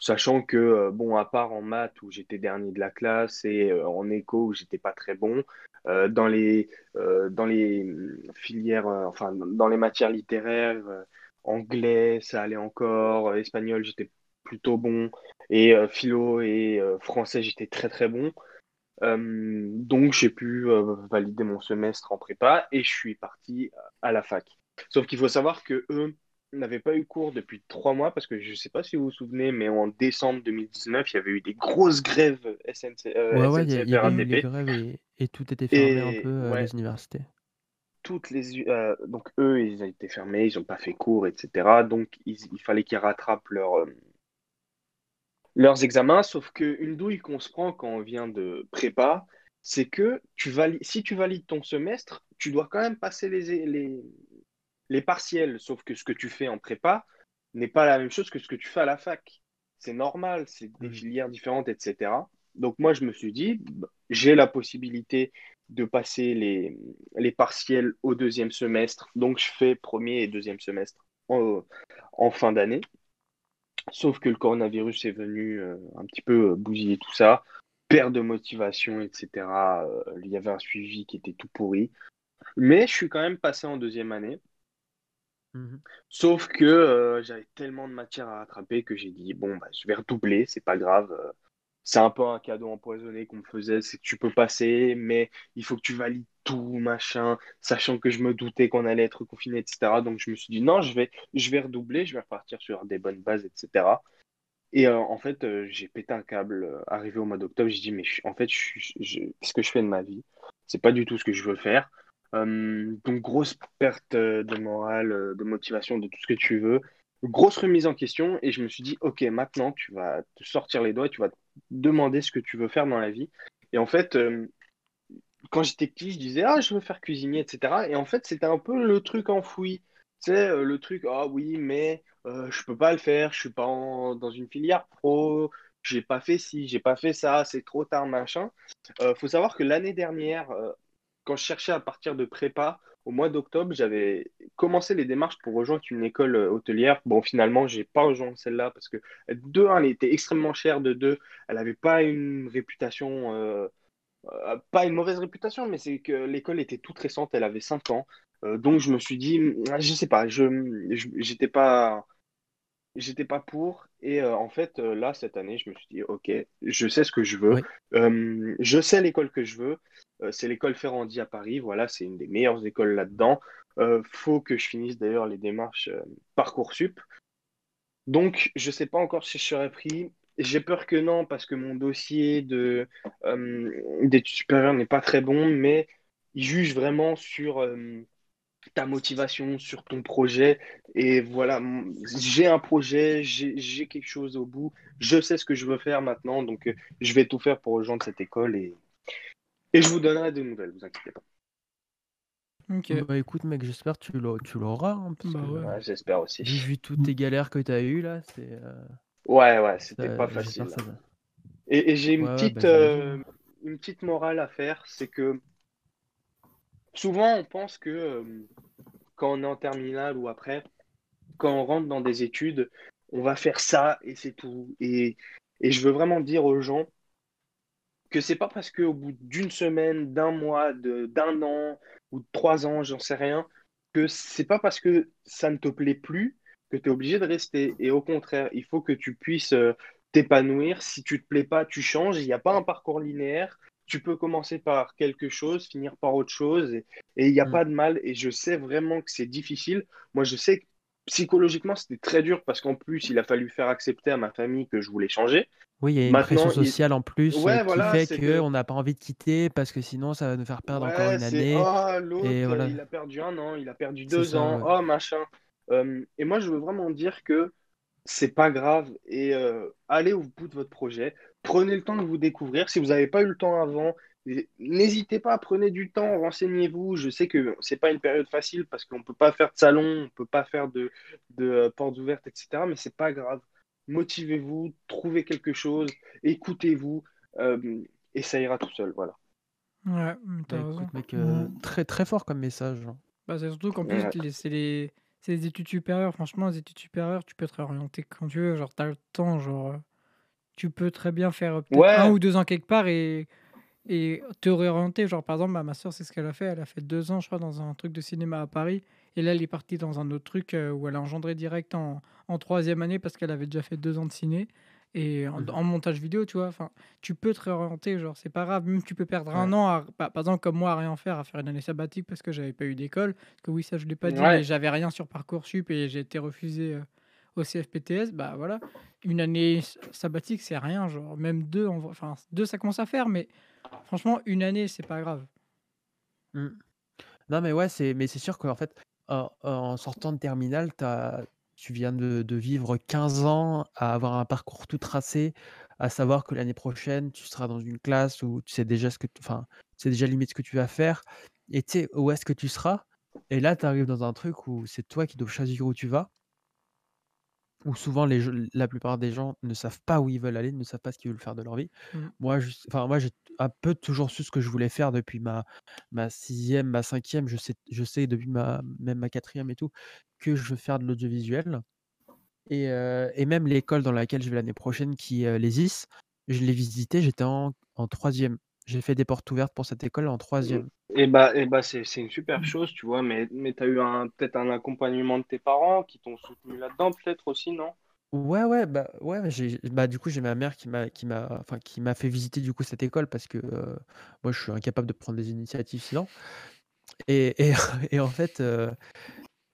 Sachant que, bon, à part en maths où j'étais dernier de la classe et en éco où j'étais pas très bon, dans les, dans les hum, filières, enfin, dans les matières littéraires, anglais, ça allait encore, euh, espagnol, j'étais plutôt bon. Et euh, philo et euh, français, j'étais très très bon. Euh, donc j'ai pu valider mon semestre en prépa et je suis parti à la fac. Sauf qu'il faut savoir que eux n'avaient pas eu cours depuis trois mois parce que je ne sais pas si vous vous souvenez, mais en décembre 2019, il y avait eu des grosses grèves SNC, Ouais, ouais, il y, a- SNCF y avait eu RATP. grèves et, et tout était fermé un peu à les universités. Toutes les, euh, donc eux, ils ont été fermés, ils n'ont pas fait cours, etc. Donc il, il fallait qu'ils rattrapent leur, euh, leurs examens. Sauf qu'une douille qu'on se prend quand on vient de prépa, c'est que tu valides, si tu valides ton semestre, tu dois quand même passer les, les, les partiels. Sauf que ce que tu fais en prépa n'est pas la même chose que ce que tu fais à la fac. C'est normal, c'est des Mhm. filières différentes, etc. Donc moi, je me suis dit, j'ai la possibilité de passer les, les partiels au deuxième semestre. Donc je fais premier et deuxième semestre en, en fin d'année. Sauf que le coronavirus est venu euh, un petit peu euh, bousiller tout ça, perte de motivation, etc. Euh, il y avait un suivi qui était tout pourri. Mais je suis quand même passé en deuxième année. Mhm. Sauf que euh, j'avais tellement de matière à rattraper que j'ai dit, bon, bah, je vais redoubler, c'est pas grave. C'est un peu un cadeau empoisonné qu'on me faisait, c'est que tu peux passer, mais il faut que tu valides tout, machin, sachant que je me doutais qu'on allait être confiné, etc. Donc je me suis dit, non, je vais, je vais redoubler, je vais repartir sur des bonnes bases, etc. Et euh, en fait, euh, j'ai pété un câble. euh, arrivé au mois d'octobre, j'ai dit, mais en fait, je, qu'est-ce que je fais de ma vie? C'est pas du tout ce que je veux faire. Euh, donc, grosse perte de morale, de motivation, de tout ce que tu veux. Grosse remise en question. Et je me suis dit, OK, maintenant, tu vas te sortir les doigts tu vas te demander ce que tu veux faire dans la vie. Et en fait, euh, quand j'étais petit, je disais, ah, je veux faire cuisinier, etc. Et en fait, c'était un peu le truc enfoui. Tu sais, euh, le truc, ah oui, mais euh, je peux pas le faire, je suis pas dans une filière pro, j'ai pas fait ci, j'ai pas fait ça, c'est trop tard, machin. Euh, faut savoir que l'année dernière, euh, quand je cherchais à partir de prépa, au mois d'octobre, j'avais commencé les démarches pour rejoindre une école euh, hôtelière. Bon, finalement, j'ai pas rejoint celle-là parce que, de un, elle était extrêmement chère, de deux, elle avait pas une réputation. euh, euh, pas une mauvaise réputation, mais c'est que l'école était toute récente, elle avait 5 ans. Donc je me suis dit, je sais pas, je, j'étais pas, j'étais pas pour. Et euh, en fait, euh, là, cette année, je me suis dit, ok, je sais ce que je veux, Oui. Euh, je sais l'école que je veux. C'est l'école Ferrandi à Paris, voilà, c'est une des meilleures écoles là-dedans. Faut que je finisse d'ailleurs les démarches Parcoursup. Donc, je sais pas encore si je serai pris. J'ai peur que non, parce que mon dossier de, d'études supérieures n'est pas très bon, mais il juge vraiment sur ta motivation, sur ton projet. Et voilà, j'ai un projet, j'ai, j'ai quelque chose au bout, je sais ce que je veux faire maintenant, donc euh, je vais tout faire pour rejoindre cette école et, et je vous donnerai des nouvelles, vous inquiétez pas. Ok. Bah écoute, mec, j'espère que tu l'au- tu l'auras, hein, Bah que ouais. Ouais, j'espère aussi. vu, vu toutes tes galères que tu as eues là, c'est. euh, Ouais, ouais, c'était pas facile. ça va. Et, et j'ai une Ouais, ouais, petite, bah, euh, une petite morale à faire, c'est que souvent on pense que euh, quand on est en terminale ou après, quand on rentre dans des études, on va faire ça et c'est tout. Et, je veux vraiment dire aux gens que c'est pas parce qu'au bout d'une semaine, d'un mois, d'un an ou de trois ans, j'en sais rien, que c'est pas parce que ça ne te plaît plus que tu es obligé de rester. Et au contraire, il faut que tu puisses euh, t'épanouir. Si tu te plais pas, tu changes. Il n'y a pas un parcours linéaire. Tu peux commencer par quelque chose, finir par autre chose, et il n'y a Mm. pas de mal. Et je sais vraiment que c'est difficile. Moi, je sais que psychologiquement, c'était très dur parce qu'en plus, il a fallu faire accepter à ma famille que je voulais changer. Oui, il y a une Maintenant, pression il- sociale en plus euh, Ouais, qui voilà, fait c'est que que- on n'a pas envie de quitter parce que sinon ça va nous faire perdre encore une année. oh, l'autre, et voilà. il a perdu un an, il a perdu deux ans, ouais. oh machin. Euh, et moi, je veux vraiment dire que c'est pas grave et euh, allez au bout de votre projet. Prenez le temps de vous découvrir. Si vous n'avez pas eu le temps avant, n'hésitez pas, prenez du temps, renseignez-vous. Je sais que c'est pas une période facile parce qu'on peut pas faire de salon, on peut pas faire de, de euh, portes ouvertes, etc. Mais c'est pas grave. Motivez-vous, trouvez quelque chose, écoutez-vous euh, et ça ira tout seul. Voilà. Ouais, mais Bah, raison. écoute, mec, euh, Ouais. très très fort comme message. hein. Bah, c'est surtout qu'en plus, Ouais. c'est les... c'est les études supérieures. Franchement, les études supérieures, tu peux te réorienter quand tu veux. Genre, t'as le temps. Genre, euh, tu peux très bien faire euh, Ouais. un ou deux ans quelque part et, et te réorienter. Genre, par exemple, bah, ma soeur, c'est ce qu'elle a fait. Elle a fait deux ans, je crois, dans un truc de cinéma à Paris. Et là, elle est partie dans un autre truc euh, où elle a engendré direct en, en troisième année parce qu'elle avait déjà fait deux ans de ciné. Et en, Mmh en montage vidéo, tu vois, enfin, tu peux te réorienter, genre, c'est pas grave. Même tu peux perdre un an, à, bah, par exemple, comme moi, à rien faire, à faire une année sabbatique parce que j'avais pas eu d'école. Parce que oui, ça, je l'ai pas dit, mais j'avais rien sur Parcoursup et j'ai été refusé euh, au CFPTS. Bah voilà, une année sabbatique, c'est rien, genre, même deux, enfin, deux, ça commence à faire, mais franchement, une année, c'est pas grave. Mmh. Non, mais ouais, c'est mais c'est sûr qu'en fait, en en sortant de terminale, tu tu viens de vivre 15 ans à avoir un parcours tout tracé, à savoir que l'année prochaine, tu seras dans une classe où tu sais déjà ce que t enfin, tu sais déjà limite ce que tu vas faire et tu sais où est-ce que tu seras. Et là, tu arrives dans un truc où c'est toi qui dois choisir où tu vas, où souvent les la plupart des gens ne savent pas où ils veulent aller, ne savent pas ce qu'ils veulent faire de leur vie. Mm. Moi, je enfin, moi, j'ai un peu toujours su ce que je voulais faire depuis ma ma 6e, ma 5e, je sais je sais depuis ma même ma 4e et tout, que je veux faire de l'audiovisuel et et même l'école dans laquelle je vais l'année prochaine qui est, heu, les IS, je l'ai visitée, j'étais en en 3 J'ai fait des portes ouvertes pour cette école en 3 et bah, et bah c'est une super chose, tu vois, mais, mais tu as eu un, peut-être un accompagnement de tes parents qui t'ont soutenu là-dedans, peut-être aussi, non? Ouais, ouais, bah, ouais, bah, du coup, j'ai ma mère qui m'a qui m'a enfin, qui m'a fait visiter, du coup, cette école parce que, heu, moi, je suis incapable de prendre des initiatives sinon. Et et et en fait, heu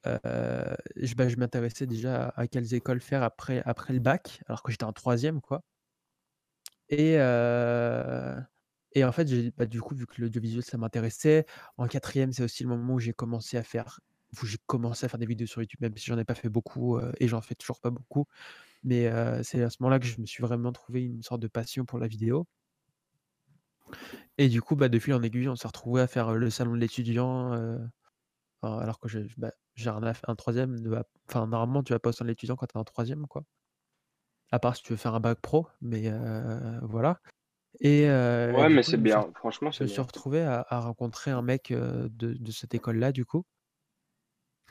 heu, je bah, je m'intéressais déjà à à quelles écoles faire après après le bac, alors que j'étais en troisième quoi. Et et en fait, bah, du coup, vu que l'audiovisuel, ça m'intéressait, en quatrième c'est aussi le moment où j'ai commencé à faire j'ai commencé à faire des vidéos sur YouTube, même si j'en ai pas fait beaucoup, heu et j'en fais toujours pas beaucoup. Mais heu, c'est à ce moment-là que je me suis vraiment trouvé une sorte de passion pour la vidéo et du coup, bah, de fil en aiguille, on s'est retrouvé à faire, heu, le salon de l'étudiant, alors que j'ai bah, j'ai un 3e de bah, enfin, normalement, tu vas pas au salon de l'étudiant quand tu es en 3e, quoi. À part si tu veux faire un bac pro, mais voilà et Ouais, du mais coup, je c'est me suis bien, franchement, je c'est me suis bien. retrouvé à à rencontrer un mec, de de cette école-là, du coup,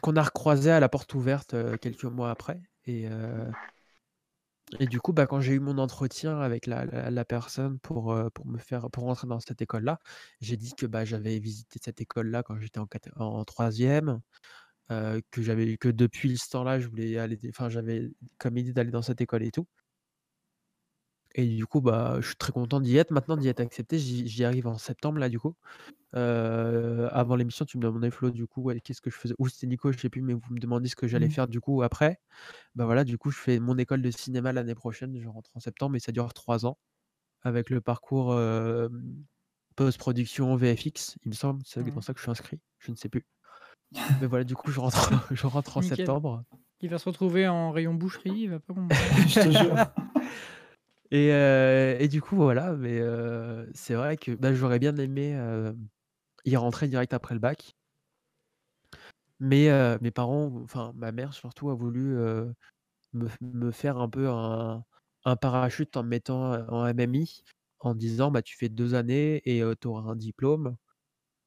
qu'on a recroisé à la porte ouverte, quelques mois après et Et du coup, bah, quand j'ai eu mon entretien avec la la la personne pour, pour me faire pour rentrer dans cette école-là, j'ai dit que, bah, j'avais visité cette école-là quand j'étais en quat en 3 que j'avais que depuis ce temps-là, je voulais aller enfin, j'avais comme idée d'aller dans cette école et tout. Et du coup, bah, je suis très content d'y être maintenant, d'y être accepté. J'y j'y arrive en septembre là, du coup. Heu, avant l'émission, tu me demandais Flo, du coup, ouais, qu'est-ce que je faisais? Ou c'était Nico, je sais plus, mais vous me demandiez ce que j'allais Mmh. faire du coup après. Bah, voilà, du coup, je fais mon école de cinéma l'année prochaine, je rentre en septembre et ça dure 3 ans avec le parcours, hem, post-production VFX, il me semble, c'est dans ça que je suis inscrit, je ne sais plus. Mais voilà, du coup, je rentre je rentre en Nickel. septembre Il va se retrouver en rayon boucherie, il va pas comprendre. Je te jure. et heu et du coup, voilà, mais heu, c'est vrai que, bah, j'aurais bien aimé, hem, y rentrer direct après le bac. Mais mes parents, enfin ma mère surtout a voulu, me me faire un peu un parachute en me mettant, en MMI, en disant: «Bah, tu fais 2 années et tu auras un diplôme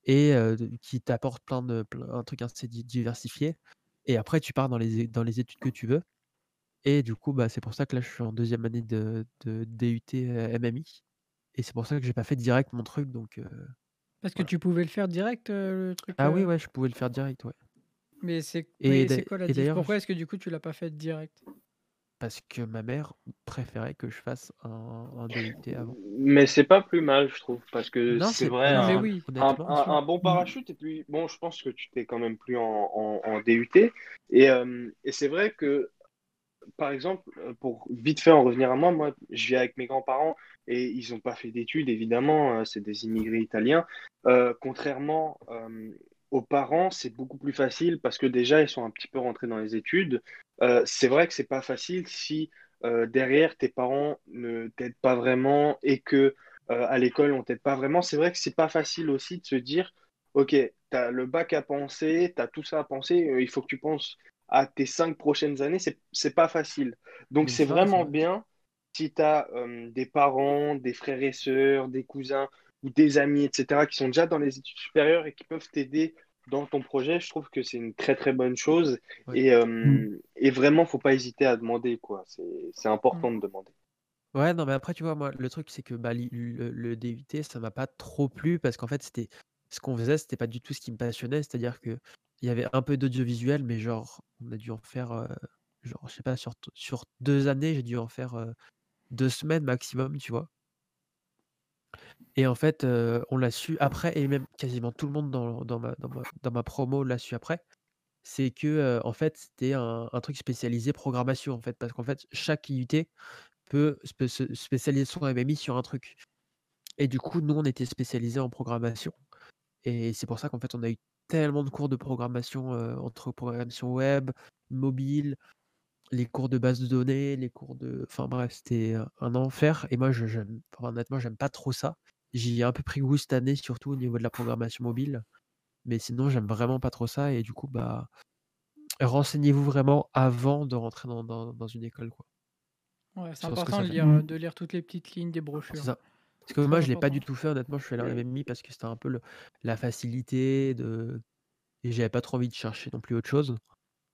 et qui t'apporte plein de plein un truc assez di diversifié et après tu pars dans les dans les études que tu veux» et du coup, bah, c'est pour ça que là, je suis en deuxième année de de DUT, heu, MMI et c'est pour ça que j'ai pas fait direct mon truc donc heu, Parce que voilà. tu pouvais le faire direct, heu, le truc, Ah oui, heu? ouais, je pouvais le faire direct, ouais Mais c'est et mais d'a c'est quoi la et diff? d'ailleurs Pourquoi est-ce que du coup tu l'as pas fait direct? Parce que ma mère préférait que je fasse un un DUT avant. Mais c'est pas plus mal, je trouve, parce que Non, c'est c'est vrai, non, Non mais un, hon oui, un, honnêtement, bien un- sûr. un bon Mmh. parachute, et puis bon, je pense que tu t'es quand même plus en, en, en DUT. Et, euh, et c'est vrai que, par exemple, euh, pour vite fait en revenir à moi, moi, je vis avec mes grands-parents et ils n'ont pas fait d'études, évidemment, euh, c'est des immigrés italiens. Euh, contrairement aux parents, c'est beaucoup plus facile parce que déjà, ils sont un petit peu rentrés dans les études. C'est vrai que c'est pas facile si derrière, tes parents ne t'aident pas vraiment et que à l'école, on t'aide pas vraiment. C'est vrai que c'est pas facile aussi de se dire, OK, tu as le bac à penser, tu as tout ça à penser, il faut que tu penses à tes cinq prochaines années, c'est, pas facile. Donc, c'est c'est vrai, c'est vraiment vrai. bien si tu as des parents, des frères et sœurs, des cousins ou des amis, etc., qui sont déjà dans les études supérieures et qui peuvent t'aider dans ton projet. Je trouve que c'est une très, très bonne chose. Ouais. Et, Mmh. euh, et vraiment, faut pas hésiter à demander, quoi. C'est, Mmh. important de demander. Ouais, non, mais après, tu vois, moi, le truc, c'est que, bah, le le DUT, ça m'a pas trop plu parce qu'en fait, c'était ce qu'on faisait, c'était pas du tout ce qui me passionnait. C'est-à-dire qu'il y avait un peu d'audiovisuel, mais genre, on a dû en faire, heu, genre, je sais pas, sur sur 2 années, j'ai dû en faire, heu 2 semaines maximum, tu vois? Et en fait, on l'a su après et même quasiment tout le monde dans dans ma dans ma dans ma promo l'a su après. C'est que, en fait, c'était un truc spécialisé programmation, en fait. Parce qu'en fait, chaque IUT peut se spécialiser son MMI sur un truc. Et du coup, nous, on était spécialisés en programmation et c'est pour ça qu'en fait, on a eu tellement de cours de programmation, entre programmation web, mobile, les cours de base de données, les cours de enfin bref, c'était, un enfer et moi je j'aime enfin honnêtement, j'aime pas trop ça. J'y ai un peu pris goût cette année, surtout au niveau de la programmation mobile, mais sinon j'aime vraiment pas trop ça et du coup, bah, renseignez-vous vraiment avant de rentrer dans dans dans une école, quoi. Ouais, c'est Sur important de lire, Mmh. de lire toutes les petites lignes des C'est brochures. ça. Parce que moi, je l'ai pas du tout fait honnêtement, je suis allé en MMI parce que c'était un peu le la facilité de et j'avais pas trop envie de chercher non plus autre chose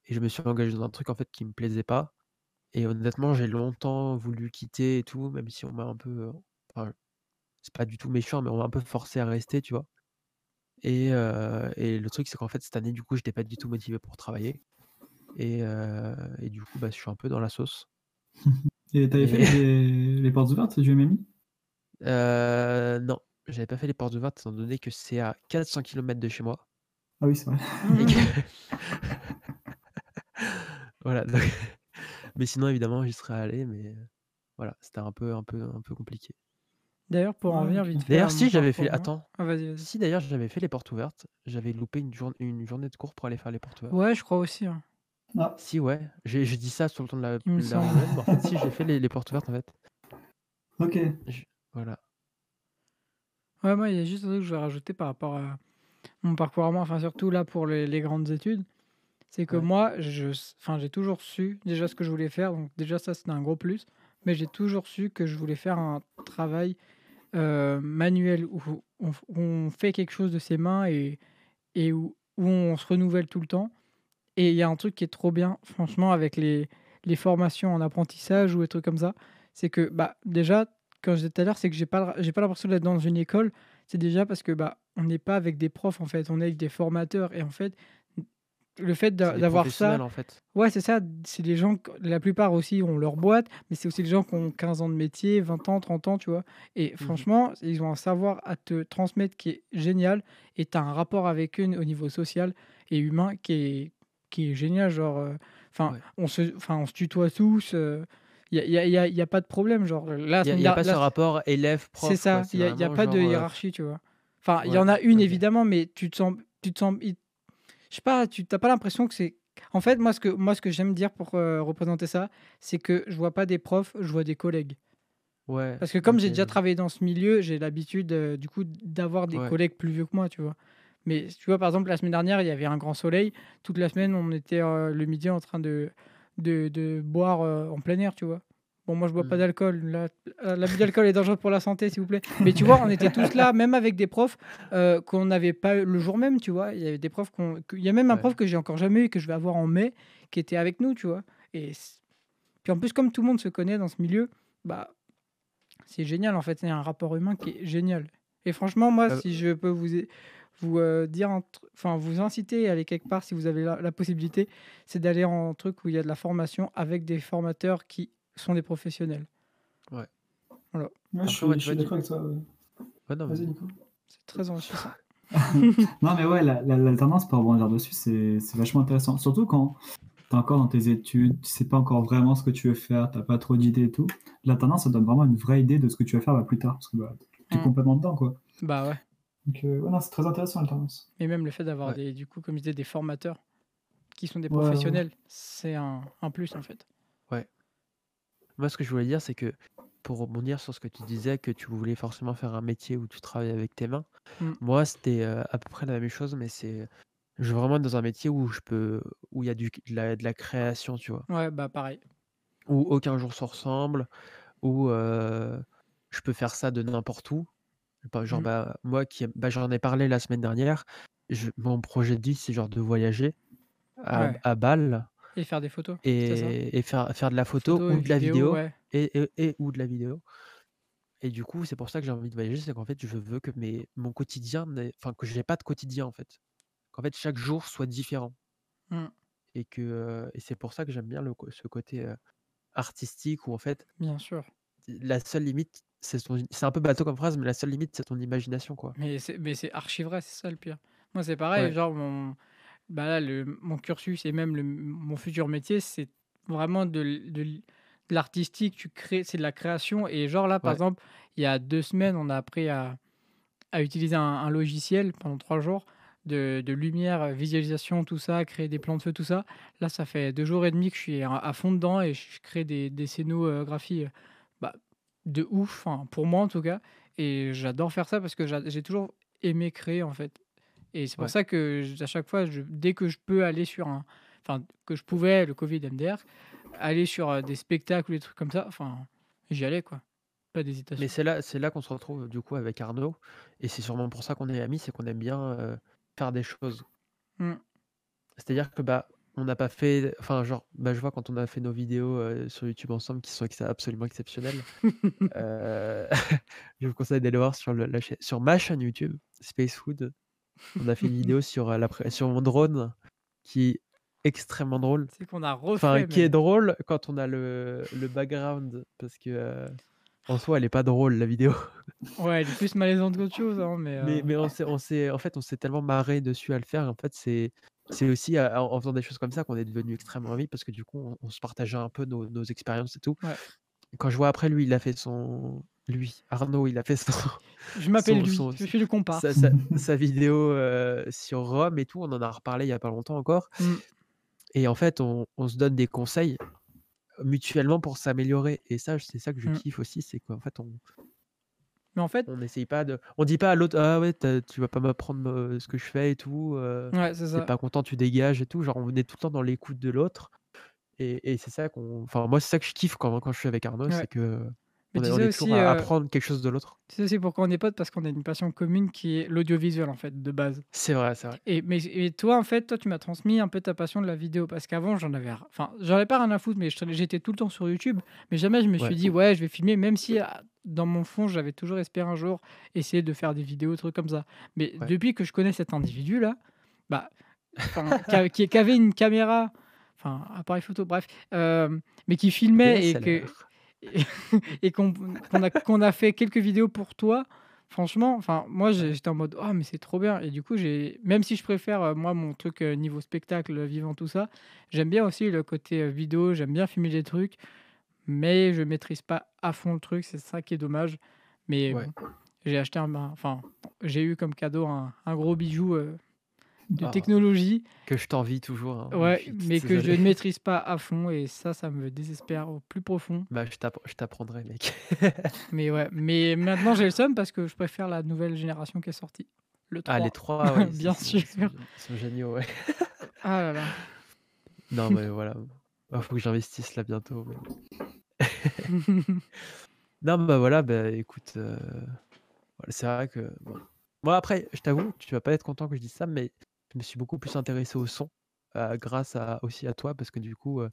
et je me suis engagé dans un truc en fait qui me plaisait pas et honnêtement, j'ai longtemps voulu quitter et tout, même si on m'a un peu, enfin, c'est pas du tout méchant, mais on m'a un peu forcé à rester, tu vois? Et et le truc, c'est qu'en fait, cette année, du coup, j'étais pas du tout motivé pour travailler et et du coup, bah, je suis un peu dans la sauce Et tu avais fait les les portes ouvertes du MMI? Heu, non, j'avais pas fait les portes ouvertes étant donné que c'est à 400 kilomètres de chez moi Ah oui, c'est vrai. et que voilà, donc mais sinon évidemment, j'y serais allé, mais voilà, c'était un peu un peu un peu compliqué. D'ailleurs, pour en Ouais, revenir OK. vite fait à D'ailleurs, mon si j'avais fait parcours, moi attends, ah vas-y, vas-y. si d'ailleurs j'avais fait les portes ouvertes, j'avais loupé une jour une journée de cours pour aller faire les portes ouvertes. Ouais, je crois aussi, hein. Ah, Si, ouais, j'ai j'ai dit ça sur le ton de la Il me la semble. journée, mais en fait, si, j'ai fait les les portes ouvertes, en fait. OK. Je voilà. Ouais, moi, il y a juste un truc que je vais rajouter par rapport à mon parcours à moi, enfin surtout là pour les les grandes études. C'est que Ouais. moi, je enfin j'ai toujours su déjà ce que je voulais faire, donc déjà ça, c'était un gros plus. Mais j'ai toujours su que je voulais faire un travail, heu, manuel où on où on fait quelque chose de ses mains et et où où on se renouvelle tout le temps. Et il y a un truc qui est trop bien, franchement, avec les les formations en apprentissage ou des trucs comme ça, c'est que, bah, déjà, comme je disais tout à l'heure, c'est que j'ai pas j'ai pas l'impression d'être dans une école. C'est déjà parce que, bah, on n'est pas avec des profs, en fait, on est avec des formateurs et en fait, le fait d'avoir ça en fait. ouais, c'est ça, c'est des gens la plupart aussi ont leur boîte, mais c'est aussi des gens qui ont 15 ans de métier, 20 ans, 30 ans, tu vois? Et Mmh mh. franchement, ils ont un savoir à te transmettre qui est génial et tu as un rapport avec eux au niveau social et humain qui est qui est génial. Genre, heu, enfin, Ouais. on se enfin, on se tutoie tous, heu, il y a y a y pas de problème, genre, là, la Il y a pas ce rapport c'est élève-prof, ça, c'est il y a il y a pas de genre, heu hiérarchie, tu vois? Enfin, il y en a une évidemment, mais tu te sens tu te sens je sais pas, tu tu as pas l'impression que c'est en fait, moi, ce que moi, ce que j'aime dire pour, heu, représenter ça, c'est que je vois pas des profs, je vois des collègues. Ouais, Parce que comme j'ai déjà travaillé dans ce milieu, j'ai l'habitude, heu, du coup, d'avoir des Ouais. collègues plus vieux que moi, tu vois? Mais tu vois, par exemple, la semaine dernière, il y avait un grand soleil. Toute la semaine, on était, le midi en train de de de boire, heu, en plein air, tu vois? Bon, moi, je bois pas Mmh. d'alcool, la heu, l'abus d'alcool est dangereux pour la santé, s'il vous plaît. Mais tu vois, on était tous là, même avec des profs, heu, qu'on n'avait pas eu le jour même, tu vois? Il y avait des profs qu'on il y a même un Ouais. prof que j'ai encore jamais eu, que je vais avoir en mai, qui était avec nous, tu vois? Et puis en plus, comme tout le monde se connaît dans ce milieu, bah, c'est génial, en fait. Il y a un rapport humain qui est génial. Et franchement, moi, si je peux vous vous, heu, dire enfin, vous inciter à aller quelque part si vous avez la la possibilité, c'est d'aller en truc où il y a de la formation avec des formateurs qui sont des professionnels. Ouais. Voilà. Ouais, je Après, suis suis d'accord avec toi, ouais. ouais, Vas-y. Nico. C'est très enrichissant. Non, mais ouais, la la l'alternance, pour rebondir dessus, c'est vachement intéressant. Surtout quand tu es encore dans tes études, tu sais pas encore vraiment ce que tu veux faire, tu as pas trop d'idées et tout. L'alternance, ça donne vraiment une vraie idée de ce que tu vas faire, bah, plus tard, parce que, bah, tu es Mmh. complètement dedans, quoi. Bah, ouais. Donc, ouais, non, c'est très intéressant l'alternance. Et même le fait d'avoir Ouais. des du coup, comme je disais, des formateurs qui sont des Ouais, ouais. professionnels, c'est un un plus, en fait. Ouais. Moi, ce que je voulais dire, c'est que pour rebondir sur ce que tu disais, que tu voulais forcément faire un métier où tu travailles avec tes mains. Mmh. Moi, c'était, heu, à peu près la même chose, mais c'est je veux vraiment être dans un métier où je peux où il y a du de la de la création, tu vois? Ouais, bah, pareil. Où aucun jour se ressemble, où, heu, je peux faire ça de n'importe où. Genre, Mmh. bah, moi qui bah, j'en ai parlé la semaine dernière, je mon projet de vie, c'est genre de voyager à Ouais. à Bâle Et faire des photos, ça? et et faire faire de la photo ou de la vidéo ouais. et et et ou de la vidéo. Et du coup, c'est pour ça que j'ai envie de voyager, c'est qu'en fait, je veux que mes mon quotidien enfin, que j'ai pas de quotidien, en fait. Qu'en fait, chaque jour soit différent Mmh. et que, heu et c'est pour ça que j'aime bien le ce côté, heu, artistique où en fait Bien sûr. la seule limite, c'est ton c'est un peu bateau comme phrase, mais la seule limite, c'est ton imagination, quoi. Mais c'est mais c'est archi vrai, c'est ça le pire. Moi, c'est pareil, Ouais. genre mon bah, là, le mon cursus et même le mon futur métier, c'est vraiment de de l'artistique, tu crées c'est de la création et genre là, par Ouais. exemple, il y a 2 semaines, on a appris à à utiliser un un logiciel pendant 3 jours de de lumière, visualisation, tout ça, créer des plans de feu, tout ça. Là, ça fait 2 jours et demi que je suis à à fond dedans et je crée des des scénographies, heu, bah, de ouf, pour moi en tout cas et j'adore faire ça parce que j'a j'ai toujours aimé créer, en fait et c'est pour Ouais. ça que à chaque fois, je dès que je peux aller sur un enfin, que je pouvais, le covid MDR, aller sur, heu, des spectacles ou des trucs comme ça, enfin, j'y allais, quoi. Pas Mais d'hésitation. c'est là c'est là qu'on se retrouve, du coup, avec Arnaud et c'est sûrement pour ça qu'on est amis, c'est qu'on aime bien, heu, faire des choses. Mmh. C'est-à-dire que, bah, on n'a pas fait enfin, genre, bah, je vois quand on a fait nos vidéos, heu, sur YouTube ensemble qui sont ex absolument exceptionnelles, heu, je vous conseille d'aller voir sur le la sur ma chaîne YouTube, Spacefood. On a fait une vidéo sur, heu, la pré sur mon drone qui est extrêmement drôle. C'est qu'on a Enfin, refait qui est même. drôle quand on a le le background parce que, en soi, elle est pas drôle la vidéo. Ouais, elle est plus malaisante qu'autre chose, hein, mais Mais mais on s'est on s'est en fait, on s'est tellement marré dessus à le faire. En fait, c'est c'est aussi, en en faisant des choses comme ça qu'on est devenus extrêmement amis parce que du coup, on on se partageait un peu nos nos expériences et tout. Ouais. Quand je vois après lui, il a fait son lui, Arnaud, il a fait son Je m'appelle son lui, son je suis le comparse. sa sa sa vidéo, sur Rome et tout. On en a reparlé il y a pas longtemps encore Mmh. et en fait, on on se donne des conseils mutuellement pour s'améliorer et ça, c'est ça que je Mmh. kiffe aussi, c'est qu'en fait, on Mais en fait on essaye pas de on dit pas à l'autre: «Ah ouais, tu as tu vas pas m'apprendre, heu, ce que je fais et tout, heu, ouais, c'est tu ça. pas content, tu dégages et tout». Genre, on est tout le temps dans l'écoute de l'autre et et c'est ça qu'on enfin, moi, c'est ça que je kiffe quand quand je suis avec Arnaud, Ouais. c'est que Mais on est tu on sais est aussi, à heu apprendre quelque chose de l'autre. tu sais aussi pourquoi on est potes? Parce qu'on a une passion commune qui est l'audiovisuel, en fait, de base C'est vrai, c'est vrai. et mais et toi, en fait, toi, tu m'as transmis un peu ta passion de la vidéo parce qu'avant, j'en avais r enfin, j'en avais pas rien à foutre, mais je j'étais tout le temps sur YouTube, mais jamais je me suis Ouais. dit: «Ouais, je vais filmer», même si, ah, dans mon fond, j'avais toujours espéré un jour essayer de faire des vidéos, trucs comme ça. Mais Ouais. depuis que je connais cet individu-là, bah, enfin, qu'a qui qui avait une caméra, enfin, appareil photo, bref, hem, mais qui filmait et que DSLR. Et et qu'on a fait quelques vidéos pour toi, franchement, enfin, moi, j'étais en mode: «Oh mais c'est trop bien» et du coup, j'ai même si je préfère, heu, moi, mon truc, heu, niveau spectacle, heu, vivant, tout ça, j'aime bien aussi le côté, vidéo, j'aime bien filmer des trucs, mais je maîtrise pas à fond le truc, c'est ça qui est dommage. Mais Ouais. bon, j'ai acheté un enfin, j'ai eu comme cadeau un un gros bijou, de Ah. technologie, Que je t'envie toujours, hein, ouais, mais que je ne maîtrise pas à fond et ça, ça me désespère au plus profond. Bah, je t'app je t'apprendrai, mec. Mais ouais, mais maintenant j'ai le seum parce que je préfère la nouvelle génération qui est sortie, le 3. Ah, les 3, ouais, Bien sûr. ils sont géniaux, ouais. Ah là là. Non, mais voilà. Bah, faut que j'investisse là bientôt, mais non, bah, voilà, bah, écoute, voilà, c'est vrai que bon moi après, je t'avoue, tu vas pas être content que je dise ça, mais je me suis beaucoup plus intéressé au son, grâce à aussi à toi parce que du coup, heu,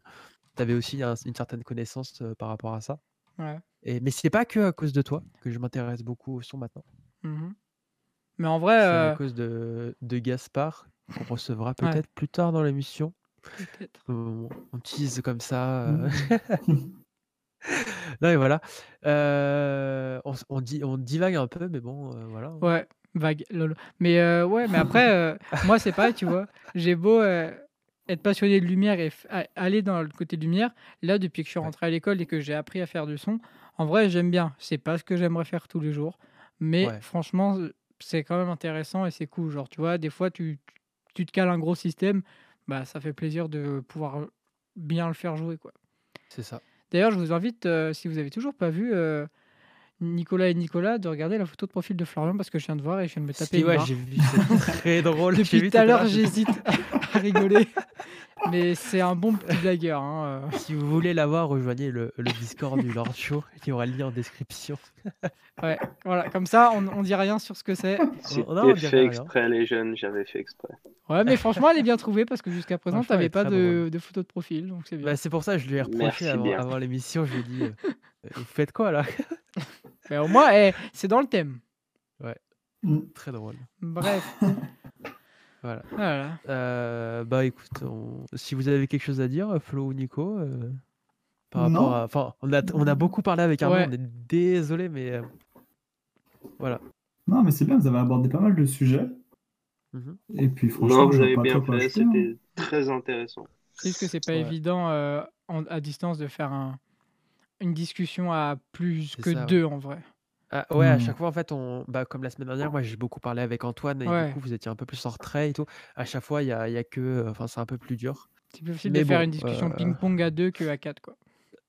tu avais aussi un une certaine connaissance, par rapport à ça Ouais. et mais c'est pas que à cause de toi que je m'intéresse beaucoup au son maintenant. Mmh Mais en vrai, C'est à cause de de Gaspard qu'on recevra Ouais. peut-être plus tard dans l'émission. On on tease comme ça, Mmh. non et voilà, on on di on divague un peu mais bon, voilà. Ouais, vague, lol. Mais heu, ouais, mais après, heu, moi c'est pareil, tu vois? J'ai beau, heu, être passionné de lumière et aller dans le côté lumière, là, depuis que je suis rentré à l'école et que j'ai appris à faire du son, en vrai, j'aime bien. C'est pas ce que j'aimerais faire tous les jours, mais Ouais. franchement, c'est quand même intéressant et c'est cool. Genre, tu vois, des fois, tu tu te cales un gros système, bah, ça fait plaisir de pouvoir, bien le faire jouer, quoi. C'est ça. D'ailleurs, je vous invite, si vous avez toujours pas vu, Nicolas et Nicolas, de regarder la photo de profil de Florian parce que je viens de voir et je viens de me taper Si, ouais, j'ai vu, c'est très drôle. Depuis tout à l'heure, j'hésite à rigoler, mais c'est un bon petit blagueur, hein, heu. Si vous voulez la voir, rejoignez le le Discord du Lord Show, il y aura le lien en description. Ouais, voilà, comme ça, on on dit rien sur ce que c'est. Oh, on fait rien. exprès, les jeunes, j'avais fait exprès. Ouais, mais franchement, elle est bien trouvée parce que jusqu'à présent, tu Franchement, elle avais est pas de de photo de profil, donc c'est bien. Bah, c'est pour ça que je lui ai reproché Merci avant l'émission, je lui ai dit: «Heu, vous faites quoi là?» Mais au moins, eh, c'est dans le thème. Mmh. Très drôle. Bref. Voilà. Voilà. Heu, bah, écoute, on si vous avez quelque chose à dire, Flo ou Nico, heu par Non. rapport à. Enfin, on a, on a beaucoup parlé avec Arnaud, Ouais. on est désolé, mais euh, voilà. Non, mais c'est bien, vous avez abordé pas mal de sujets. Mhm. Et puis franchement, Non, vous avez pas bien fait, ajouter, hein. c'était très intéressant. C'est juste que c'est pas Ouais. évident euh, en- à distance de faire un- une discussion à plus C'est que ça, ouais. deux en vrai? Ah, ouais, à chaque fois, en fait, on, bah, comme la semaine dernière, moi j'ai beaucoup parlé avec Antoine et Ouais. du coup, vous étiez un peu plus en retrait et tout. À chaque fois, il y a, il y a que. Enfin, c'est un peu plus dur. C'est plus facile Mais de faire bon, une discussion euh, ping-pong à deux que à quatre quoi.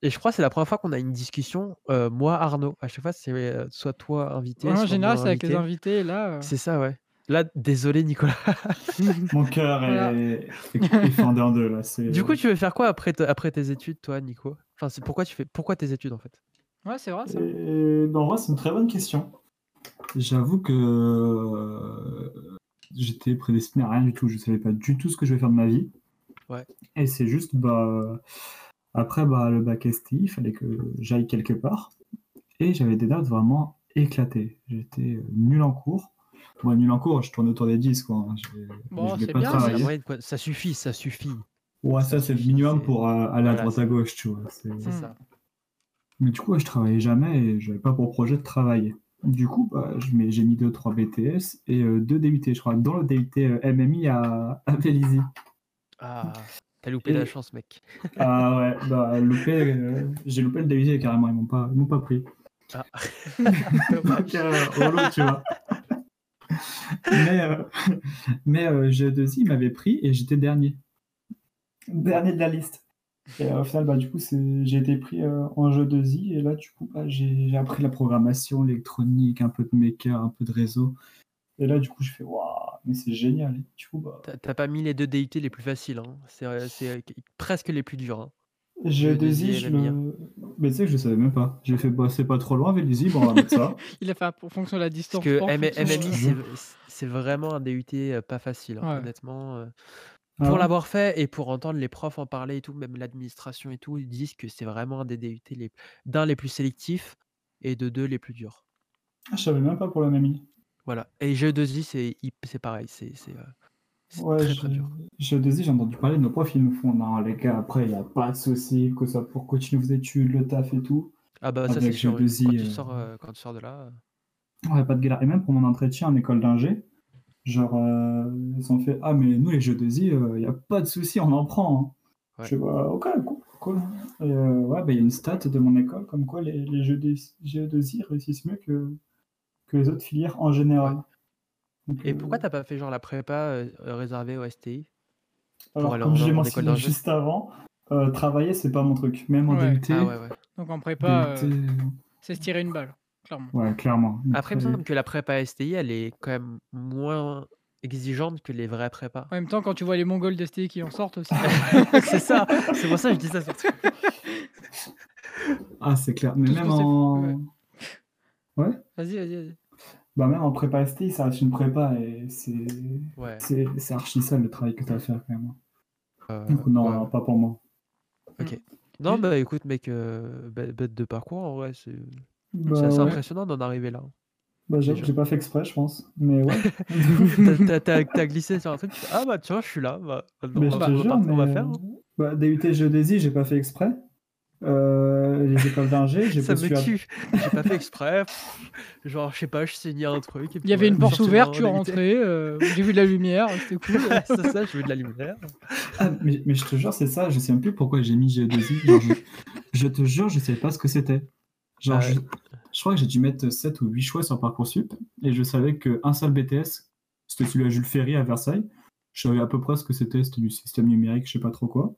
Et je crois que c'est la première fois qu'on a une discussion, euh, moi, Arnaud. À chaque fois, c'est euh, soit toi invité, Ouais, en soit général, moi c'est avec les invité. invités et là. euh, C'est ça, ouais. Là, désolé, Nicolas. Mon cœur Voilà. est, est fendé en deux là. c'est- Du coup, tu veux faire quoi après, après tes études, toi, Nico? Enfin, c'est pourquoi tu fais pourquoi tes études en fait? Ouais, c'est vrai ça. Et, ben, en vrai, c'est une très bonne question. J'avoue que euh, j'étais prédestiné à rien du tout. Je savais pas du tout ce que je vais faire de ma vie. Ouais. Et c'est juste, bah, après bah, le bac STI, il fallait que j'aille quelque part. Et j'avais des notes vraiment éclatées. J'étais euh, nul en cours. Moi, nul en cours, je tourne autour des 10, quoi. Bon, c'est pas bien. Ça suffit, ça suffit. Ouais, ça, c'est le minimum pour euh, aller à droite à gauche, tu vois. C'est- C'est ça. Mais du coup, je travaillais jamais et j'avais pas pour projet de travailler. Du coup, bah, je j'ai mis 2-3 BTS et 2 DUT, je crois, dont le DUT euh, MMI à, à Vélizy. Ah, t'as loupé la chance, mec. Ah ouais, bah, loupé, euh, j'ai loupé le DUT carrément, ils m'ont pas, ils pas pris. Ah. Donc, euh, relou, tu vois. Mais, euh, mais euh, G2I m'avait pris et j'étais dernier. Dernier de la liste. Et euh, au final, bah, du coup, c'est- j'ai été pris euh, en jeu 2i et là, du coup, bah, j'ai j'ai appris la programmation, l'électronique, un peu de méca, un peu de réseau. Et là, du coup, je fais waouh, mais c'est génial. Et du coup, bah, T'as- pas mis les deux DUT les plus faciles, hein. c'est euh, c'est, euh, presque les plus durs. hein. G2i, 2i, je MMI, le. Mais tu sais que je savais même pas. J'ai fait, bah, c'est pas trop loin, Vélizy, bon, on va mettre ça. Il a fait en fonction de la distance. Parce que M- MMI, je- c'est- c'est vraiment un DUT pas facile, hein, honnêtement. Ah Pour ouais l'avoir fait et pour entendre les profs en parler et tout, même l'administration et tout, ils disent que c'est vraiment un des DUT les, d'un les plus sélectifs et de deux les plus durs. Ah, je savais même pas pour le MMI. Voilà. Et G2I, c'est c'est pareil, c'est c'est, euh, c'est Ouais, très très dur. je te dis, j'ai entendu parler de nos profs, ils nous font, non, les gars, après, il n'y a pas de souci, que soit pour continuer vos études, le taf et tout. Ah bah ça c'est sûr, oui. G2I, quand, tu euh, sors, euh, quand tu sors de là. euh, Ouais, pas de galère. Et même pour mon entretien en école d'ingé, genre, euh, ils ont fait, ah, mais nous, les jeux de Z, il n'y a pas de souci, on en prend. hein. Ouais. Je bah, ok, cool. cool. Et euh, ouais, bah, il y a une stat de mon école, comme quoi les, les jeux de, jeux de Z réussissent mieux que, que les autres filières en général. Donc, Et euh, pourquoi t'as pas fait genre la prépa euh, euh, réservée au STI Alors, comme école mentionné juste avant, euh, travailler, c'est pas mon truc. Même en Ouais. DUT, Ah ouais, ouais. Donc en prépa, DUT, euh, c'est se tirer une balle, clairement. ouais, clairement. Après, il me semble que la prépa STI, elle est quand même moins exigeante que les vraies prépas. En même temps, quand tu vois les Mongols d'STI qui en sortent aussi. c'est ça, c'est pour ça que je dis ça surtout. Ah, c'est clair. Mais Tout même en... ouais. Vas-y, vas-y, vas-y. Bah, même en prépa STI, ça reste une prépa et c'est Ouais. c'est c'est archi sale le travail que tu as à faire quand même. euh, Donc, non, ouais. non, pas pour moi. Non, Oui. bah écoute, mec, euh, bête bête de parcours, en vrai, c'est Bah, c'est assez ouais. impressionnant d'en arriver là. Bah, déjà. que j'ai pas fait exprès, je pense. Mais ouais. T'as- T'as t'as glissé sur un truc, tu ah bah tiens, je suis là, bah, on je va, jure, part- on va faire. hein. Bah, DUT Géodésie, j'ai pas fait exprès. Euh, les écoles d'ingé, j'ai me à- tue. J'ai pas fait exprès. pff, Genre, je sais pas, je saignais un truc. et Il y avait une porte ouverte, tu en rentrais, euh, j'ai vu de la lumière, c'était cool. C'est ça, je veux de la lumière. Ah, mais, mais je te jure, c'est ça, je sais même plus pourquoi j'ai mis Géodésie. Genre, je, je te jure, je savais pas ce que c'était. Genre, Ah je, crois que j'ai dû mettre 7 ou 8 choix sur Parcoursup et je savais qu'un seul BTS, c'était celui à Jules Ferry à Versailles. Je savais à peu près ce que c'était, c'était du système numérique, je sais pas trop quoi.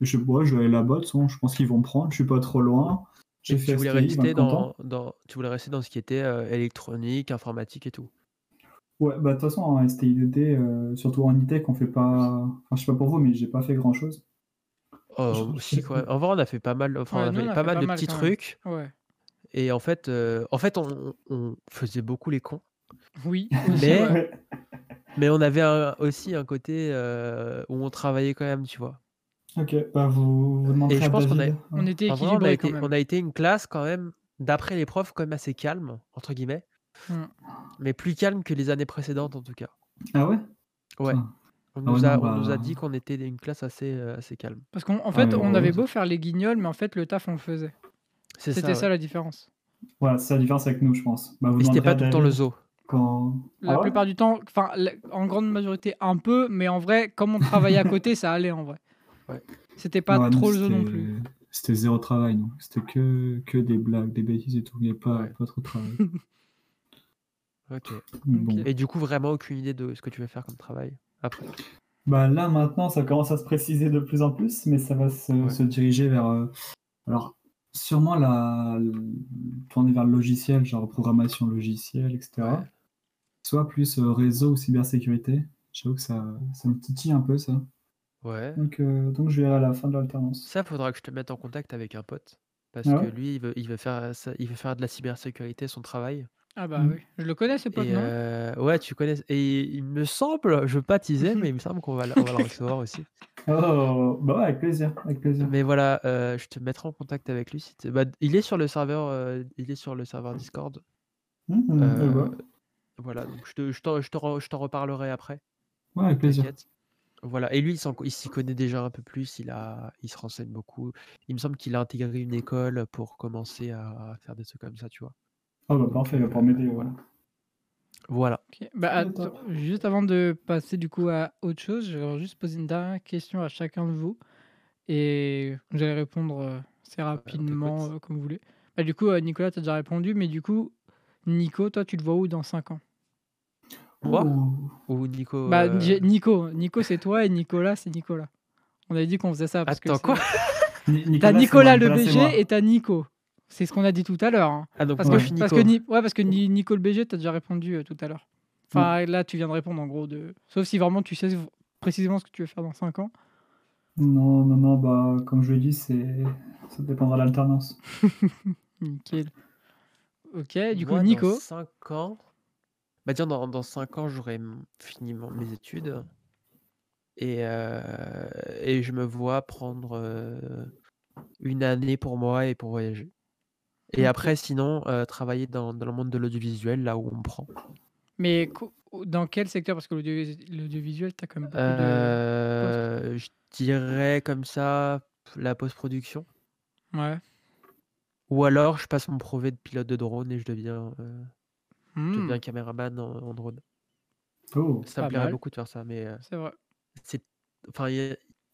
Et je sais pas, je vais aller là-bas, de toute façon, je pense qu'ils vont me prendre, je suis pas trop loin. J'ai Et fait tu voulais STI, rester 20 content. dans, dans, tu voulais rester dans ce qui était euh, électronique, informatique et tout. Ouais, bah de toute façon, en STIDT, euh, surtout en ITEC, on fait pas. Enfin, je sais pas pour vous, mais j'ai pas fait grand chose. Oh, si, quoi? En vrai, on a fait pas mal, enfin, Ouais, on a fait on a pas fait mal pas de petits trucs. Ouais. Et en fait, euh, en fait on, on faisait beaucoup les cons. Oui, Mais- ouais. Mais on avait un- aussi un côté euh, où on travaillait quand même, tu vois. Ok, bah vous, vous Et je pense qu'on a- David. on était on, a équilibré été, quand même. on a été une classe quand même, d'après les profs, quand même assez calme, entre guillemets. Hmm. Mais plus calme que les années précédentes, en tout cas. Ah ouais? Ouais. Ah. On Ah ouais, nous a, non, on nous a bah- dit qu'on était une classe assez, euh, assez calme. Parce qu'en en Ah, fait, on ouais, avait ouais. beau faire les guignols, mais en fait, le taf, on le faisait. C'est C'était ça. la différence. Voilà, c'est la différence avec nous, je pense. Bah, vous Et c'était pas tout le temps le zoo. Quand... La Ah ouais plupart du temps, enfin, en grande majorité, un peu, mais en vrai, comme on travaillait à côté, ça allait en vrai. Ouais. C'était pas Ouais, trop le jeu non c'était- plus. C'était zéro travail, non. C'était que, que des blagues, des bêtises et tout. Il n'y a pas, Ouais. pas trop de travail. Ok. Bon. Et du coup, vraiment aucune idée de ce que tu veux faire comme travail après? Bah là maintenant ça commence à se préciser de plus en plus, mais ça va se, Ouais. se diriger vers euh, alors sûrement la tourner vers le logiciel, genre programmation logicielle, etc. Ouais. Soit plus euh, réseau ou cybersécurité. J'avoue que ça, ça me titille un peu ça. Ouais. Donc, euh, donc je verrai à la fin de l'alternance. Ça, faudra que je te mette en contact avec un pote. Parce Ah que lui, il veut, il veut faire ça, il veut faire de la cybersécurité son travail. Ah bah Mm. oui. Je le connais, ce pote, Et non? euh, ouais, tu connais. Et il me semble, je veux pas teaser, mais il me semble qu'on va, le- on va le recevoir aussi. Oh bah ouais, avec plaisir, avec plaisir. Mais voilà, euh, je te mettrai en contact avec lui. si bah, il est sur le serveur, euh, il est sur le serveur Discord. Mhm, Euh, bah, Voilà, donc je te- je t'en je t'en reparlerai après. ouais, avec plaisir. Voilà, et lui, il s'en- il s'y connaît déjà un peu plus, il, a, il se renseigne beaucoup. Il me semble qu'il a intégré une école pour commencer à faire des trucs comme ça, tu vois. Ah bah parfait, il va pouvoir m'aider. voilà. Voilà. Ok. Bah, attends, top. juste avant de passer du coup à autre chose, je vais juste poser une dernière question à chacun de vous. Et vous allez répondre euh, assez rapidement, t'écoute. euh, comme vous voulez. Bah, du coup, euh, Nicolas, tu as déjà répondu, mais du coup, Nico, toi, tu te vois où dans 5 ans? Moi? Ou Nico Bah, euh, Nico, Nico c'est toi et Nicolas, c'est Nicolas. On avait dit qu'on faisait ça. Parce que Attends, c'est- quoi? Ni- T'as c'est Nicolas moi, le c'est moi. BG et t'as Nico. C'est ce qu'on a dit tout à l'heure. hein. Ah, donc Parce, moi, que, parce que, Ni- ouais, parce que Ni- Nico le BG, t'as déjà répondu euh, tout à l'heure. Enfin, là, tu viens de répondre en gros. de Sauf si vraiment tu sais précisément ce que tu veux faire dans 5 ans. Non, non, non, bah comme je l'ai dit, ça dépendra de l'alternance. Nickel. Ok, du coup, Moi, Nico. Dans 5 ans. Bah, tiens, dans, dans 5 ans, j'aurai fini mon- mes études. Et, euh, et je me vois prendre euh, une année pour moi et pour voyager. Et après, sinon, euh, travailler dans, dans le monde de l'audiovisuel, là où on me prend. Mais dans quel secteur? Parce que l'audio- l'audiovisuel, t'as quand même beaucoup de. Euh, je dirais comme ça la post-production. Ouais. Ou alors, je passe mon brevet de pilote de drone et je deviens, euh, je Hmm, deviens caméraman en, en drone. Oh, Ça Pas me plairait mal. beaucoup de faire ça, mais euh, c'est vrai. c'est, enfin,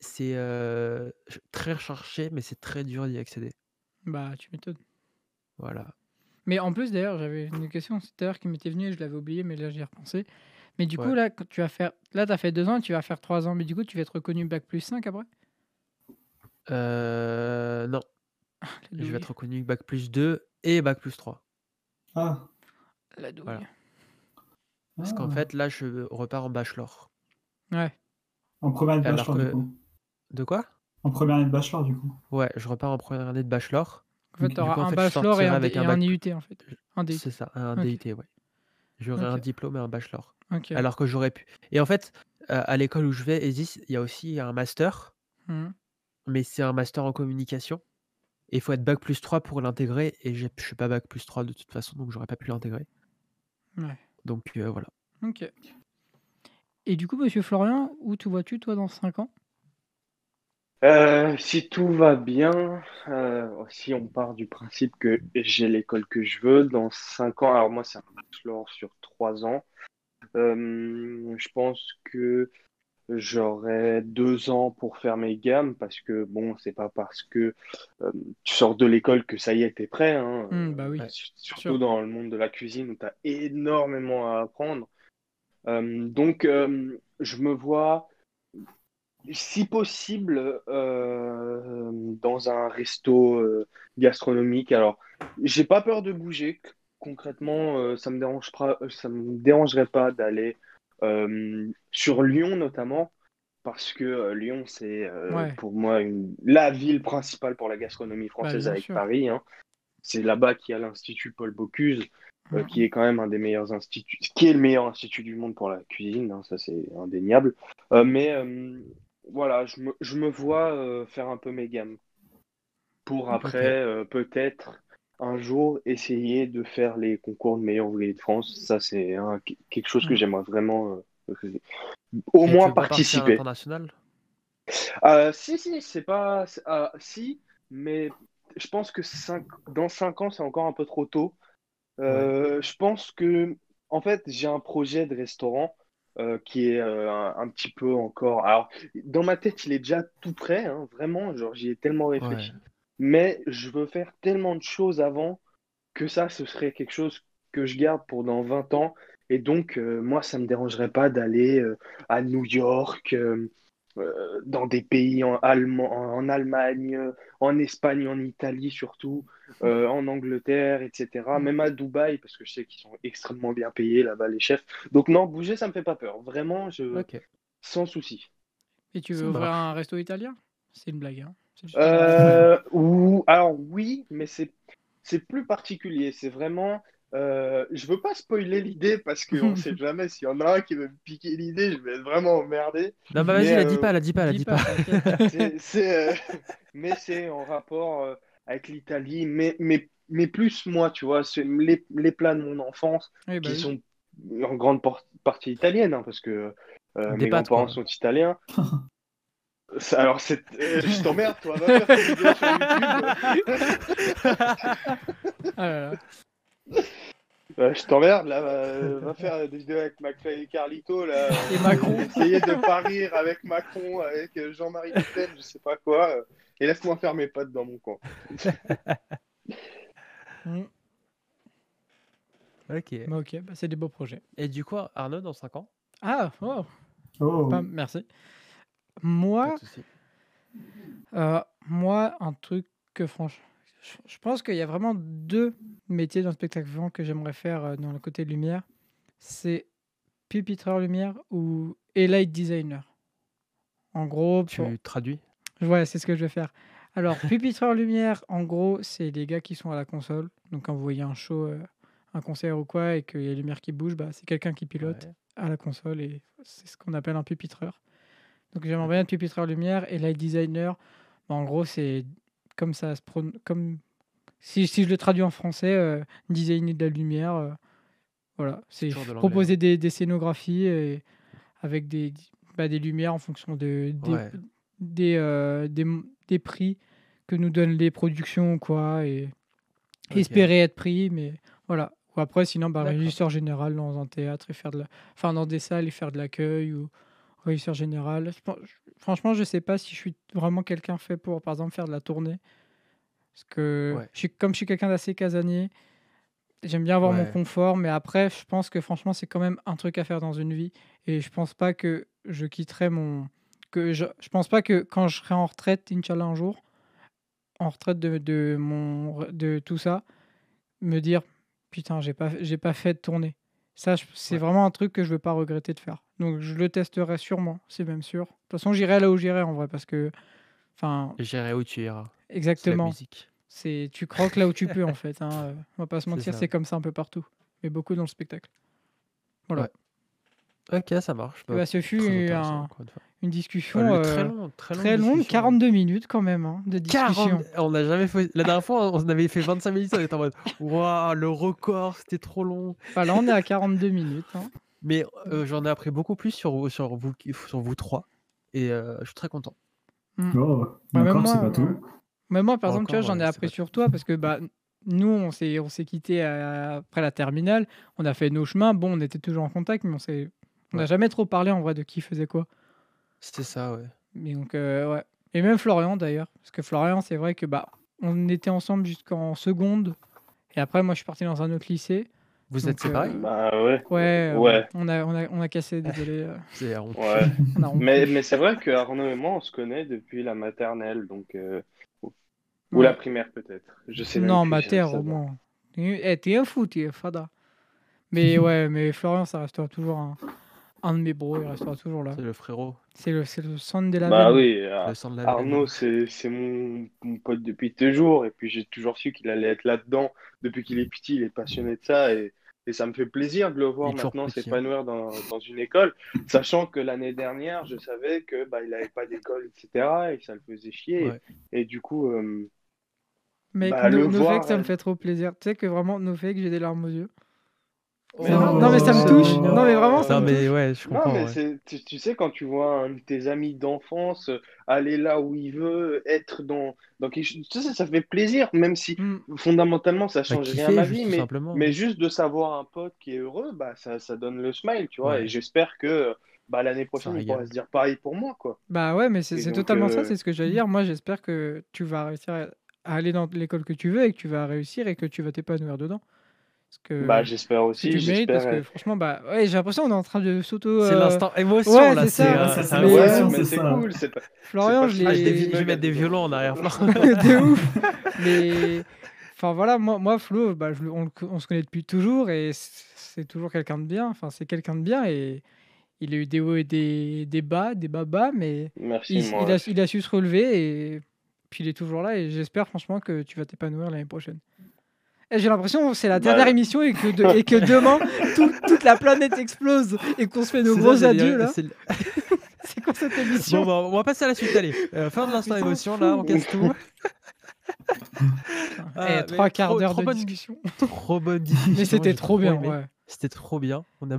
c'est euh, très recherché, mais c'est très dur d'y accéder. Bah, tu m'étonnes. Voilà. Mais en plus, d'ailleurs, j'avais une question tout à l'heure qui m'était venue et je l'avais oublié, mais là, j'y ai repensé. Mais du coup, là, quand tu vas faire. Là, t'as fait deux ans, tu vas faire trois ans, mais du coup, tu vas être reconnu bac plus 5 après? Euh, non, La je vais être reconnu bac plus 2 et bac plus 3. ah, La douille. Voilà. Parce ah. qu'en fait, là, je repars en bachelor. Ouais. en première année de bachelor que- du coup. De quoi? En première année de bachelor du coup. Ouais, je repars en première année de bachelor. En fait, tu auras coup, en un fait, bachelor et un, avec un un IUT, en fait. Un DUT. C'est ça, un. DUT, ouais. J'aurai un diplôme et un bachelor. Alors que j'aurais pu. Et en fait, euh, à l'école où je vais, il y a aussi un master, Mhm. mais c'est un master en communication. Et il faut être bac plus 3 pour l'intégrer. Et je suis pas bac plus 3 de toute façon, donc j'aurais pas pu l'intégrer. Ouais. Donc euh, voilà. Ok. Et du coup, monsieur Florian, où te vois-tu, toi, dans 5 ans? Euh, si tout va bien, euh, si on part du principe que j'ai l'école que je veux, dans 5 ans, alors moi c'est un bachelor sur 3 ans, euh, je pense que j'aurai 2 ans pour faire mes gammes parce que bon, c'est pas parce que tu sors de l'école que ça y est, t'es prêt, hein, Hmm, bah oui. Surtout sûr. dans le monde de la cuisine où tu as énormément à apprendre. Donc, je me vois si possible, euh, dans un resto euh, gastronomique. Alors, j'ai pas peur de bouger. Concrètement, euh, ça me dérange pas, ça me dérangerait pas d'aller sur Lyon notamment, parce que Lyon, c'est Ouais. pour moi une, la ville principale pour la gastronomie française bien avec sûr. Paris. hein. C'est là-bas qu'il y a l'Institut Paul Bocuse, qui est quand même un des meilleurs instituts, qui est le meilleur institut du monde pour la cuisine, hein, ça c'est indéniable. Mais voilà, je me, je me vois euh, faire un peu mes gammes pour après euh, peut-être un jour essayer de faire les concours de meilleur ouvrier de France. Ça c'est hein, qu- quelque chose que Mhm. j'aimerais vraiment euh, au Et moins participer. l'international? Euh, si, si, c'est pas. euh, si, mais je pense que cinq- dans 5 ans, c'est encore un peu trop tôt. Je pense que, en fait, j'ai un projet de restaurant euh, qui est euh, un, un petit peu encore. Alors, dans ma tête, il est déjà tout prêt, hein, vraiment. Genre, j'y ai tellement réfléchi. Ouais. Mais je veux faire tellement de choses avant que ça, ce serait quelque chose que je garde pour dans 20 ans. Et donc, euh, moi, ça me dérangerait pas d'aller à New York, euh, dans des pays en, Allemand, en Allemagne, en Espagne, en Italie surtout, euh, en Angleterre, etc. Même à Dubaï, parce que je sais qu'ils sont extrêmement bien payés là-bas, les chefs. Donc non, bouger, ça me fait pas peur. Vraiment, je... Ok. sans souci. Et tu veux ouvrir un resto italien? C'est une blague, hein. Euh, ou, alors oui, mais c'est c'est plus particulier. C'est vraiment. Euh, je veux pas spoiler l'idée parce qu'on sait jamais s'il y en a un qui veut me piquer l'idée, je vais être vraiment emmerdé. Non, bah vas-y, la dis euh, pas, la dis pas, la Dis pas, pas. t'inquiète. C'est, c'est, euh, mais c'est en rapport euh, avec l'Italie, mais, mais, mais plus moi, tu vois, c'est les, les plats de mon enfance Oui, bah qui oui. sont en grande por- partie italiennes, hein, parce que euh, mes pâtes, grands-parents quoi. sont italiens. Alors, c'est, euh, je t'emmerde, toi, va faire tes vidéos sur YouTube. Ah là là. Euh, je t'emmerde, là, va, va faire des vidéos avec McFly et Carlito, là. Et Macron. Essayer de pas rire avec Macron, avec euh, Jean-Marie Le Pen, je sais pas quoi. euh, Et laisse-moi faire mes potes dans mon coin. Mm. Ok. Bah, ok, bah, c'est des beaux projets. Et du coup, Arnaud, dans 5 ans? Ah, oh, Oh, pas- merci. Pas Moi, euh, moi, un truc que franchement, je- pense qu'il y a vraiment deux métiers dans le spectacle vivant que j'aimerais faire euh, dans le côté lumière. C'est pupitreur lumière ou et light designer. En gros, pour- Tu traduis? Ouais, c'est ce que je vais faire. Alors, pupitreur lumière, en gros, c'est les gars qui sont à la console. Donc, quand vous voyez un show, euh, un concert ou quoi, et qu'il y a les lumières qui bougent, bah, c'est quelqu'un qui pilote Ouais. à la console et c'est ce qu'on appelle un pupitreur. Donc, j'aimerais bien être pupitreur lumière et light designer. bah, en gros, c'est comme ça se pron- comme si, si je le traduis en français, euh, designer de la lumière. euh, voilà, c'est de proposer des, des scénographies et avec des, bah, des lumières en fonction de, des, Ouais. des, euh, des, des prix que nous donnent les productions quoi et espérer être pris mais voilà. Ou après sinon bah, régisseur général dans un théâtre et faire de la enfin dans des salles et faire de l'accueil ou régisseur général. Je pense- franchement je sais pas si je suis vraiment quelqu'un fait pour par exemple faire de la tournée. Parce que Ouais. je suis comme je suis quelqu'un d'assez casanier j'aime bien avoir mon confort mais après je pense que franchement c'est quand même un truc à faire dans une vie. Et je pense pas que je quitterai mon que je, je pense pas que quand je serai en retraite Inch'Allah un jour en retraite de, de mon de tout ça me dire putain j'ai pas j'ai pas fait de tournée. Ça c'est Ouais. vraiment un truc que je veux pas regretter de faire donc je le testerai sûrement c'est même sûr de toute façon j'irai là où j'irai en vrai parce que enfin J'irai où tu iras. Exactement c'est tu croques là où tu peux en fait hein, euh, on va pas se mentir c'est comme ça un peu partout mais beaucoup dans le spectacle voilà Ouais. Ok, ça marche. Bah, ce fut un- une discussion Euh, euh, très long, très, très longue longue discussion. 42 minutes quand même hein, de discussion 40 On n'a jamais fait. La dernière fois, on avait fait 25 minutes, on était en mode Waouh, le record, c'était trop long. Enfin, là on est à 42 minutes hein. Mais euh, j'en ai appris beaucoup plus sur, vous- sur, vous, sur vous trois. Et euh, je suis très content. oh. Même c'est moi, pas euh, tout. Mais moi, par exemple, tu vois, Encore, j'en ai ouais, appris sur toi parce que bah, nous, on s'est, on s'est quittés après la terminale. On a fait nos chemins. Bon, on était toujours en contact, mais on s'est, on n'a Ouais. jamais trop parlé en vrai de qui faisait quoi. C'était ça, ouais. Mais donc, euh, ouais. Et même Florian d'ailleurs, parce que Florian, c'est vrai que bah, on était ensemble jusqu'en seconde. Et après, moi, je suis parti dans un autre lycée. Vous Donc, êtes séparés? Euh, Bah ouais. Ouais. euh, Ouais. On a, on a, on a cassé. Désolé. euh, C'est. Ouais. Mais, mais c'est vrai que Arnaud et moi, on se connaît depuis la maternelle, donc euh, ou la primaire peut-être. Je sais Non, plus, ma j'arrive terre, à au moins. Eh, t'es un fou, t'es fada. Mais ouais, mais Florian, ça restera toujours un, un de mes bros, il restera toujours là. C'est le frérot, C'est le, c'est le son de la Bah veine. oui, Ar- le sang de la Arnaud, c'est mon, mon pote depuis toujours, et puis j'ai toujours su qu'il allait être là-dedans. Depuis qu'il est petit, il est passionné de ça, et, et ça me fait plaisir de le voir maintenant hein. s'épanouir dans, dans une école, sachant que l'année dernière, je savais que bah, il n'avait pas d'école, etc., et ça le faisait chier. Ouais. Et du coup, euh, Mec, bah, no, le no voir, fake, ça me euh, fait trop plaisir. Tu sais que vraiment, no fake, j'ai des larmes aux yeux. Mais non, non, mais ça me touche. Non, mais vraiment, ça Non, me mais touche. ouais, je Non, comprends. mais ouais. c'est, tu, tu sais, quand tu vois un de tes amis d'enfance euh, aller là où il veut, être dans, dans quelque chose, tu sais, ça fait plaisir, même si Mm. fondamentalement ça Bah, change rien à ma vie, mais, mais juste de savoir un pote qui est heureux, bah, ça, ça donne le smile, tu vois, Ouais. et j'espère que bah, l'année prochaine il pourra se dire pareil pour moi, quoi. Bah ouais, mais c'est totalement ça, euh, c'est ce que j'allais dire. Moi, j'espère que tu vas réussir à aller dans l'école que tu veux et que tu vas réussir et que tu vas t'épanouir dedans. Que Bah, j'espère que aussi, tu le mérites, parce j'espère. que franchement, bah ouais, j'ai l'impression qu'on est en train de s'auto. C'est euh, l'instant émotion ouais, là, c'est c'est ça. euh, Ça, c'est c'est. Ouais, mais c'est c'est cool, c'est pas, Florian, pas je Ah, je, vais, mettre des violons en arrière-plan. de ouf. Mais enfin voilà, moi, moi Flo, bah, je on, se connaît depuis toujours et c'est toujours quelqu'un de bien. Enfin, c'est quelqu'un de bien et il a eu des hauts et des, des bas, des bas bas, mais Merci, il, moi. il a, il a su se relever et puis il est toujours là et j'espère franchement que tu vas t'épanouir l'année prochaine. J'ai l'impression que c'est la Bah, dernière émission et que, de- et que demain tout- toute la planète explose et qu'on se fait nos gros adieux là. c'est quoi cette émission Bon, bah, on va passer à la suite. Allez, Euh, fin de l'instant émotion là, on casse tout. Eh, Ah, Trois quarts d'heure de bonne- discussion. Trop bonne discussion. Mais c'était trop bien, ouais. C'était trop bien. On a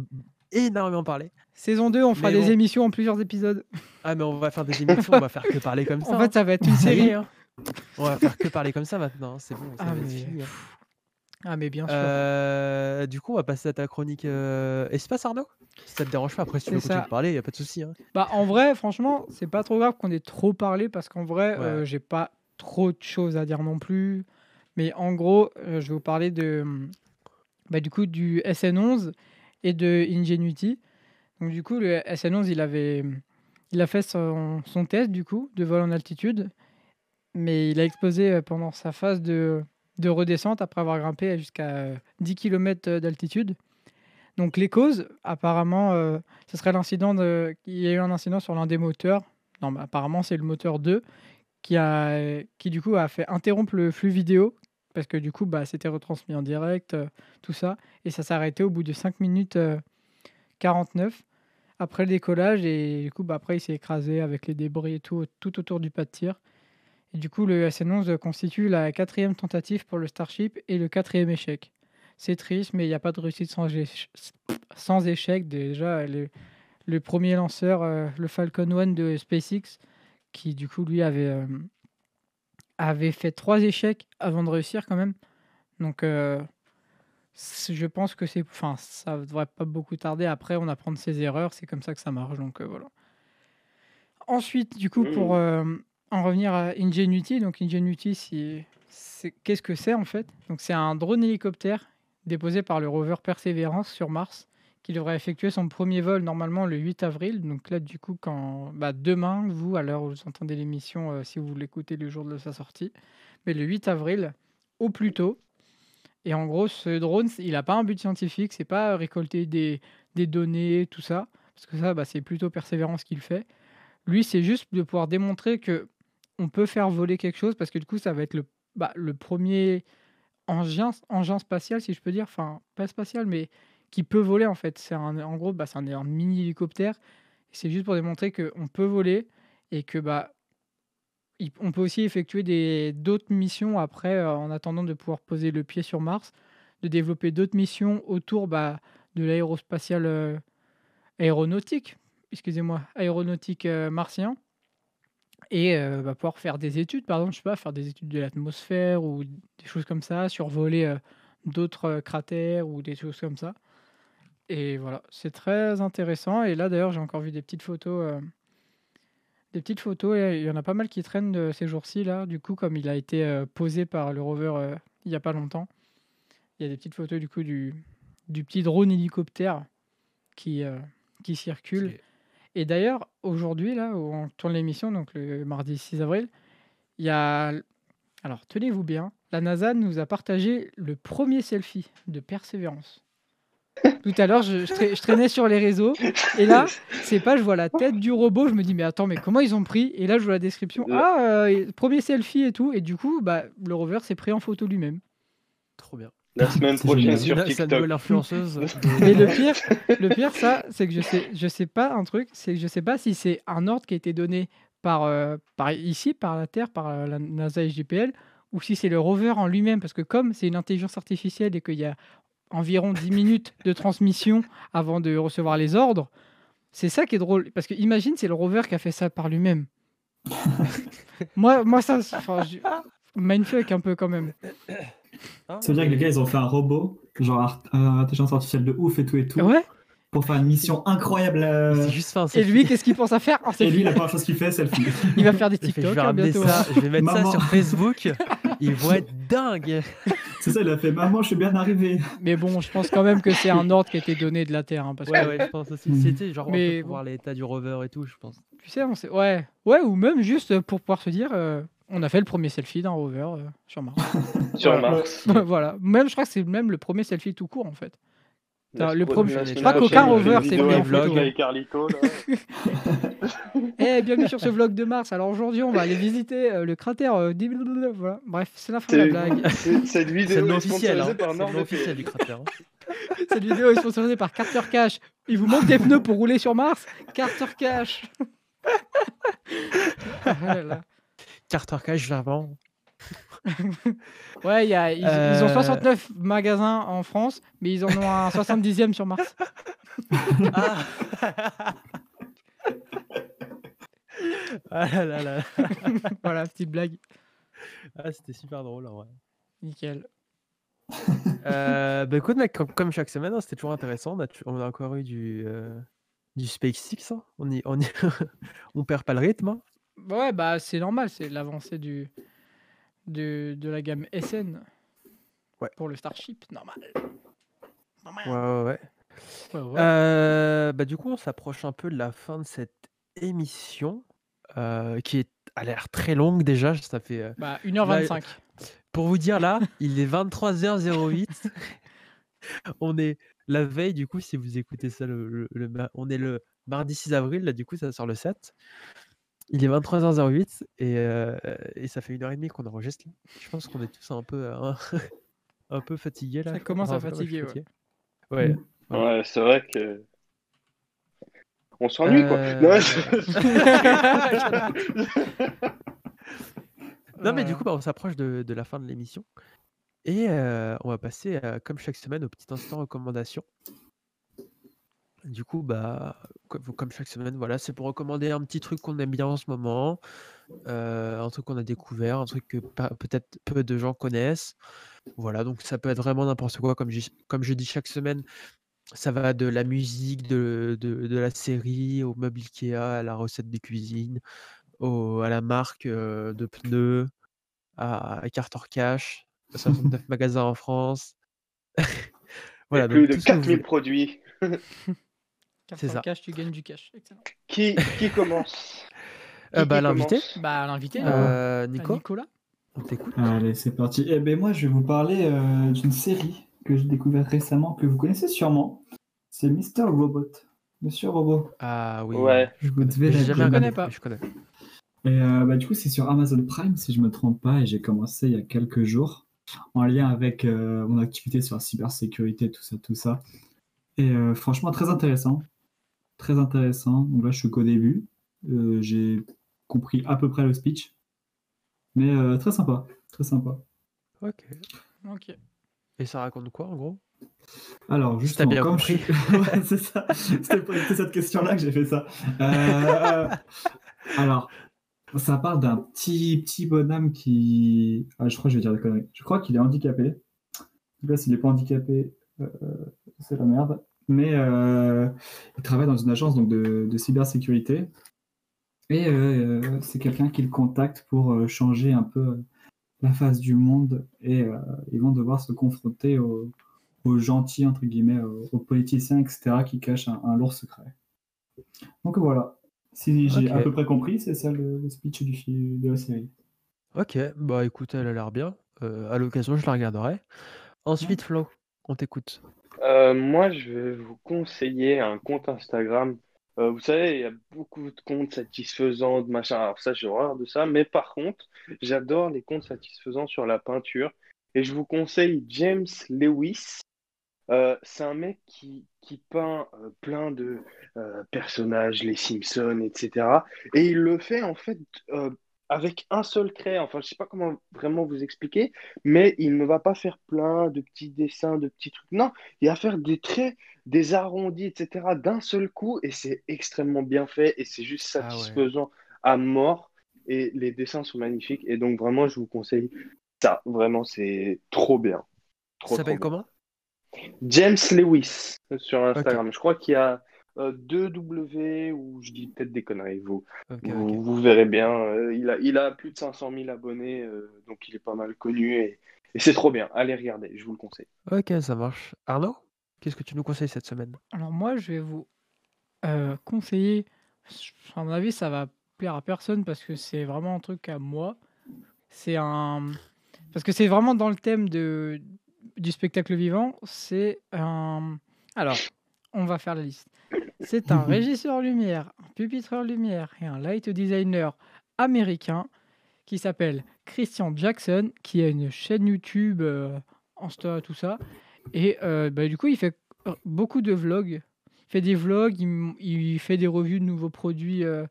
énormément parlé. Saison 2, on fera Mais des bon. émissions en plusieurs épisodes. Ah, mais on va faire des émissions, on va faire que parler comme ça. En fait, ça va être une série. hein. On va faire que parler comme ça maintenant. C'est bon, ça Ah, va être mais- fini. hein. Ah, mais bien sûr. Euh, du coup, on va passer à ta chronique euh, espace, Arnaud? Si ça te dérange pas, après, si tu veux continuer de parler, il a pas de souci. hein. Bah, en vrai, franchement, c'est pas trop grave qu'on ait trop parlé parce qu'en vrai, Ouais. euh, j'ai pas trop de choses à dire non plus. Mais en gros, euh, je vais vous parler de, hum, bah, du coup, du SN11 et de Ingenuity. Donc, du coup, le SN11, il avait, il a fait son, son test du coup de vol en altitude, mais il a explosé euh, pendant sa phase de, de redescente après avoir grimpé jusqu'à euh, 10 km d'altitude. Donc les causes, apparemment, euh, ce serait l'incident de... Il y a eu un incident sur l'un des moteurs. Non, mais apparemment, c'est le moteur 2 qui, a... qui, du coup, a fait interrompre le flux vidéo parce que, du coup, bah, c'était retransmis en direct, euh, tout ça. Et ça s'est arrêté au bout de 5 minutes euh, 49 après le décollage. Et du coup, bah, après, il s'est écrasé avec les débris et tout, tout autour du pas de tir. Et du coup, le SN11 constitue la quatrième tentative pour le Starship et le quatrième échec. C'est triste, mais il n'y a pas de réussite sans, éche- sans échec. Déjà, le, le premier lanceur, euh, le Falcon 1 de SpaceX, qui du coup, lui, avait, euh, avait fait trois échecs avant de réussir quand même. Donc, euh, je pense que c'est, enfin, ça devrait pas beaucoup tarder. Après, on apprend de ses erreurs. C'est comme ça que ça marche. Donc, voilà. Ensuite, du coup, pour Mhm. euh, en revenir à Ingenuity, donc Ingenuity, c'est, qu'est-ce que c'est en fait? Donc, c'est un drone hélicoptère déposé par le rover Perseverance sur Mars, qui devrait effectuer son premier vol normalement le 8 avril. Donc là, du coup, quand bah, demain, vous, à l'heure où vous entendez l'émission, euh, si vous l'écoutez le jour de sa sortie, mais le 8 avril, au plus tôt. Et en gros, ce drone, il n'a pas un but scientifique, c'est pas récolter des, des données, tout ça, parce que ça, bah, c'est plutôt Persévérance qui le fait. Lui, c'est juste de pouvoir démontrer que on peut faire voler quelque chose, parce que du coup, ça va être le, bah, le premier engin, engin spatial, si je peux dire, enfin, pas spatial, mais qui peut voler en fait. C'est un, en gros, bah, c'est un, mini hélicoptère. C'est juste pour démontrer qu'on peut voler et que bah, on peut aussi effectuer d'autres missions après, euh, en attendant de pouvoir poser le pied sur Mars, de développer d'autres missions autour bah, de l'aérospatial euh, aéronautique, excusez-moi, aéronautique euh, martien, et bah, pouvoir faire des études, par exemple, je sais pas, faire des études de l'atmosphère ou des choses comme ça, survoler d'autres cratères ou des choses comme ça. Et voilà, c'est très intéressant. Et là, d'ailleurs, j'ai encore vu des petites photos. des petites photos, il y en a pas mal qui traînent ces jours-ci, là. Du coup, comme il a été posé par le rover il n'y a pas longtemps, il y a des petites photos, du coup, du, du petit drone hélicoptère qui, qui circule. Et d'ailleurs, aujourd'hui, là, où on tourne l'émission, donc le mardi 6 avril, il y a. Alors, tenez-vous bien, la NASA nous a partagé le premier selfie de Persévérance. Tout à l'heure, je, je tra- je traînais sur les réseaux, et là, c'est pas, je vois la tête du robot, je me dis, mais attends, mais comment ils ont pris? Et là, je vois la description, ah, euh, premier selfie et tout, et du coup, bah, le rover s'est pris en photo lui-même. Trop bien. La semaine prochaine sur TikTok. influenceuse. Mais le pire, le pire, ça, c'est que je sais, je sais pas un truc, c'est que je sais pas si c'est un ordre qui a été donné par, euh, par ici, par la Terre, par euh, la NASA et JPL, ou si c'est le rover en lui-même, parce que comme c'est une intelligence artificielle et qu'il y a environ 10 minutes de transmission avant de recevoir les ordres. C'est ça qui est drôle. Parce que imagine, c'est le rover qui a fait ça par lui-même. moi, moi, ça. Enfin, je- mindfuck un peu quand même. Ah, Ça veut dire que les gars, ils ont fait un robot, genre euh, intelligence artificielle de ouf et tout et tout, Ouais. pour faire une mission incroyable. euh, C'est juste Et lui, qu'est-ce qu'il pense à faire Oh, c'est Et lui, lui. la première chose qu'il fait, c'est le film. Il va faire des Il fait, je TikTok vais hein, ramener bientôt. ça, je vais mettre Maman. ça sur Facebook. Ils vont être dingues. C'est ça, il a fait Maman, je suis bien arrivé. Mais bon, je pense quand même que c'est un ordre qui a été donné de la Terre. hein, parce Ouais, que, ouais, je pense aussi. C'était genre Mais pour bon. voir l'état du rover et tout, je pense. tu sais, on sait. Ouais. ouais, ou même juste pour pouvoir se dire euh, on a fait le premier selfie d'un rover euh, sur Mars. Sur Voilà. Mars. voilà. Même, je crois que c'est même le premier selfie tout court en fait. Le premier- je crois qu'aucun rover s'est mis en. Vlog. Eh, bienvenue sur ce vlog de Mars. Alors aujourd'hui, on va aller visiter euh, le cratère. euh, voilà. Bref, c'est la fin de la C'est- blague. c'est- Cette C'est vidéo nom est officiel. sponsorisée Hein. par C'est le nom NordVPN. officiel du cratère. hein. Cette vidéo est sponsorisée par Carter Cash. Il vous manque des pneus pour rouler sur Mars Carter Cash. Ah là là. Carter Cash, vraiment. Ouais, y a- ils, ils ont Euh. 69 magasins en France, mais ils en ont un 70e sur Mars. Ah. ah là là là. voilà, petite blague. Ah, c'était super drôle en vrai. Nickel. Euh, bah écoute mec, comme, comme chaque semaine, hein, c'était toujours intéressant. On a, tu- on a encore eu du, euh, du SpaceX. hein. On, y, on, y- on perd pas le rythme. hein. Ouais, bah c'est normal, c'est l'avancée du, de, de la gamme SN. Ouais. Pour le Starship, normal. Normal. Ouais, ouais, ouais. Ouais, ouais. Euh, bah du coup, on s'approche un peu de la fin de cette émission euh, qui est, a l'air très longue déjà. Ça fait, euh, Bah 1h25. pour vous dire là, il est 23h08. on est la veille, du coup, si vous écoutez ça, le, le- le on est le mardi 6 avril, là, du coup, ça sort le 7. Il est 23h08 et, euh, et ça fait une heure et demie qu'on enregistre. là. Je pense qu'on est tous un peu, euh, un peu fatigués là. Ça commence à fatiguer, ouais. Ouais. Ouais, c'est vrai que. On s'ennuie, quoi. Euh, Non, je- Non, mais du coup, bah, on s'approche de, de la fin de l'émission. Et euh, on va passer, euh, comme chaque semaine, au petit instant recommandation. Du coup, bah, comme, comme chaque semaine, voilà, c'est pour recommander un petit truc qu'on aime bien en ce moment, euh, un truc qu'on a découvert, un truc que peut-être peu de gens connaissent. Voilà, donc ça peut être vraiment n'importe quoi, comme je, comme je dis chaque semaine. Ça va de la musique, de, de, de la série, au meuble Ikea, à la recette de cuisine, au, à la marque euh, de pneus, à, à Carter Cash, à 69 magasins en France. voilà, plus donc de tout ce que vous 4000 voulez. produits. C'est ça. cash, tu gagnes du cash. Excellent. Qui, qui commence Euh, bah, qui l'invité, commence Bah l'invité, euh, euh, Nico, Nicolas. on t'écoute. Allez, c'est parti. Eh ben moi, je vais vous parler euh, d'une série que j'ai découverte récemment, que vous connaissez sûrement. C'est Mr. Robot. Monsieur Robot. Ah oui, Ouais. Je vous devais j'ai la jamais connais pas. je connais. Et euh, bah, du coup, c'est sur Amazon Prime, si je me trompe pas, et j'ai commencé il y a quelques jours, en lien avec euh, mon activité sur la cybersécurité, tout ça, tout ça. Et euh, franchement, très intéressant. Très intéressant. Donc là, je suis qu'au début. Euh, j'ai compris à peu près le speech. Mais euh, très sympa. Très sympa. Ok. Ok. Et ça raconte quoi en gros? Alors, justement, bien comme compris. je- Ouais, c'est ça. C'était pour cette question-là que j'ai fait ça. Euh, Alors, ça parle d'un petit, petit bonhomme qui. Ah, je crois que je vais dire des conneries. Je crois qu'il est handicapé. En tout cas, s'il n'est pas handicapé, euh, c'est la merde. Mais euh, il travaille dans une agence donc, de, de cybersécurité. Et euh, c'est quelqu'un qui le contacte pour euh, changer un peu euh, la face du monde. Et euh, ils vont devoir se confronter aux, aux gentils, entre guillemets, aux, aux politiciens, etc., qui cachent un, un lourd secret. Donc voilà. Si j'ai à peu près compris, c'est ça le, le speech du, de la série. Ok, bah écoute, elle a l'air bien. Euh, à l'occasion, je la regarderai. Ensuite, Flo, on t'écoute. Euh, moi, je vais vous conseiller un compte Instagram. Euh, vous savez, il y a beaucoup de comptes satisfaisants, de machin. Alors ça, j'ai horreur de ça. Mais par contre, j'adore les comptes satisfaisants sur la peinture. Et je vous conseille James Lewis. Euh, c'est un mec qui, qui peint plein de personnages, les Simpsons, etc. Et il le fait en fait avec un seul trait. Enfin, je sais pas comment vraiment vous expliquer, mais il ne va pas faire plein de petits dessins, de petits trucs. Non, il va faire des traits, des arrondis, etc. d'un seul coup, et c'est extrêmement bien fait, et c'est juste Ah ouais. satisfaisant à mort. Et les dessins sont magnifiques, et donc vraiment, je vous conseille ça. Vraiment, c'est trop bien. Trop, Ça s'appelle comment? James Lewis sur Instagram. Je crois qu'il y a euh, deux W ou je dis peut-être des conneries. Vous, Ok, vous, vous verrez bien. euh, il a, il a plus de 500 000 abonnés, euh, donc il est pas mal connu et, et c'est trop bien. Allez regarder, je vous le conseille. Ok, ça marche. Arnaud, qu'est-ce que tu nous conseilles cette semaine? Alors moi, je vais vous euh, conseiller, à mon avis, ça va plaire à personne parce que c'est vraiment un truc à moi. C'est un... Parce que c'est vraiment dans le thème de... du spectacle vivant. C'est un... Alors, on va faire la liste. C'est un régisseur lumière, un pupitreur lumière et un light designer américain qui s'appelle Christian Jackson, qui a une chaîne YouTube, euh, Insta, tout ça. Et euh, bah, du coup, il fait euh, beaucoup de vlogs. Il fait des vlogs, il, fait des revues de nouveaux produits euh,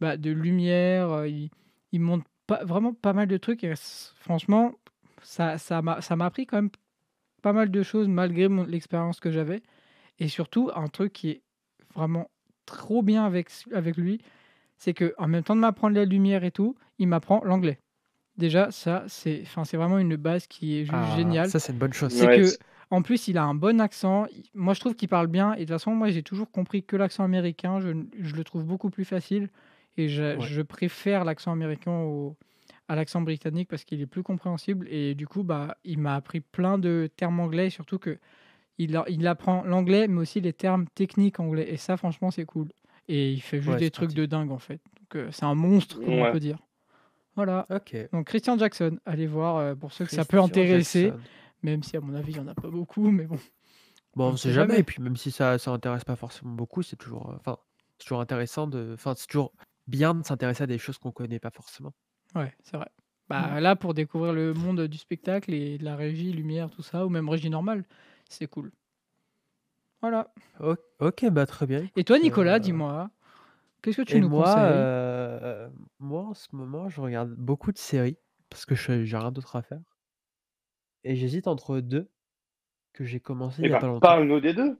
bah, de lumière. il, il montre pas, vraiment pas mal de trucs. Et franchement, ça m'a ça m'a appris quand même pas mal de choses malgré l'expérience que j'avais. Et surtout, un truc qui est vraiment trop bien avec, avec lui, c'est que en même temps de m'apprendre la lumière et tout, il m'apprend l'anglais. Déjà, ça, c'est enfin, c'est vraiment une base qui est juste Ah, géniale. Ça, c'est une bonne chose. C'est Ouais, que, en plus, il a un bon accent. Moi, je trouve qu'il parle bien. Et de toute façon, moi, j'ai toujours compris que l'accent américain, je, je le trouve beaucoup plus facile. Et je, Ouais. je préfère l'accent américain au- à l'accent britannique parce qu'il est plus compréhensible. Et du coup, bah, il m'a appris plein de termes anglais. et Surtout que il, apprend l'anglais, mais aussi les termes techniques anglais. Et ça, franchement, c'est cool. Et il fait juste Ouais, des trucs pratique. de dingue, en fait. Donc, euh, c'est un monstre, comme on peut dire. Voilà. Donc, Christian Jackson, allez voir euh, pour ceux que ça peut intéresser. Jackson. Même si, à mon avis, il n'y en a pas beaucoup, mais bon. Bon, On on sait jamais. Et puis, même si ça, ça intéresse pas forcément beaucoup, c'est toujours, euh, enfin, c'est toujours intéressant de, enfin, c'est toujours bien de s'intéresser à des choses qu'on connaît pas forcément. Ouais, c'est vrai. Bah, là, pour découvrir le monde du spectacle et de la régie, lumière, tout ça, ou même régie normale, c'est cool. Voilà. Ok, bah très bien. Et toi, Nicolas, euh, dis-moi, qu'est-ce que tu Et nous moi, conseilles? euh, moi, en ce moment, je regarde beaucoup de séries parce que je j'ai rien d'autre à faire. Et j'hésite entre deux que j'ai commencé il Eh y a ben, pas longtemps. parle-nous des deux.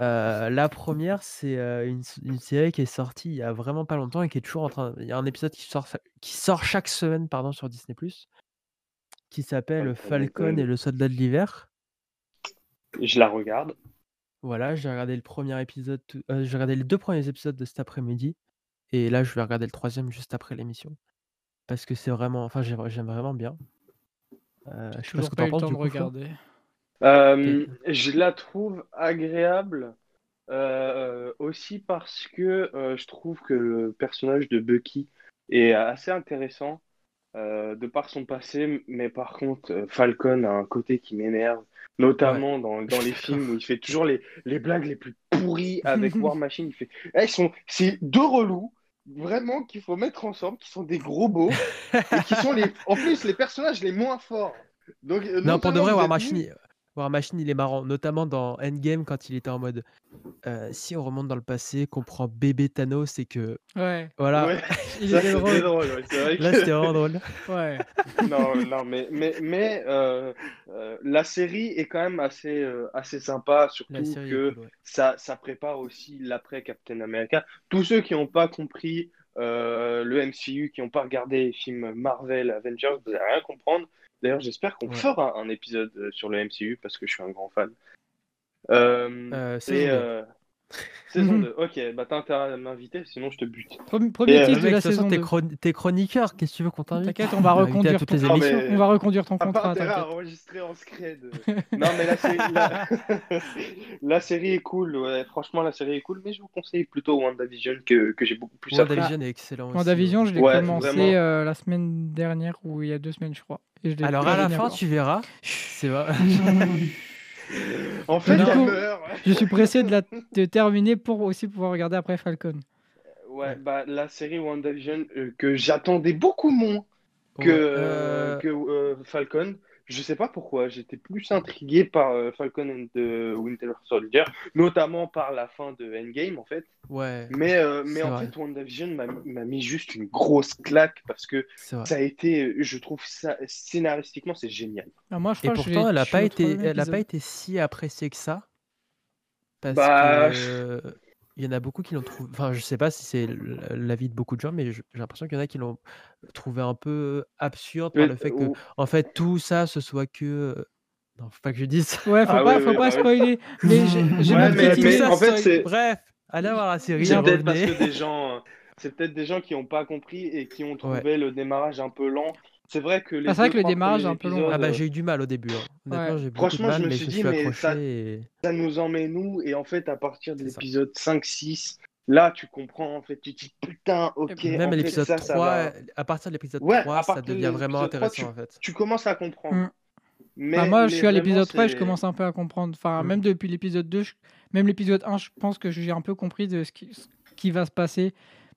Euh, la première, c'est euh, une, série qui est sortie il y a vraiment pas longtemps et qui est toujours en train. Il y a un épisode qui sort, qui sort chaque semaine pardon, sur Disney qui s'appelle Falcon et le soldat de l'hiver. Je la regarde. Voilà, j'ai regardé le premier épisode, euh, j'ai regardé les deux premiers épisodes de cet après-midi et là je vais regarder le troisième juste après l'émission parce que c'est vraiment, enfin j'ai- j'aime vraiment bien. Euh, je sais pas ce que t'en penses temps du de coup, regarder. Euh, je la trouve agréable euh, aussi parce que euh, je trouve que le personnage de Bucky est assez intéressant euh, de par son passé, mais par contre, Falcon a un côté qui m'énerve, notamment dans, dans les films où il fait toujours les, les blagues les plus pourries avec War Machine. Il fait, Eh, ils sont, c'est deux relous. Vraiment qu'il faut mettre ensemble, qui sont des gros beaux et qui sont les, en plus les personnages les moins forts. Donc, euh, Non, pour de vrai, War Machine, War Machine, il est marrant, notamment dans Endgame quand il était en mode euh, si on remonte dans le passé, qu'on prend bébé Thanos et que Ouais, voilà, Ouais, il ça était c'était drôle. drôle. ouais, C'est vrai là que- c'était vraiment drôle. Ouais. non, non, mais, mais, mais euh, euh, la série est quand même assez, euh, assez sympa, surtout que cool, ouais. ça, ça prépare aussi l'après Captain America. Tous ceux qui n'ont pas compris euh, le MCU, qui n'ont pas regardé les films Marvel, Avengers, vous n'allez rien comprendre. D'ailleurs, j'espère qu'on Ouais. fera un épisode euh, sur le MCU parce que je suis un grand fan. Euh, Euh, saison deux. euh, saison 2. Ok, bah t'as intérêt à m'inviter, sinon je te bute. Premier, euh, titre de la saison t'es 2. chron- t'es chroniqueur, qu'est-ce que tu veux qu'on t'invite? T'inquiète, on va reconduire toutes ton les mais- émissions. On va reconduire ton T'as contrat, intérêt à enregistrer en scred. non, mais la série, la... la série est cool. Ouais. Franchement, la série est cool, mais je vous conseille plutôt WandaVision que, que j'ai beaucoup plus apprécié. WandaVision est excellent aussi. WandaVision, je l'ai Ouais, commencé euh, la semaine dernière ou il y a deux semaines, je crois. Et je l'ai Alors à la fin, tu verras. C'est vrai. En fait, elle meurt. Je suis pressé de, la, de terminer pour aussi pouvoir regarder après Falcon. Ouais, bah, la série WandaVision euh, que j'attendais beaucoup moins que, Ouais, euh, que euh, Falcon. Je sais pas pourquoi, j'étais plus intrigué par euh, Falcon and the Winter Soldier, notamment par la fin de Endgame en fait. Ouais, Mais, euh, mais en vrai. fait, WandaVision m'a m'a mis juste une grosse claque parce que ça a été, je trouve ça scénaristiquement, c'est génial. Ah, moi, je Et crois pourtant, elle a tué pas été, elle a pas été si appréciée que ça. Parce Bah, que il y en a beaucoup qui l'ont trouvé. Enfin, je sais pas si c'est l'avis de beaucoup de gens, mais j'ai l'impression qu'il y en a qui l'ont trouvé un peu absurde par le fait que, ou- en fait, tout ça, ce soit que. euh, Non, faut pas que je dise ça. Ouais, faut Ah pas, oui, faut oui, pas oui. spoiler. Mais j'ai j'ai Ouais, ma mais- petite tout mais idée. ça en fait, serait- c'est- Bref, allez voir la série, C'est peut-être parce revenez. que des gens, c'est peut-être des gens qui n'ont pas compris et qui ont trouvé le démarrage un peu lent. C'est vrai que les Ah, c'est vrai deux, que le démarrage un peu long. Ah bah euh, j'ai eu du mal au début. hein. Ouais. Franchement, mal, je me suis dit, suis mais ça- et- ça nous met nous et en fait à partir de l'épisode 5-6 là tu comprends en fait tu te dis putain ok Même l'épisode ça, ça 3, va. à partir de l'épisode Ouais, 3, à ça de devient vraiment l'épisode 3, intéressant en fait. tu commences à comprendre Mm. mais, Bah, moi, je suis à l'épisode 3 et je commence un peu à comprendre. Enfin, Mm. même depuis l'épisode 2, je- même l'épisode 1, je pense que j'ai un peu compris de ce qui, ce qui va se passer.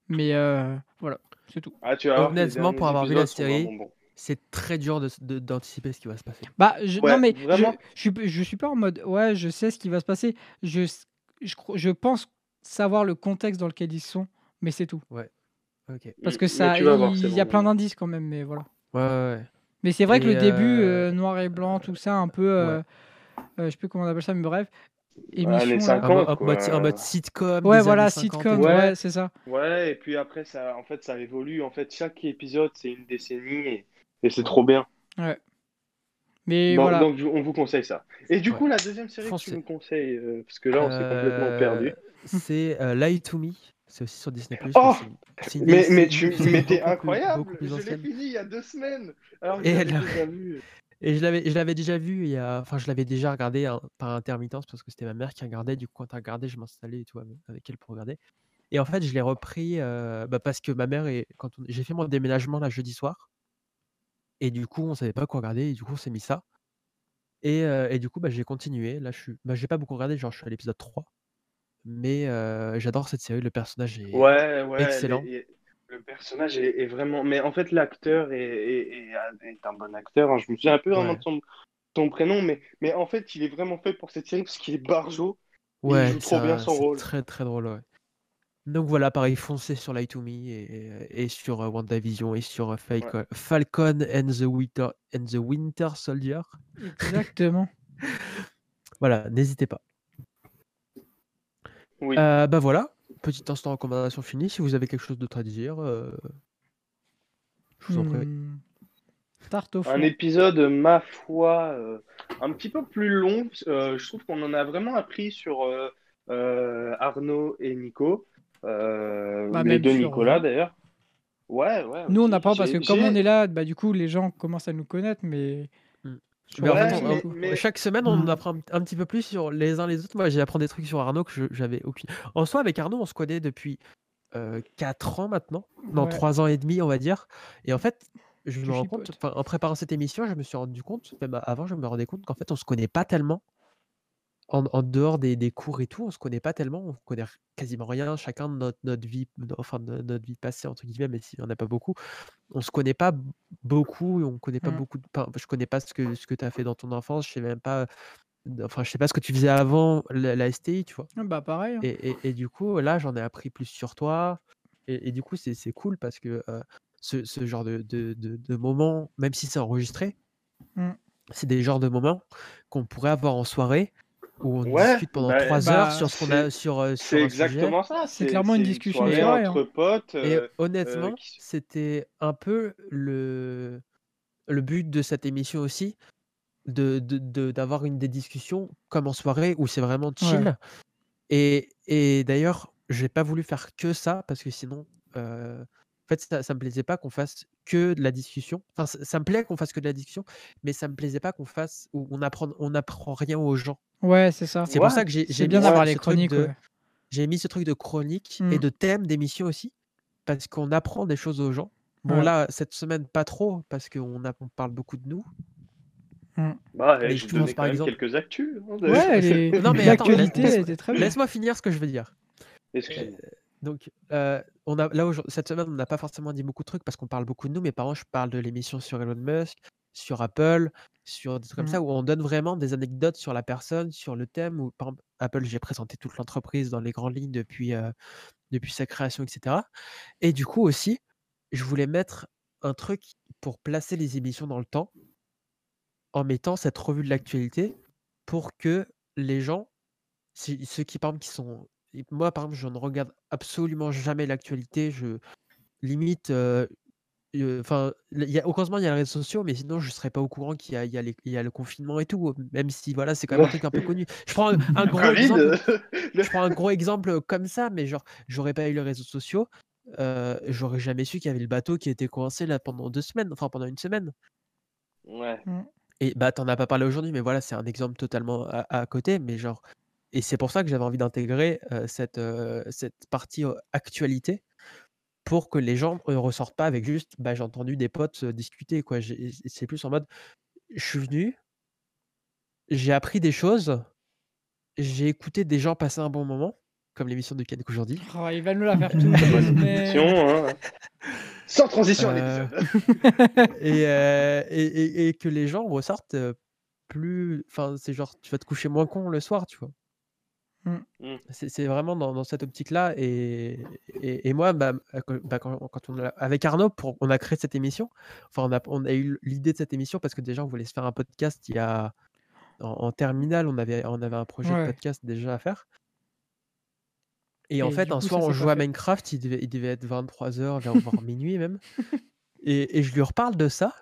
Mais euh, voilà, c'est tout. ah, tu Honnêtement, pour avoir vu la série. C'est très dur d'anticiper ce qui va se passer. Bah, je, Ouais, non, mais je, vraiment. je, suis, je suis pas en mode, ouais, je sais ce qui va se passer. Je, je, je pense savoir le contexte dans lequel ils sont, mais c'est tout. Ok. Parce Mm, que ça, voir, il y a plein d'indices quand même, mais voilà. Ouais, ouais, ouais. Mais c'est vrai que le début, euh, euh, noir et blanc, tout ça, un peu, euh, euh, je sais plus comment on appelle ça, mais bref, émission. là. 50. En, mo- en quoi. mode, en mode sitcom. Ouais, voilà, années 50 et sitcom, ouais, Ouais. c'est ça. ouais et puis après ça en fait ça évolue en fait chaque épisode c'est une décennie et, et c'est trop bien Mais Bon, voilà. donc je- on vous conseille ça et du Ouais. coup la deuxième série que Foncez. tu nous conseilles euh, parce que là on s'est complètement Euh, perdu C'est euh, Lie to Me. C'est aussi sur Disney+. Oh c'est une Mais, mais tu mais plus- incroyable beaucoup plus Je l'ai fini il y a deux semaines Alors que Et j'avais elle- déjà vu. Et je l'avais, je l'avais déjà vu, il y a... enfin je l'avais déjà regardé hein, par intermittence parce que c'était ma mère qui regardait. Du coup, quand elle regardait, je m'installais et tout avec- avec elle pour regarder. Et en fait, je l'ai repris euh, bah, parce que ma mère, est... quand on- j'ai fait mon déménagement là jeudi soir, et du coup, on savait pas quoi regarder, et du coup, on s'est mis ça. Et, euh, et du coup, bah, j'ai continué. Là, je suis, bah, j'ai pas beaucoup regardé, genre je suis à l'épisode 3. Mais euh, j'adore cette série, le personnage est. Ouais, ouais. excellent. les- le personnage est, est vraiment. Mais en fait, l'acteur est, est- est- un bon acteur. hein. Je me souviens un peu vraiment Ouais. de son, son prénom, mais, mais en fait, il est vraiment fait pour cette série parce qu'il est barjo. Ouais, joue trop bien son rôle. Très très drôle, ouais. Donc voilà, pareil, foncez sur Light to Me et, et sur euh, WandaVision et sur euh, Falcon, Falcon and the Winter and the Winter Soldier. Exactement. Voilà, n'hésitez pas. Oui. Euh, bah voilà, petit instant recommandation fini. Si vous avez quelque chose d'autre à dire, euh, je vous en prie. Hmm. Tarte au Un épisode, ma foi, euh, un petit peu plus long. Euh, je trouve qu'on en a vraiment appris sur euh, euh, Arnaud et Nico. Euh, Bah, les deux sur Nicolas, d'ailleurs. Ouais, ouais. Nous, on pas, parce que comme on est là, bah, du coup, les gens commencent à nous connaître, mais. Hmm. en fait, mais- on- mais- chaque semaine, on en Mm. apprend un, petit peu plus sur les uns les autres. Moi, j'ai appris des trucs sur Arnaud que j'avais aucune. En soi, avec Arnaud, on se connaît depuis 4 ans maintenant, non, Ouais. 3 ans et demi, on va dire. Et en fait, je me rends compte, en préparant cette émission, je me suis rendu compte, même avant, je me rendais compte qu'en fait, on se connaît pas tellement. En, en dehors des, des cours et tout, on se connaît pas tellement, on connaît quasiment rien, chacun de notre, notre vie, enfin de notre vie passée entre guillemets, mais s'il n'y en a pas beaucoup, on se connaît pas beaucoup, on connaît pas Mm. beaucoup. De, je connais pas ce que ce que tu as fait dans ton enfance, je sais même pas, enfin je sais pas ce que tu faisais avant la, la STI, tu vois? Ah, Bah, pareil. hein. Et, et- et du coup, là, j'en ai appris plus sur toi. Et, et du coup, c'est cool parce que euh, ce, ce genre de, de, de, de moments, même si c'est enregistré, Mm. c'est des genres de moments qu'on pourrait avoir en soirée où on Ouais, discute pendant bah, trois bah, heures sur ce qu'on a sur, euh, sur C'est un sujet. exactement ça. C'est clairement une discussion de soirée, entre potes. Et euh, honnêtement, qui- c'était un peu le, le but de cette émission aussi, de de- de- d'avoir une des discussions comme en soirée où c'est vraiment chill. Et, et d'ailleurs, j'ai pas voulu faire que ça parce que sinon, euh, fait, ça, ça me plaisait pas qu'on fasse que de la discussion. Enfin, ça, ça me plaît qu'on fasse que de la discussion, mais ça me plaisait pas qu'on fasse où on apprend, on apprend rien aux gens. Ouais, c'est ça. C'est Ouais, pour ça que j'ai bien d'avoir les chroniques. ouais. j'ai mis ce truc de chronique Mm. et de thème d'émission aussi, parce qu'on apprend des choses aux gens. Bon, Ouais. là, cette semaine, pas trop, parce qu'on a- on parle beaucoup de nous. Bah, Mais eh, je pense, par exemple- quelques actus. hein, de- Ouais, les... Non, mais attends, l'actualité laisse- était très bien. Laisse-moi finir ce que je veux dire. Excuse-moi. Donc, euh, on a, là, aujourd'hui- cette semaine, on n'a pas forcément dit beaucoup de trucs parce qu'on parle beaucoup de nous. Mais par exemple, je parle de l'émission sur Elon Musk. sur Apple, sur des trucs comme Mmh. ça, où on donne vraiment des anecdotes sur la personne, sur le thème. Ou par exemple, Apple, j'ai présenté toute l'entreprise dans les grandes lignes depuis, euh, depuis sa création, etc. Et du coup aussi, je voulais mettre un truc pour placer les émissions dans le temps, en mettant cette revue de l'actualité pour que les gens, si- ceux qui, par exemple, qui sont... Moi, par exemple, je ne regarde absolument jamais l'actualité. Je limite, euh, euh, enfin, il y a, heureusement, il y a les réseaux sociaux, mais sinon, je ne serais pas au courant qu'il y a, il y a les- il y a le confinement et tout, même si, voilà, c'est quand même un truc un peu connu. Je prends un, un gros exemple, je prends un gros exemple comme ça, mais genre, j'aurais pas eu les réseaux sociaux, euh, j'aurais jamais su qu'il y avait le bateau qui était coincé là pendant deux semaines, enfin pendant une semaine. Ouais. Et bah, t'en as pas parlé aujourd'hui, mais voilà, c'est un exemple totalement à, à côté, mais genre, et c'est pour ça que j'avais envie d'intégrer euh, cette, euh, cette partie euh, actualité pour que les gens ne ressortent pas avec juste, bah, j'ai entendu des potes euh, discuter, quoi. C'est plus en mode, je suis venu, j'ai appris des choses, j'ai écouté des gens passer un bon moment, comme l'émission de Canek aujourd'hui. Oh, il va nous la faire tout. Transition, hein. Sans transition à Euh, l'épisode. et, euh, et, et- et que les gens ressortent euh, plus. Enfin, c'est genre, tu vas te coucher moins con le soir, tu vois. Mm. Mm. C'est vraiment dans, dans cette optique-là. Et, et, et moi, bah, quand, bah, quand- quand on a, avec Arnaud, pour, on a créé cette émission. Enfin, on a, on a eu l'idée de cette émission parce que déjà, on voulait se faire un podcast il y a. En, en terminale, on avait, on avait un projet Ouais. de podcast déjà à faire. Et, en fait, un coup, soir, on jouait à. Minecraft, il devait, il devait être 23h, voire minuit même. Et, et je lui reparle de ça.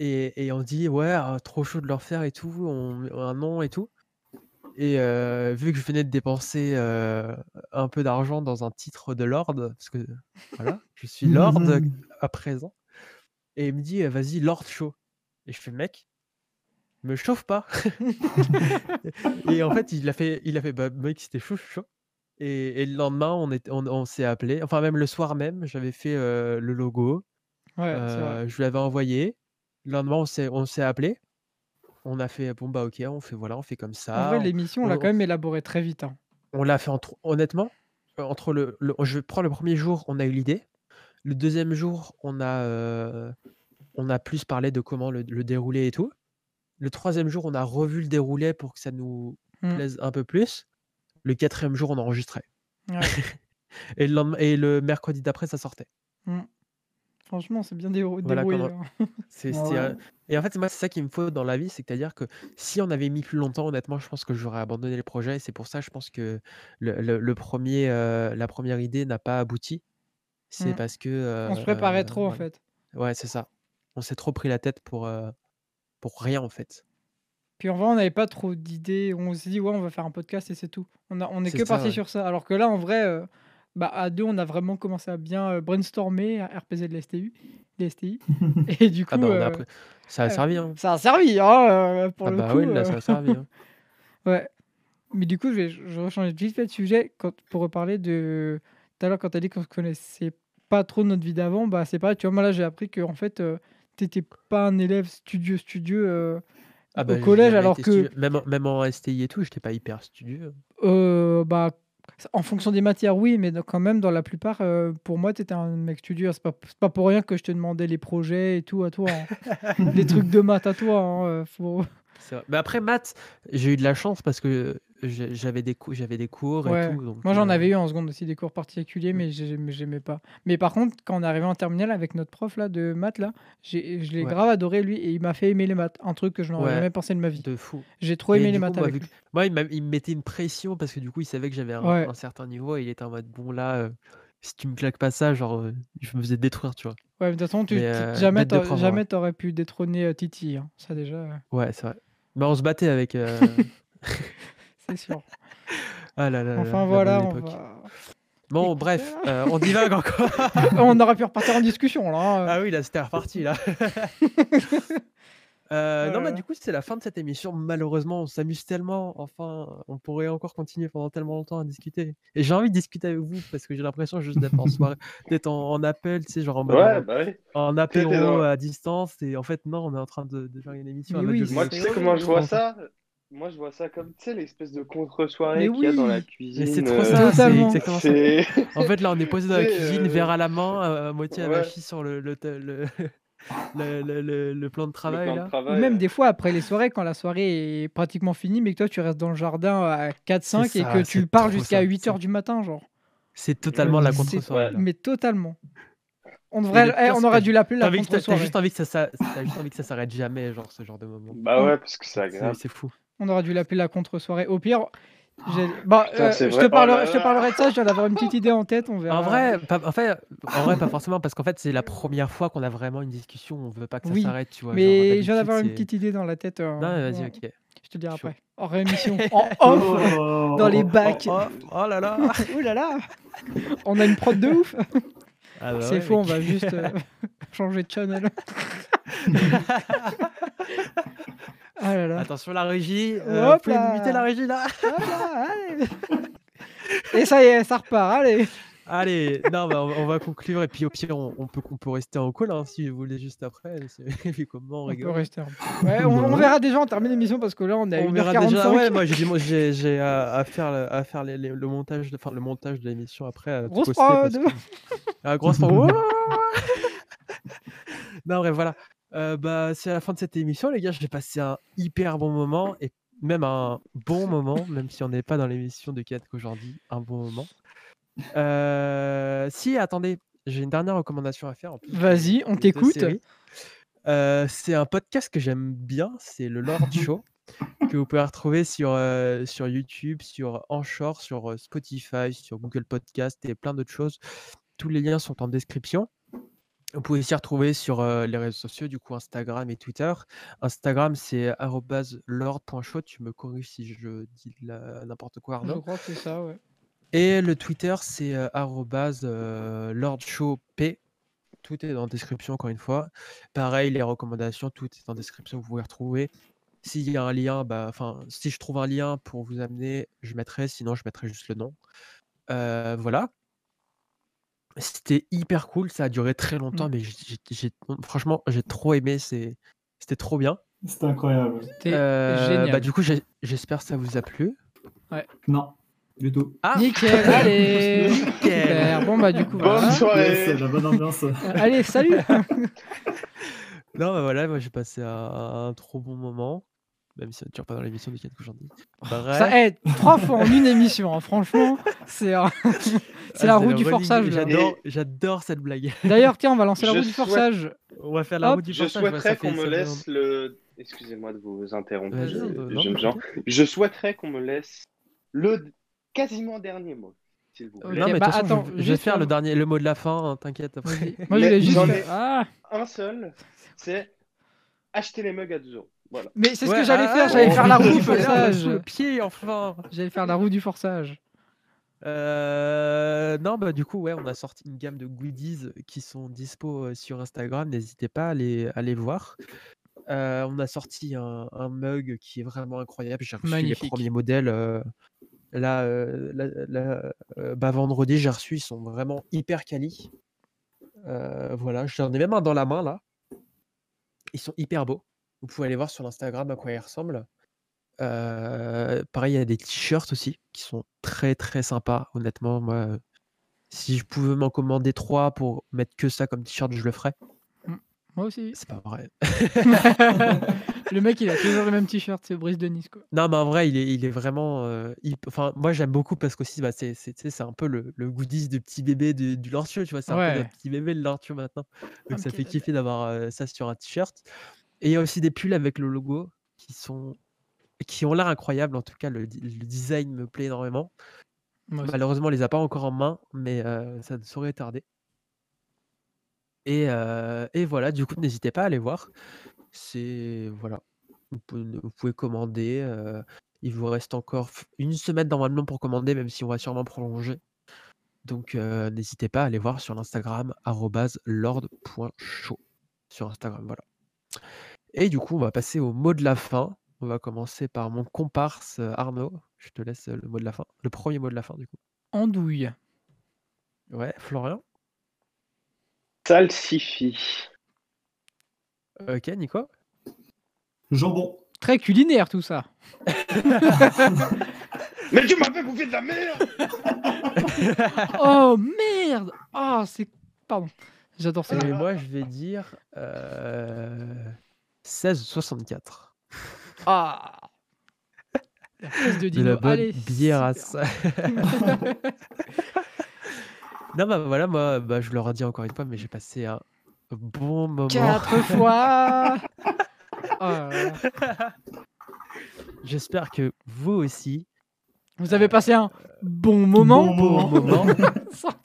Et, et on dit, ouais, ah, trop chaud de le refaire et tout, on, un nom et tout. Et euh, vu que je venais de dépenser euh, un peu d'argent dans un titre de Lord, parce que voilà, je suis Lord à présent, et il me dit, vas-y, Lord Show. Et je fais, mec, me chauffe pas. et en fait, il a fait, il a fait bah, mec, c'était chaud, chaud. Et, et le lendemain, on, est, on, on s'est appelé. Enfin, même le soir même, j'avais fait euh, le logo. Ouais, je lui avais envoyé. Le lendemain, on s'est, on s'est appelé. On a fait, bon, bah, ok, on fait, voilà, on fait comme En ça. vrai, on- l'émission, on l'a on- quand même élaborée très vite. hein. on l'a fait entre, honnêtement, euh, entre le, le- je prends le premier jour, on a eu l'idée. Le deuxième jour, on a, euh, on a plus parlé de comment le, le dérouler et tout. Le troisième jour, on a revu le déroulé pour que ça nous Mm. plaise un peu plus. Le quatrième jour, on enregistrait. Ouais. Et le, lendemain- et le mercredi d'après, ça sortait. Mm. Franchement, c'est bien Voilà débrouillé. comment- hein. C'est, Ah c'est, ouais. Et en fait, moi, c'est ça qu'il me faut dans la vie, c'est-à-dire que si on avait mis plus longtemps, honnêtement, je pense que j'aurais abandonné le projet. Et c'est pour ça, je pense que le, le- le premier, euh, la première idée n'a pas abouti. C'est Mm. parce que. On se préparait euh, trop, en voilà. fait. Ouais, c'est ça. On s'est trop pris la tête pour, euh, pour rien, en fait. Puis en vrai, on n'avait pas trop d'idées. On s'est dit, ouais, on va faire un podcast et c'est tout. On, a, on est C'est que parti ouais. sur ça. Alors que là, en vrai, euh, bah, à deux, on a vraiment commencé à bien euh, brainstormer à RPZ de STI. Et du coup, Ah bah, on a euh, appris- Ça a euh, servi, hein. ça a servi, hein, euh, pour Ah le bah coup. oui, là, euh, ça a servi. hein. Ouais. Mais du coup, je vais je vais rechanger vite fait de sujet quand, pour reparler de. Tout à l'heure, quand tu as dit qu'on ne connaissait pas trop notre vie d'avant, bah, c'est pareil. Tu vois, moi là, j'ai appris que en fait, tu n'étais pas un élève studieux, studieux euh, Ah bah, au j'ai collège, alors que. studieux. Même, en- même en STI et tout, j'étais pas hyper studieux. Euh, bah, en fonction des matières, oui, mais quand même, dans la plupart, euh, pour moi, tu étais un mec studieux. C'est pas, c'est pas pour rien que je te demandais les projets et tout à toi. hein. les trucs de maths à toi. hein, euh, faut... Mais après, maths, j'ai eu de la chance parce que j'ai- j'avais des, cou- des cours et Ouais. tout. donc, Moi, j'en euh, avais eu en seconde aussi des cours particuliers, mais j'ai- mais j'aimais pas. Mais par contre, quand on est arrivé en terminale avec notre prof là, de maths, là, je l'ai Ouais. grave adoré lui et il m'a fait aimer les maths. Un truc que je n'aurais Ouais. jamais pensé de ma vie. de fou. J'ai trop aimé les maths moi, avec vu lui. Moi, il, me mettait une pression parce que du coup, il savait que j'avais un, certain niveau et il était en mode bon, là, euh, si tu me claques pas ça, genre, euh, je me faisais détruire, tu vois. Ouais, mais de toute façon, tu, Mais, euh, jamais t'aurais pu détrôner euh, Titi. hein. Ça déjà, euh, Ouais, c'est vrai. Bah, on se battait avec. euh, c'est sûr. Ah là là là, Enfin la voilà, bonne on époque. va. Bon, bref, euh, on divague encore. on aurait pu repartir en discussion là. hein. Ah oui, là, c'était reparti, là. Euh, non, bah, du coup, c'est la fin de cette émission. Malheureusement, on s'amuse tellement. Enfin, on pourrait encore continuer pendant tellement longtemps à discuter. Et j'ai envie de discuter avec vous parce que j'ai l'impression juste d'être en soirée, d'être en, en appel, tu sais, genre en mode Ouais, en- bah oui. en, apéro dans- à distance. Et en fait, non, on est en train de, de faire une émission oui. Moi, tu sais comment je vois ça Moi, je vois ça comme, tu sais, l'espèce de contre-soirée Mais qu'il y a dans la oui. cuisine. Mais c'est trop euh, ça, c'est exactement ça. En fait, là, on est posé dans la cuisine, euh, verre à la main, euh, à moitié ouais. avachi sur le, le, le- le, le- le- le plan de travail plan de là. Ou travail, même des fois après les soirées, quand la soirée est pratiquement finie, mais que toi tu restes dans le jardin à 4-5 C'est et que tu pars jusqu'à ça, 8h c'est- du matin, genre. C'est totalement la contre-soirée. Mais totalement. On, devrait, eh, on aurait dû l'appeler la que- t'as- contre-soirée. juste envie que ça, ça- t'as juste envie que ça s'arrête jamais, genre ce genre de moment. Bah ouais, parce que c'est C'est agréable. c'est fou. On aurait dû l'appeler la contre-soirée. Au pire, Putain, euh, je, te Oh parlerai, je te parlerai de ça, je viens d'avoir une petite idée en tête, on verra. En vrai, pas, en fait, en vrai, pas forcément, parce qu'en fait, c'est la première fois qu'on a vraiment une discussion. On veut pas que ça Oui, s'arrête, tu vois. genre, mais je viens d'avoir une petite idée dans la tête. euh, Non, mais vas-y, ouais, ok. Je te dirai Chaud. après. En réémission. en off, Oh, dans les oh, bacs. Oh, oh là là Ouh là là On a une prod de ouf Ah bah C'est ouais, faux, on va juste euh, changer de channel. ah là là. Attention la régie, euh, Hop vous pouvez là. limiter la régie là Hop là, allez. Et ça y est, ça repart, allez Allez, non, bah, on, on va conclure et puis au pire, on, on peut, on peut rester en call hein, si vous voulez juste après. comment on peut rester. Ouais, verra déjà, on termine l'émission parce que là on est à On 1h45. verra déjà. Ouais, moi j'ai à, à faire, le, à faire les- les- le montage, de- enfin le montage de l'émission après. à Grosse prod. que- Ah, grosse prod. Ouah non, bref, voilà. Euh, bah, c'est la fin de cette émission, les gars. J'ai passé un hyper bon moment et même un bon moment, même si on n'est pas dans l'émission de 4 qu'aujourd'hui, un bon moment. Euh, si, attendez, j'ai une dernière recommandation à faire. en plus de- Vas-y, on t'écoute. Euh, c'est un podcast que j'aime bien, c'est le Lord Show, que vous pouvez retrouver sur, euh, sur YouTube, sur Anchor, sur Spotify, sur Google Podcast et plein d'autres choses. Tous les liens sont en description. Vous pouvez aussi retrouver sur euh, les réseaux sociaux, du coup Instagram et Twitter. Instagram, c'est lord.show. Tu me corriges si je dis n'importe quoi, Je Arnaud. crois que c'est ça, ouais. Et le Twitter, c'est euh, euh, lordshowp. Tout est en description, encore une fois. Pareil, les recommandations, tout est en description. Vous pouvez retrouver. S'il y a un lien, bah, enfin, si je trouve un lien pour vous amener, je mettrai. Sinon, je mettrai juste le nom. Euh, voilà. C'était hyper cool. Ça a duré très longtemps, mais j'ai- j'ai- j'ai- franchement, j'ai trop aimé. C'était trop bien. C'était incroyable. C'était Euh, génial. bah, du coup, j'espère que ça vous a plu. Non, du tout. Ah, Nickel, allez Nickel. Super, bon bah du coup Bonne voilà. soirée. Yes, la bonne ambiance. Euh, Allez, salut Non, bah voilà, moi j'ai passé un, un trop bon moment, même si ça ne dure pas dans l'émission de quelques aujourd'hui. Bref, Ça aide trois fois en une émission, hein, franchement, c'est un- c'est la ah, roue du forçage. J'adore, j'adore cette blague. D'ailleurs, tiens, on va lancer la Je roue du forçage. On va faire la Hop, roue du Je forçage. ça souhaiterais qu'on me laisse le. Excusez-moi de vous interrompre. Je souhaiterais qu'on me laisse le quasiment dernier mot, s'il vous plaît. Ok, Non, mais de bah, toute façon, je- attends, je, vais faire le dernier, le mot de la fin, hein, t'inquiète. Moi, je voulais juste. j'en faire- ai- Ah, Un seul, c'est acheter les mugs à 2 euros. Voilà. mais c'est ce Ouais, que j'allais ah, faire, ah, j'allais oh, faire la roue du forçage. Sous le pied, enfin. J'allais faire la roue du forçage. Euh, non, bah du coup, ouais, on a sorti une gamme de goodies qui sont dispo euh, sur Instagram. N'hésitez pas à les, à les voir. Euh, on a sorti un, un mug qui est vraiment incroyable. J'ai reçu les premiers modèles. euh, là, euh, euh, bah, vendredi, j'ai reçu. Ils sont vraiment hyper quali. Euh, voilà, j'en ai même un dans la main là. Ils sont hyper beaux. Vous pouvez aller voir sur l'Instagram à quoi ils ressemblent. Pareil, il y a des t-shirts aussi qui sont très très sympas. Honnêtement, moi, si je pouvais m'en commander trois pour mettre que ça comme t-shirt, je le ferais. Moi aussi. C'est pas vrai. le mec, il a toujours le même t-shirt, c'est Brice de Nice, quoi. Non, mais en vrai, il est, il est vraiment. euh, Enfin, moi, j'aime beaucoup parce qu'aussi, bah, c'est un peu le, le goodies de petit bébé du, du tu vois. C'est un peu notre petit bébé, le Show maintenant. Donc, ça fait kiffer d'avoir euh, ça sur un t-shirt. Et il y a aussi des pulls avec le logo qui sont qui ont l'air incroyables. En tout cas, le, design me plaît énormément. Malheureusement, on les a pas encore en main, mais euh, ça ne saurait tarder. Et, et voilà, du coup, n'hésitez pas à aller voir. C'est voilà, vous pouvez, vous pouvez commander. il vous reste encore f- une semaine normalement pour commander, même si on va sûrement prolonger. Donc n'hésitez pas à aller voir sur l'Instagram @lord.show sur Instagram, voilà. Et du coup, on va passer au mot de la fin. On va commencer par mon comparse Arnaud. Je te laisse le mot de la fin, le premier mot de la fin du coup. Andouille. Ouais, Florian. Salsifie. Ok, Nico? Jambon. Très culinaire tout ça. Mais tu m'as fait bouffer de la merde Oh merde Oh, c'est. Pardon. J'adore ça. Et moi, je vais dire euh, 16,64. Ah La prise de la bonne Allez, biérasse. super. Non, bah voilà, moi, bah, je le redis encore une fois, mais j'ai passé un bon moment. Quatre fois Oh. J'espère que vous aussi. Vous avez passé un bon moment Bon moment. Bon moment. Non,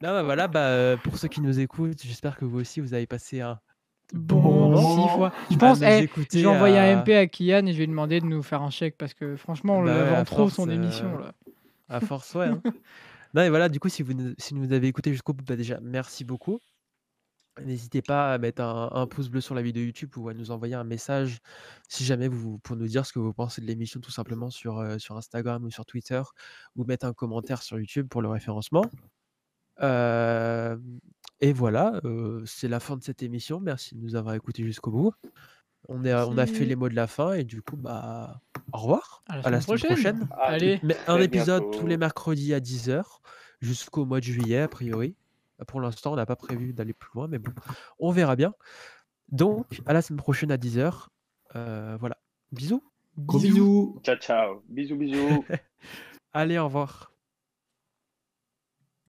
bah voilà, bah, euh, pour ceux qui nous écoutent, j'espère que vous aussi, vous avez passé un Bon bon moment. six fois. Je pense, nous eh, je vais envoyer un MP à Kian et je vais lui demander de nous faire un chèque parce que franchement, on Bah le trop force, son euh, émission là. À force, ouais. hein. et voilà, du coup, si vous, nous- si nous avez écouté jusqu'au bout, bah déjà, merci beaucoup. N'hésitez pas à mettre un, un pouce bleu sur la vidéo YouTube ou à nous envoyer un message si jamais vous pour nous dire ce que vous pensez de l'émission tout simplement sur, euh, sur Instagram ou sur Twitter ou mettre un commentaire sur YouTube pour le référencement. Euh, et voilà, euh, c'est la fin de cette émission. Merci de nous avoir écoutés jusqu'au bout. On, est, on a fait les mots de la fin et du coup, bah, au revoir. À la semaine prochaine. Allez, Mais un épisode bientôt. tous les mercredis à 10h jusqu'au mois de juillet, a priori. Pour l'instant, on n'a pas prévu d'aller plus loin, mais bon, on verra bien. Donc, à la semaine prochaine à 10h. voilà. Bisous. Gros bisous. Ciao, ciao. Bisous, bisous. Allez, au revoir.